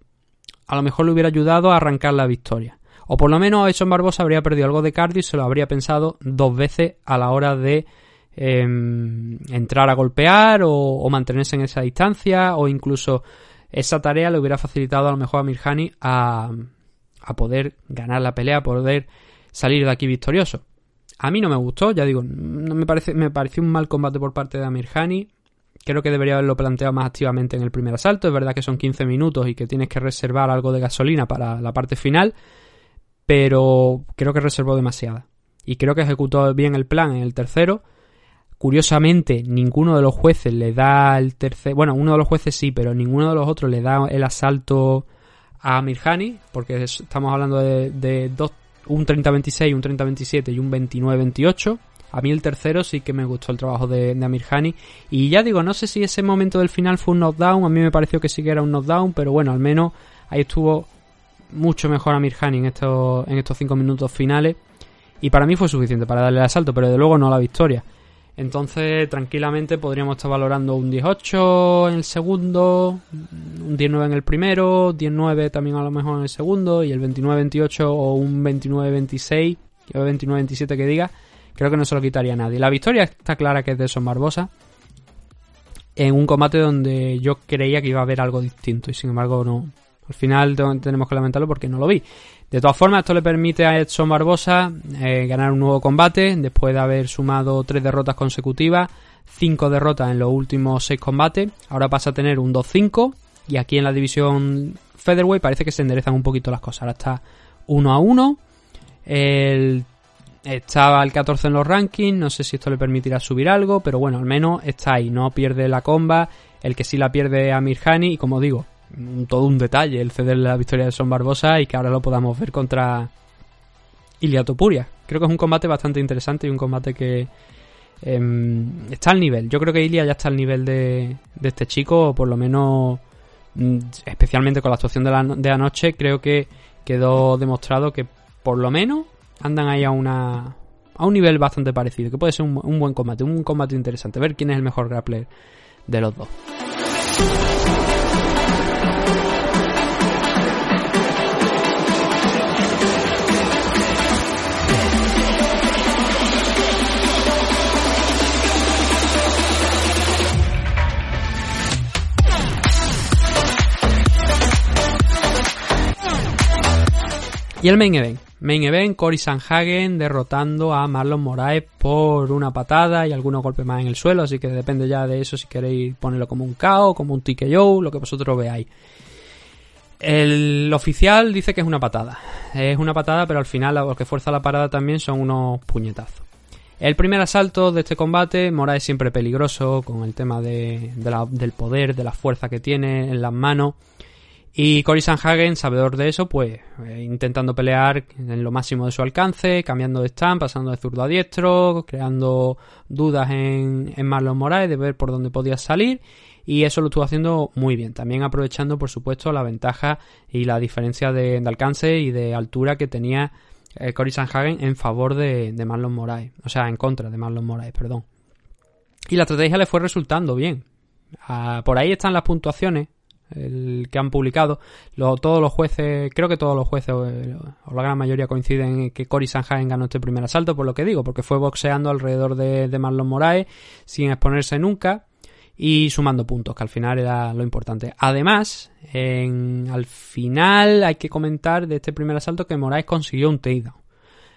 a lo mejor le hubiera ayudado a arrancar la victoria. O por lo menos Edson Barbosa habría perdido algo de cardio y se lo habría pensado dos veces a la hora de Em, entrar a golpear o, mantenerse en esa distancia o incluso esa tarea le hubiera facilitado a lo mejor a Mirjani a, a poder ganar la pelea, poder salir de aquí victorioso. A mí no me gustó, ya digo, no me parece, me pareció un mal combate por parte de Amirhani. Creo que debería haberlo planteado más activamente en el primer asalto. Es verdad que son 15 minutos y que tienes que reservar algo de gasolina para la parte final, pero creo que reservó demasiada. Y creo que ejecutó bien el plan en el tercero Curiosamente, ninguno de los jueces le da el tercer. Bueno, uno de los jueces sí, pero ninguno de los otros le da el asalto a Mirhani, porque estamos hablando de, dos, un 30-26, un 30-27 y un 29-28. A mí el tercero sí que me gustó el trabajo de, de Amirhani. Y ya digo, no sé si ese momento del final fue un knockdown. A mí me pareció que sí que era un knockdown, pero bueno, al menos ahí estuvo mucho mejor Amirhani en estos, en estos cinco minutos finales. Y para mí fue suficiente para darle el asalto, pero de luego no la victoria. Entonces, tranquilamente podríamos estar valorando un 18 en el segundo, un 19 en el primero, 19 también a lo mejor en el segundo, y el 29-28 o un 29-26, o 29-27 que diga, creo que no se lo quitaría a nadie. La victoria está clara que es de Son Barbosa, en un combate donde yo creía que iba a haber algo distinto, y sin embargo no. Al final tenemos que lamentarlo porque no lo vi. De todas formas, esto le permite a Edson Barbosa eh, ganar un nuevo combate después de haber sumado tres derrotas consecutivas, cinco derrotas en los últimos seis combates. Ahora pasa a tener un 2-5 y aquí en la división Featherweight parece que se enderezan un poquito las cosas. Ahora está 1 a 1. estaba al 14 en los rankings, no sé si esto le permitirá subir algo, pero bueno, al menos está ahí, no pierde la comba. El que sí la pierde a Mirhani y como digo, todo un detalle el ceder la victoria de Son Barbosa y que ahora lo podamos ver contra Ilia Topuria. Creo que es un combate bastante interesante y un combate que em, está al nivel. Yo creo que Ilia ya está al nivel de, este chico, o por lo menos, mm, especialmente con la actuación de, la, de anoche, creo que quedó demostrado que por lo menos andan ahí a una a un nivel bastante parecido, que puede ser un, buen combate, un combate interesante, ver quién es el mejor grappler de los dos. Y el main event. Main event, Cory Sanhagen derrotando a Marlon Moraes por una patada y algunos golpes más en el suelo, así que depende ya de eso si queréis ponerlo como un KO, como un TKO, lo que vosotros veáis. El oficial dice que es una patada. Es una patada, pero al final lo que fuerza la parada también son unos puñetazos. El primer asalto de este combate, Moraes siempre peligroso con el tema de, del poder, de la fuerza que tiene en las manos. Y Cory Sanhagen, sabedor de eso, pues eh, intentando pelear en lo máximo de su alcance, cambiando de stand, pasando de zurdo a diestro, creando dudas en, en Marlon Moraes de ver por dónde podía salir. Y eso lo estuvo haciendo muy bien. También aprovechando, por supuesto, la ventaja y la diferencia de, alcance y de altura que tenía eh, Cory Sanhagen en favor de, de Marlon Moraes. O sea, en contra de Marlon Moraes, perdón. Y la estrategia le fue resultando bien. Ah, por ahí están las puntuaciones el que han publicado, todos los jueces, creo que todos los jueces, o, la gran mayoría coinciden en que Cory Sanhagen ganó este primer asalto, por lo que digo, porque fue boxeando alrededor de, de Marlon Moraes sin exponerse nunca y sumando puntos, que al final era lo importante. Además, en, al final hay que comentar de este primer asalto que Moraes consiguió un takedown.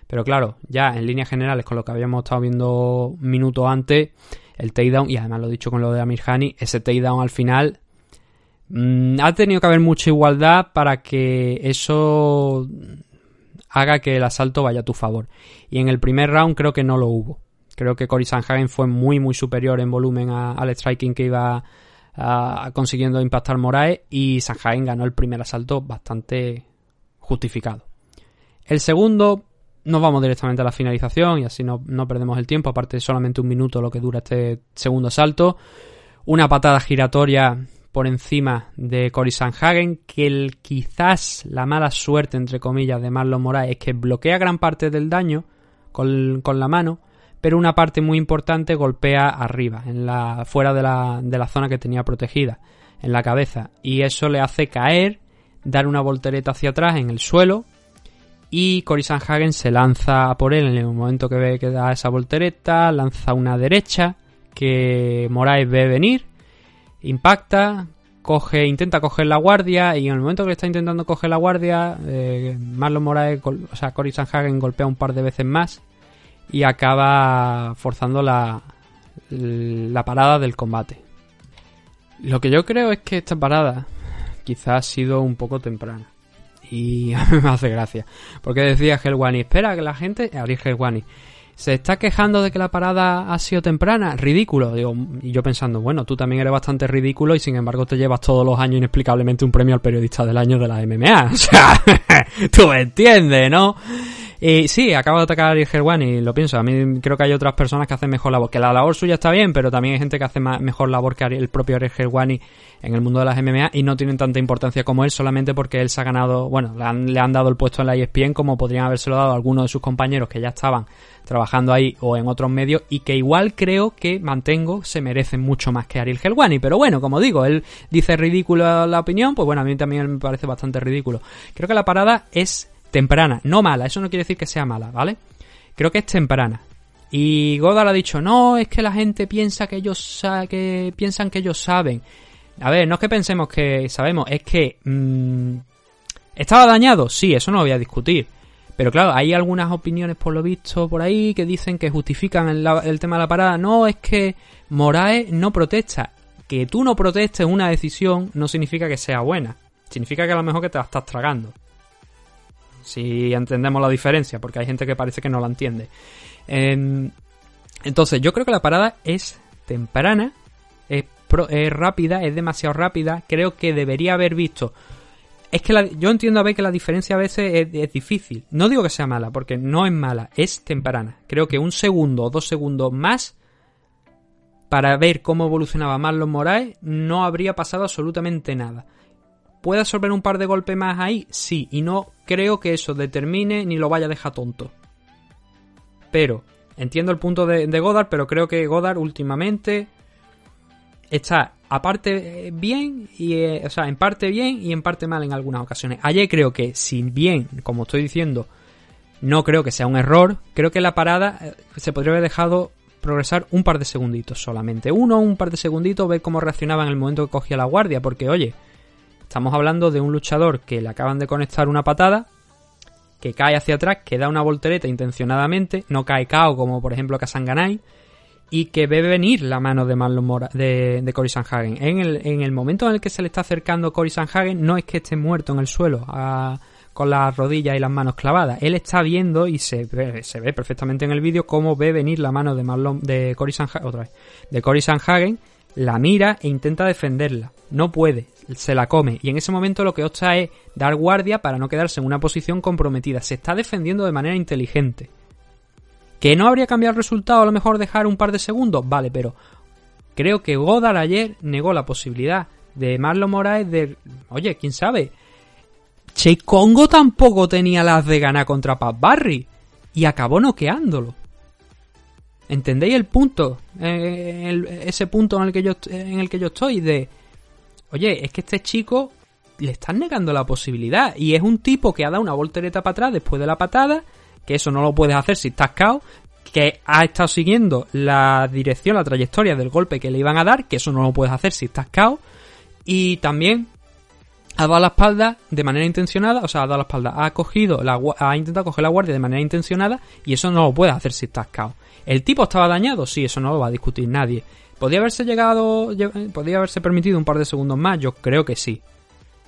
Pero claro, ya en líneas generales, con lo que habíamos estado viendo minutos antes, el takedown, y además lo he dicho con lo de Amir Hani, ese takedown al final ha tenido que haber mucha igualdad para que eso haga que el asalto vaya a tu favor. Y en el primer round creo que no lo hubo. Creo que Cory Sanhagen fue muy muy superior en volumen al striking que iba consiguiendo impactar Moraes y Sanhagen ganó el primer asalto bastante justificado. El segundo nos vamos directamente a la finalización y así no, perdemos el tiempo, aparte solamente un minuto lo que dura este segundo salto. Una patada giratoria por encima de Cory Sanhagen, que el, quizás la mala suerte, entre comillas, de Marlon Moraes es que bloquea gran parte del daño con, la mano, pero una parte muy importante golpea arriba, en la, fuera de la, de la zona que tenía protegida, en la cabeza, y eso le hace caer, dar una voltereta hacia atrás en el suelo, y Cory Sanhagen se lanza por él en el momento que ve que da esa voltereta, lanza una derecha que Moraes ve venir, impacta, coge, intenta coger la guardia y en el momento que está intentando coger la guardia, eh, Marlon Moraes, o sea, Cory Sanhagen golpea un par de veces más y acaba forzando la, la parada del combate. Lo que yo creo es que esta parada quizás ha sido un poco temprana y a mí me hace gracia. Porque decía Helwani, espera que la gente, Ari Helwani, se está quejando de que la parada ha sido temprana, ridículo. Digo, y yo pensando, bueno, tú también eres bastante ridículo y sin embargo te llevas todos los años inexplicablemente un premio al periodista del año de la MMA. O sea, tú me entiendes, ¿no? Y sí, acabo de atacar a Ari y lo pienso. A mí creo que hay otras personas que hacen mejor labor. Que la labor suya está bien, pero también hay gente que hace mejor labor que el propio Ari Helwani en el mundo de las MMA y no tienen tanta importancia como él solamente porque él se ha ganado, bueno, le han, le han dado el puesto en la ESPN como podrían habérselo dado algunos de sus compañeros que ya estaban trabajando ahí o en otros medios y que igual creo que mantengo se merecen mucho más que Ariel Helwani. Pero bueno, como digo, él dice ridículo la opinión, pues bueno, a mí también me parece bastante ridículo. Creo que la parada es temprana, no mala, eso no quiere decir que sea mala, ¿vale? Creo que es temprana. Y Godal ha dicho, no, es que la gente piensa que ellos, que piensan que ellos saben. A ver, no es que pensemos que sabemos, es que... Mm, ¿Estaba dañado? Sí, eso no lo voy a discutir. Pero claro, hay algunas opiniones por lo visto por ahí que dicen que justifican el, tema de la parada. No, es que Moraes no protesta. Que tú no protestes una decisión no significa que sea buena. Significa que a lo mejor que te la estás tragando. Si entendemos la diferencia, porque hay gente que parece que no la entiende. Em, entonces, yo creo que la parada es temprana, es rápida, es demasiado rápida. Creo que debería haber visto. Es que yo entiendo a ver que la diferencia a veces es, difícil. No digo que sea mala, porque no es mala, es temprana. Creo que un segundo o dos segundos más para ver cómo evolucionaba Marlon Moraes no habría pasado absolutamente nada. ¿Puede absorber un par de golpes más ahí? Sí, y no creo que eso determine ni lo vaya a dejar tonto. Pero, entiendo el punto de Godard, pero creo que Godard últimamente está aparte eh, bien y eh, o sea en parte bien y en parte mal en algunas ocasiones. Ayer creo que si bien como estoy diciendo no creo que sea un error creo que la parada eh, se podría haber dejado progresar un par de segunditos solamente. Uno un par de segunditos ver cómo reaccionaba en el momento que cogía la guardia porque oye estamos hablando de un luchador que le acaban de conectar una patada que cae hacia atrás que da una voltereta intencionadamente no cae cao como por ejemplo Kasanganai y que ve venir la mano de Marlon Mora, de, de Cory Sanhagen. En el, en el momento en el que se le está acercando Cory Sanhagen, no es que esté muerto en el suelo con las rodillas y las manos clavadas. Él está viendo y se ve, perfectamente en el vídeo cómo ve venir la mano de Marlon, de Cory Sanhagen, otra vez, de la mira e intenta defenderla. No puede, se la come. Y en ese momento lo que opta es dar guardia para no quedarse en una posición comprometida. Se está defendiendo de manera inteligente. ¿Que no habría cambiado el resultado a lo mejor dejar un par de segundos? Vale, pero creo que Godard ayer negó la posibilidad de Marlon Moraes de... Oye, quién sabe. Che Congo tampoco tenía las de ganar contra Pat Barry y acabó noqueándolo. ¿Entendéis el punto? Eh, ese punto en el que yo en el que yo estoy de oye, es que este chico le están negando la posibilidad. Y es un tipo que ha dado una voltereta para atrás después de la patada, que eso no lo puedes hacer si estás cao, que ha estado siguiendo la dirección, la trayectoria del golpe que le iban a dar, que eso no lo puedes hacer si estás cao. Y también ha dado la espalda de manera intencionada, o sea, ha dado la espalda, ha cogido, la, ha intentado coger la guardia de manera intencionada y eso no lo puedes hacer si estás cao. ¿El tipo estaba dañado? Sí, eso no lo va a discutir nadie. ¿Podría haberse llegado, podría haberse permitido un par de segundos más? Yo creo que sí.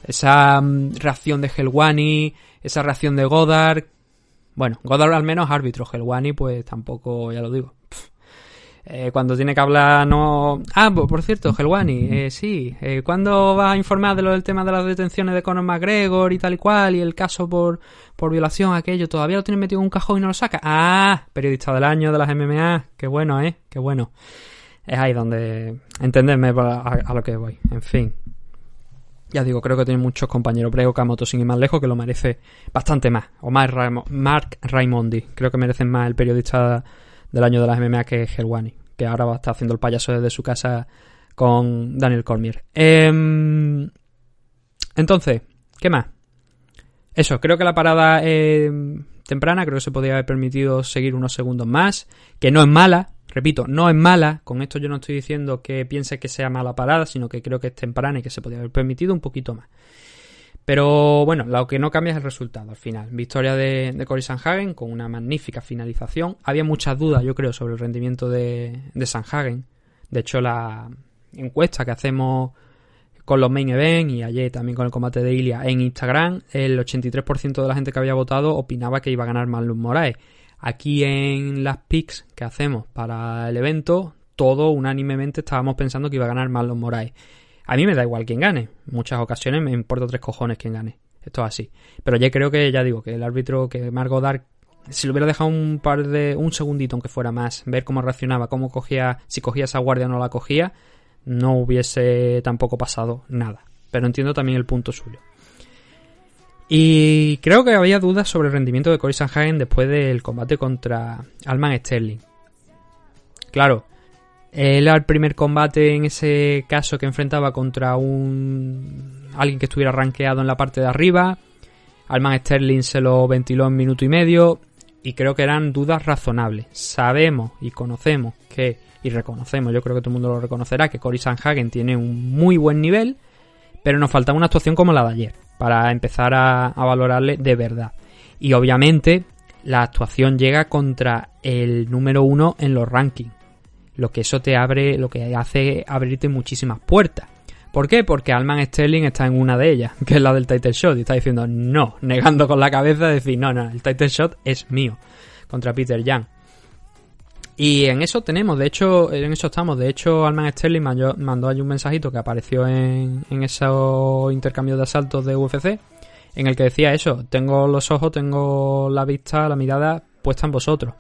Esa mm, reacción de Helwani, esa reacción de Goddard. Bueno, Goddard al menos árbitro, Helwani pues tampoco, ya lo digo. Eh, cuando tiene que hablar no... Ah, por cierto, Helwani, eh, sí. Eh, ¿Cuándo vas a informar de lo del tema de las detenciones de Conor McGregor y tal y cual y el caso por, por violación aquello? ¿Todavía lo tiene metido en un cajón y no lo saca? Ah, periodista del año de las MMA. Qué bueno, ¿eh? Qué bueno. Es ahí donde... Entenderme a, a lo que voy. En fin. Ya digo, creo que tiene muchos compañeros. Brego Kamoto, sin ir más lejos, que lo merece bastante más. O más Mark Raimondi. Creo que merecen más el periodista del año de las MMA que Helwani. Que ahora va a estar haciendo el payaso desde su casa con Daniel Cormier. Em, entonces, ¿qué más? Eso, creo que la parada temprana, creo que se podría haber permitido seguir unos segundos más. Que no es mala, Repito, no es mala, con esto yo no estoy diciendo que piense que sea mala parada, sino que creo que es temprana y que se podría haber permitido un poquito más. Pero bueno, lo que no cambia es el resultado al final. Victoria de, de Cory Sanhagen con una magnífica finalización. Había muchas dudas, yo creo, sobre el rendimiento de, de Sanhagen. De hecho, la encuesta que hacemos con los main events y ayer también con el combate de Ilia en Instagram, el 83% de la gente que había votado opinaba que iba a ganar Marlon Moraes. Aquí en las picks que hacemos para el evento, todo unánimemente estábamos pensando que iba a ganar Marlon Moraes. A mí me da igual quién gane. Muchas ocasiones me importa tres cojones quién gane. Esto es así. Pero ya creo que, ya digo, que el árbitro, que Margot Dark, si le hubiera dejado un par de. un segundito, aunque fuera más, ver cómo reaccionaba, cómo cogía, si cogía esa guardia o no la cogía, no hubiese tampoco pasado nada. Pero entiendo también el punto suyo. Y creo que había dudas sobre el rendimiento de Cory Sanhagen después del combate contra Alman Sterling. Claro, él al primer combate en ese caso que enfrentaba contra un alguien que estuviera rankeado en la parte de arriba. Alman Sterling se lo ventiló en minuto y medio y creo que eran dudas razonables. Sabemos y conocemos que y reconocemos, yo creo que todo el mundo lo reconocerá que Cory Sanhagen tiene un muy buen nivel, pero nos faltaba una actuación como la de ayer para empezar a, valorarle de verdad. Y obviamente la actuación llega contra el número uno en los rankings. Lo que eso te abre, lo que hace abrirte muchísimas puertas. ¿Por qué? Porque Alman Sterling está en una de ellas, que es la del title shot, y está diciendo no, negando con la cabeza, decir no, no, el title shot es mío, contra Peter Young. Y en eso tenemos, de hecho, en eso estamos. De hecho, Alman Sterling mandó, ahí un mensajito que apareció en, en esos intercambios de asaltos de UFC, en el que decía eso, tengo los ojos, tengo la vista, la mirada puesta en vosotros.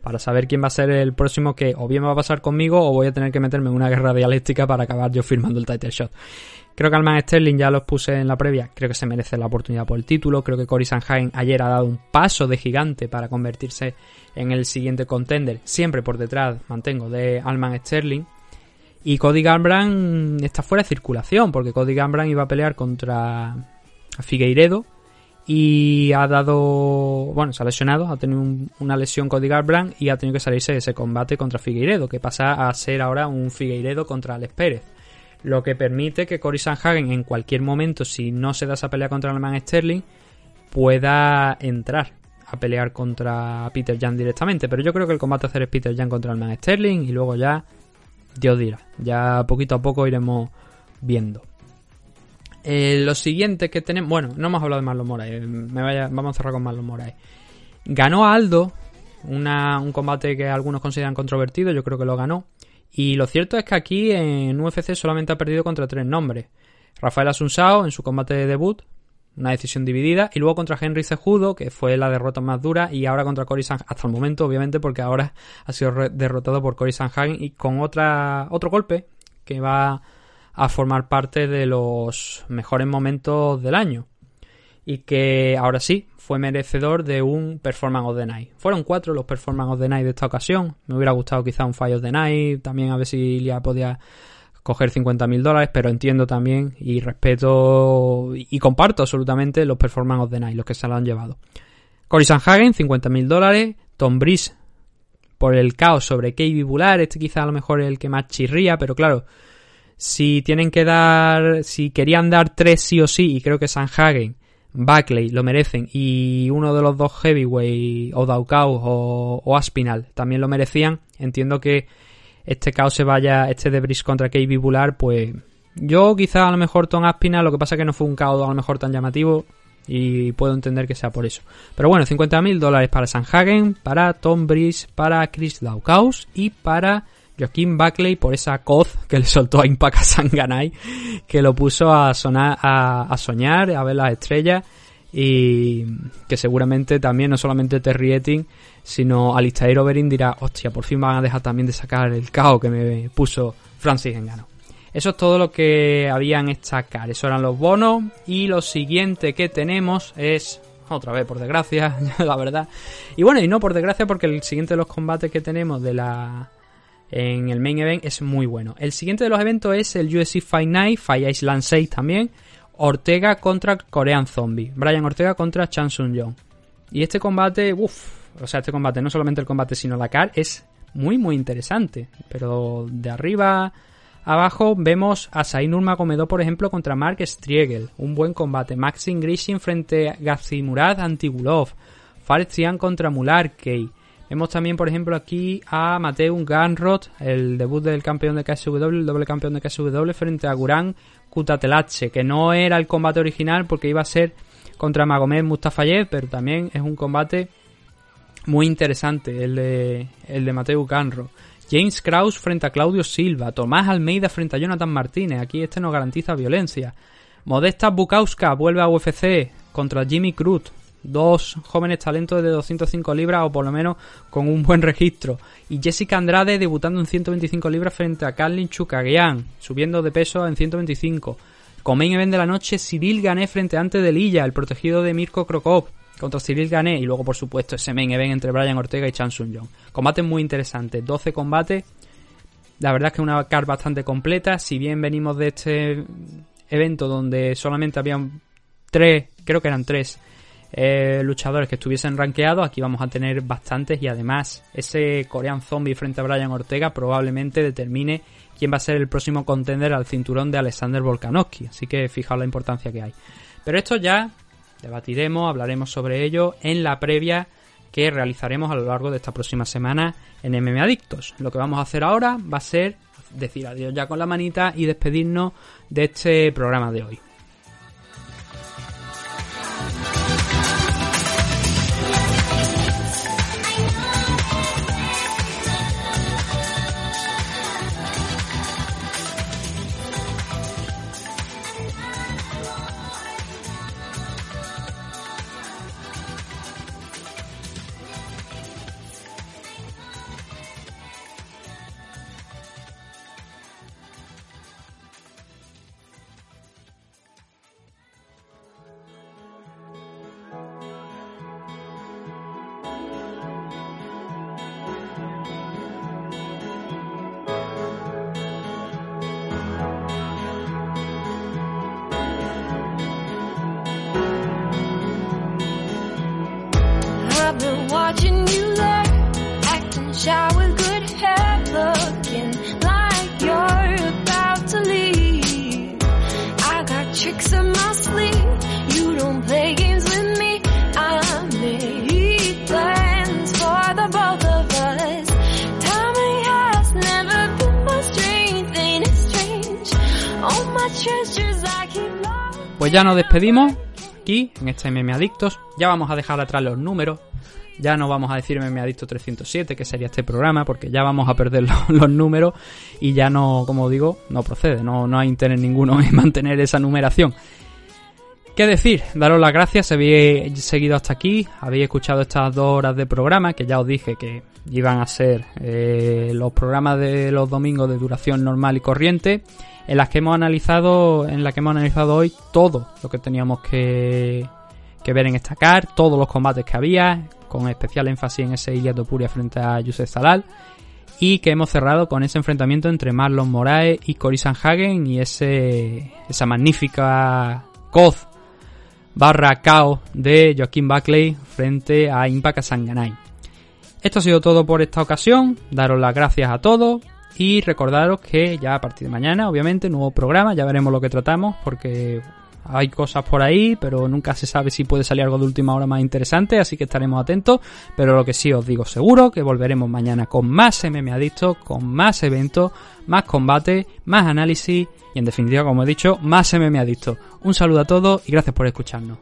Para saber quién va a ser el próximo que o bien va a pasar conmigo o voy a tener que meterme en una guerra dialéctica para acabar yo firmando el title shot. Creo que Alman Sterling ya los puse en la previa, creo que se merece la oportunidad por el título, creo que Cory Sanhagen ayer ha dado un paso de gigante para convertirse en el siguiente contender, siempre por detrás, mantengo, de Alman Sterling. Y Cody Gambran está fuera de circulación, porque Cody Gambran iba a pelear contra Figueiredo y ha dado, bueno, se ha lesionado, ha tenido una lesión Cody Garbrandt y ha tenido que salirse de ese combate contra Figueiredo, que pasa a ser ahora un Figueiredo contra Alex Pérez lo que permite que Cory Sanhagen en cualquier momento, si no se da esa pelea contra el man Sterling, pueda entrar a pelear contra Peter Jan directamente. Pero yo creo que el combate a hacer es Peter Jan contra el man Sterling y luego ya, Dios dirá, ya poquito a poco iremos viendo. Eh, lo siguiente que tenemos, bueno, no hemos hablado de Marlon Moraes, vaya, vamos a cerrar con Marlon Moraes. Ganó Aldo, un combate que algunos consideran controvertido, yo creo que lo ganó. Y lo cierto es que aquí en UFC solamente ha perdido contra tres nombres. Rafael Asunsao en su combate de debut, una decisión dividida, y luego contra Henry Cejudo, que fue la derrota más dura, y ahora contra Cory Sanhagen, hasta el momento, obviamente, porque ahora ha sido derrotado por Cory Sanhagen y con otra, otro golpe que va a formar parte de los mejores momentos del año. Y que ahora sí, fue merecedor de un Performance of the Night. Fueron cuatro los Performance of the Night de esta ocasión. Me hubiera gustado quizá un Fire of the Night, también a ver si Ilia podía coger 50.000 dólares, pero entiendo también y respeto y comparto absolutamente los performance of the night, los que se lo han llevado. Cory Sanhagen, 50.000 dólares. Tom Breeze, por el caos sobre KB Bular, este quizá a lo mejor es el que más chirría, pero claro, si tienen que dar, si querían dar tres sí o sí, y creo que Sanhagen, Buckley lo merecen, y uno de los dos heavyweight, o Daukaus o, Aspinal también lo merecían, entiendo que este caos se vaya, este de Breeze contra KB Bular, pues yo quizá a lo mejor Tom Aspinal, lo que pasa que no fue un caos a lo mejor tan llamativo, y puedo entender que sea por eso. Pero bueno, 50.000 dólares para Sanhagen, para Tom Breeze, para Chris Daukaus y para Joaquín Buckley por esa coz que le soltó a Impaka Sanganay, que lo puso a, sonar, a, soñar, a ver las estrellas y que seguramente también no solamente Terry Etting, sino Alistair Overeem dirá, hostia, por fin van a dejar también de sacar el caos que me puso Francis Engano. Eso es todo lo que había en esta. Eso eran los bonos. Y lo siguiente que tenemos es. Otra vez, por desgracia, la verdad. Y bueno, y no por desgracia, porque el siguiente de los combates que tenemos de la. En el main event es muy bueno. El siguiente de los eventos es el UFC Fight Night, Fight Island 6 también. Ortega contra Korean Zombie. Brian Ortega contra Chan Sung Jong. Y este combate, uff, o sea, este combate, no solamente el combate, sino la car, es muy, muy interesante. Pero de arriba Abajo vemos a Sain Nurmagomedov, por ejemplo, contra Mark Striegel. Un buen combate. Maxim Grishin frente a Gazimurad Antigulov. Farzian contra Mularkey. Vemos también, por ejemplo, aquí a Mateo Ganrod, el debut del campeón de KSW, el doble campeón de KSW, frente a Guran Kutatelache, que no era el combate original porque iba a ser contra Magomed Mustafayev, pero también es un combate muy interesante el de, el de Mateo Ganrod. James Krause frente a Claudio Silva, Tomás Almeida frente a Jonathan Martínez, aquí este no garantiza violencia. Modesta Bukowska vuelve a UFC contra Jimmy Cruz, dos jóvenes talentos de 205 libras o por lo menos con un buen registro. Y Jessica Andrade debutando en 125 libras frente a Carlin Chukagian, subiendo de peso en 125. Con main event de la noche, Cyril Gané frente a Ante de Lilla, el protegido de Mirko Krokov contra Cyril Gané y luego por supuesto ese main event entre Brian Ortega y Chan Sung Jong. Combates muy interesantes, 12 combates. La verdad es que una card bastante completa, si bien venimos de este evento donde solamente habían tres, creo que eran tres eh, luchadores que estuviesen rankeados, aquí vamos a tener bastantes y además ese Korean Zombie frente a Brian Ortega probablemente determine quién va a ser el próximo contender al cinturón de Alexander Volkanovski, así que fijaos la importancia que hay. Pero esto ya Debatiremos, hablaremos sobre ello en la previa que realizaremos a lo largo de esta próxima semana en MM Adictos. Lo que vamos a hacer ahora va a ser decir adiós ya con la manita y despedirnos de este programa de hoy. Despedimos aquí en este MM Adictos. Ya vamos a dejar atrás los números. Ya no vamos a decir MM Adicto 307, que sería este programa, porque ya vamos a perder los, números y ya no, como digo, no procede. No, no hay interés ninguno en mantener esa numeración. ¿Qué decir? Daros las gracias si habéis seguido hasta aquí, habéis escuchado estas dos horas de programa, que ya os dije que iban a ser eh, los programas de los domingos de duración normal y corriente en las que hemos analizado, en la que hemos analizado hoy todo lo que teníamos que, ver en esta car, todos los combates que había, con especial énfasis en ese Iliad Puria frente a Yusef Zalal. y que hemos cerrado con ese enfrentamiento entre Marlon Moraes y Cory Sanhagen y ese, esa magnífica coz barra caos de Joaquín Buckley frente a Impact Sanganay. Esto ha sido todo por esta ocasión, daros las gracias a todos y recordaros que ya a partir de mañana, obviamente, nuevo programa, ya veremos lo que tratamos, porque hay cosas por ahí, pero nunca se sabe si puede salir algo de última hora más interesante, así que estaremos atentos. Pero lo que sí os digo seguro, que volveremos mañana con más MM Adictos, con más eventos, más combate, más análisis y en definitiva, como he dicho, más MM Adictos. Un saludo a todos y gracias por escucharnos.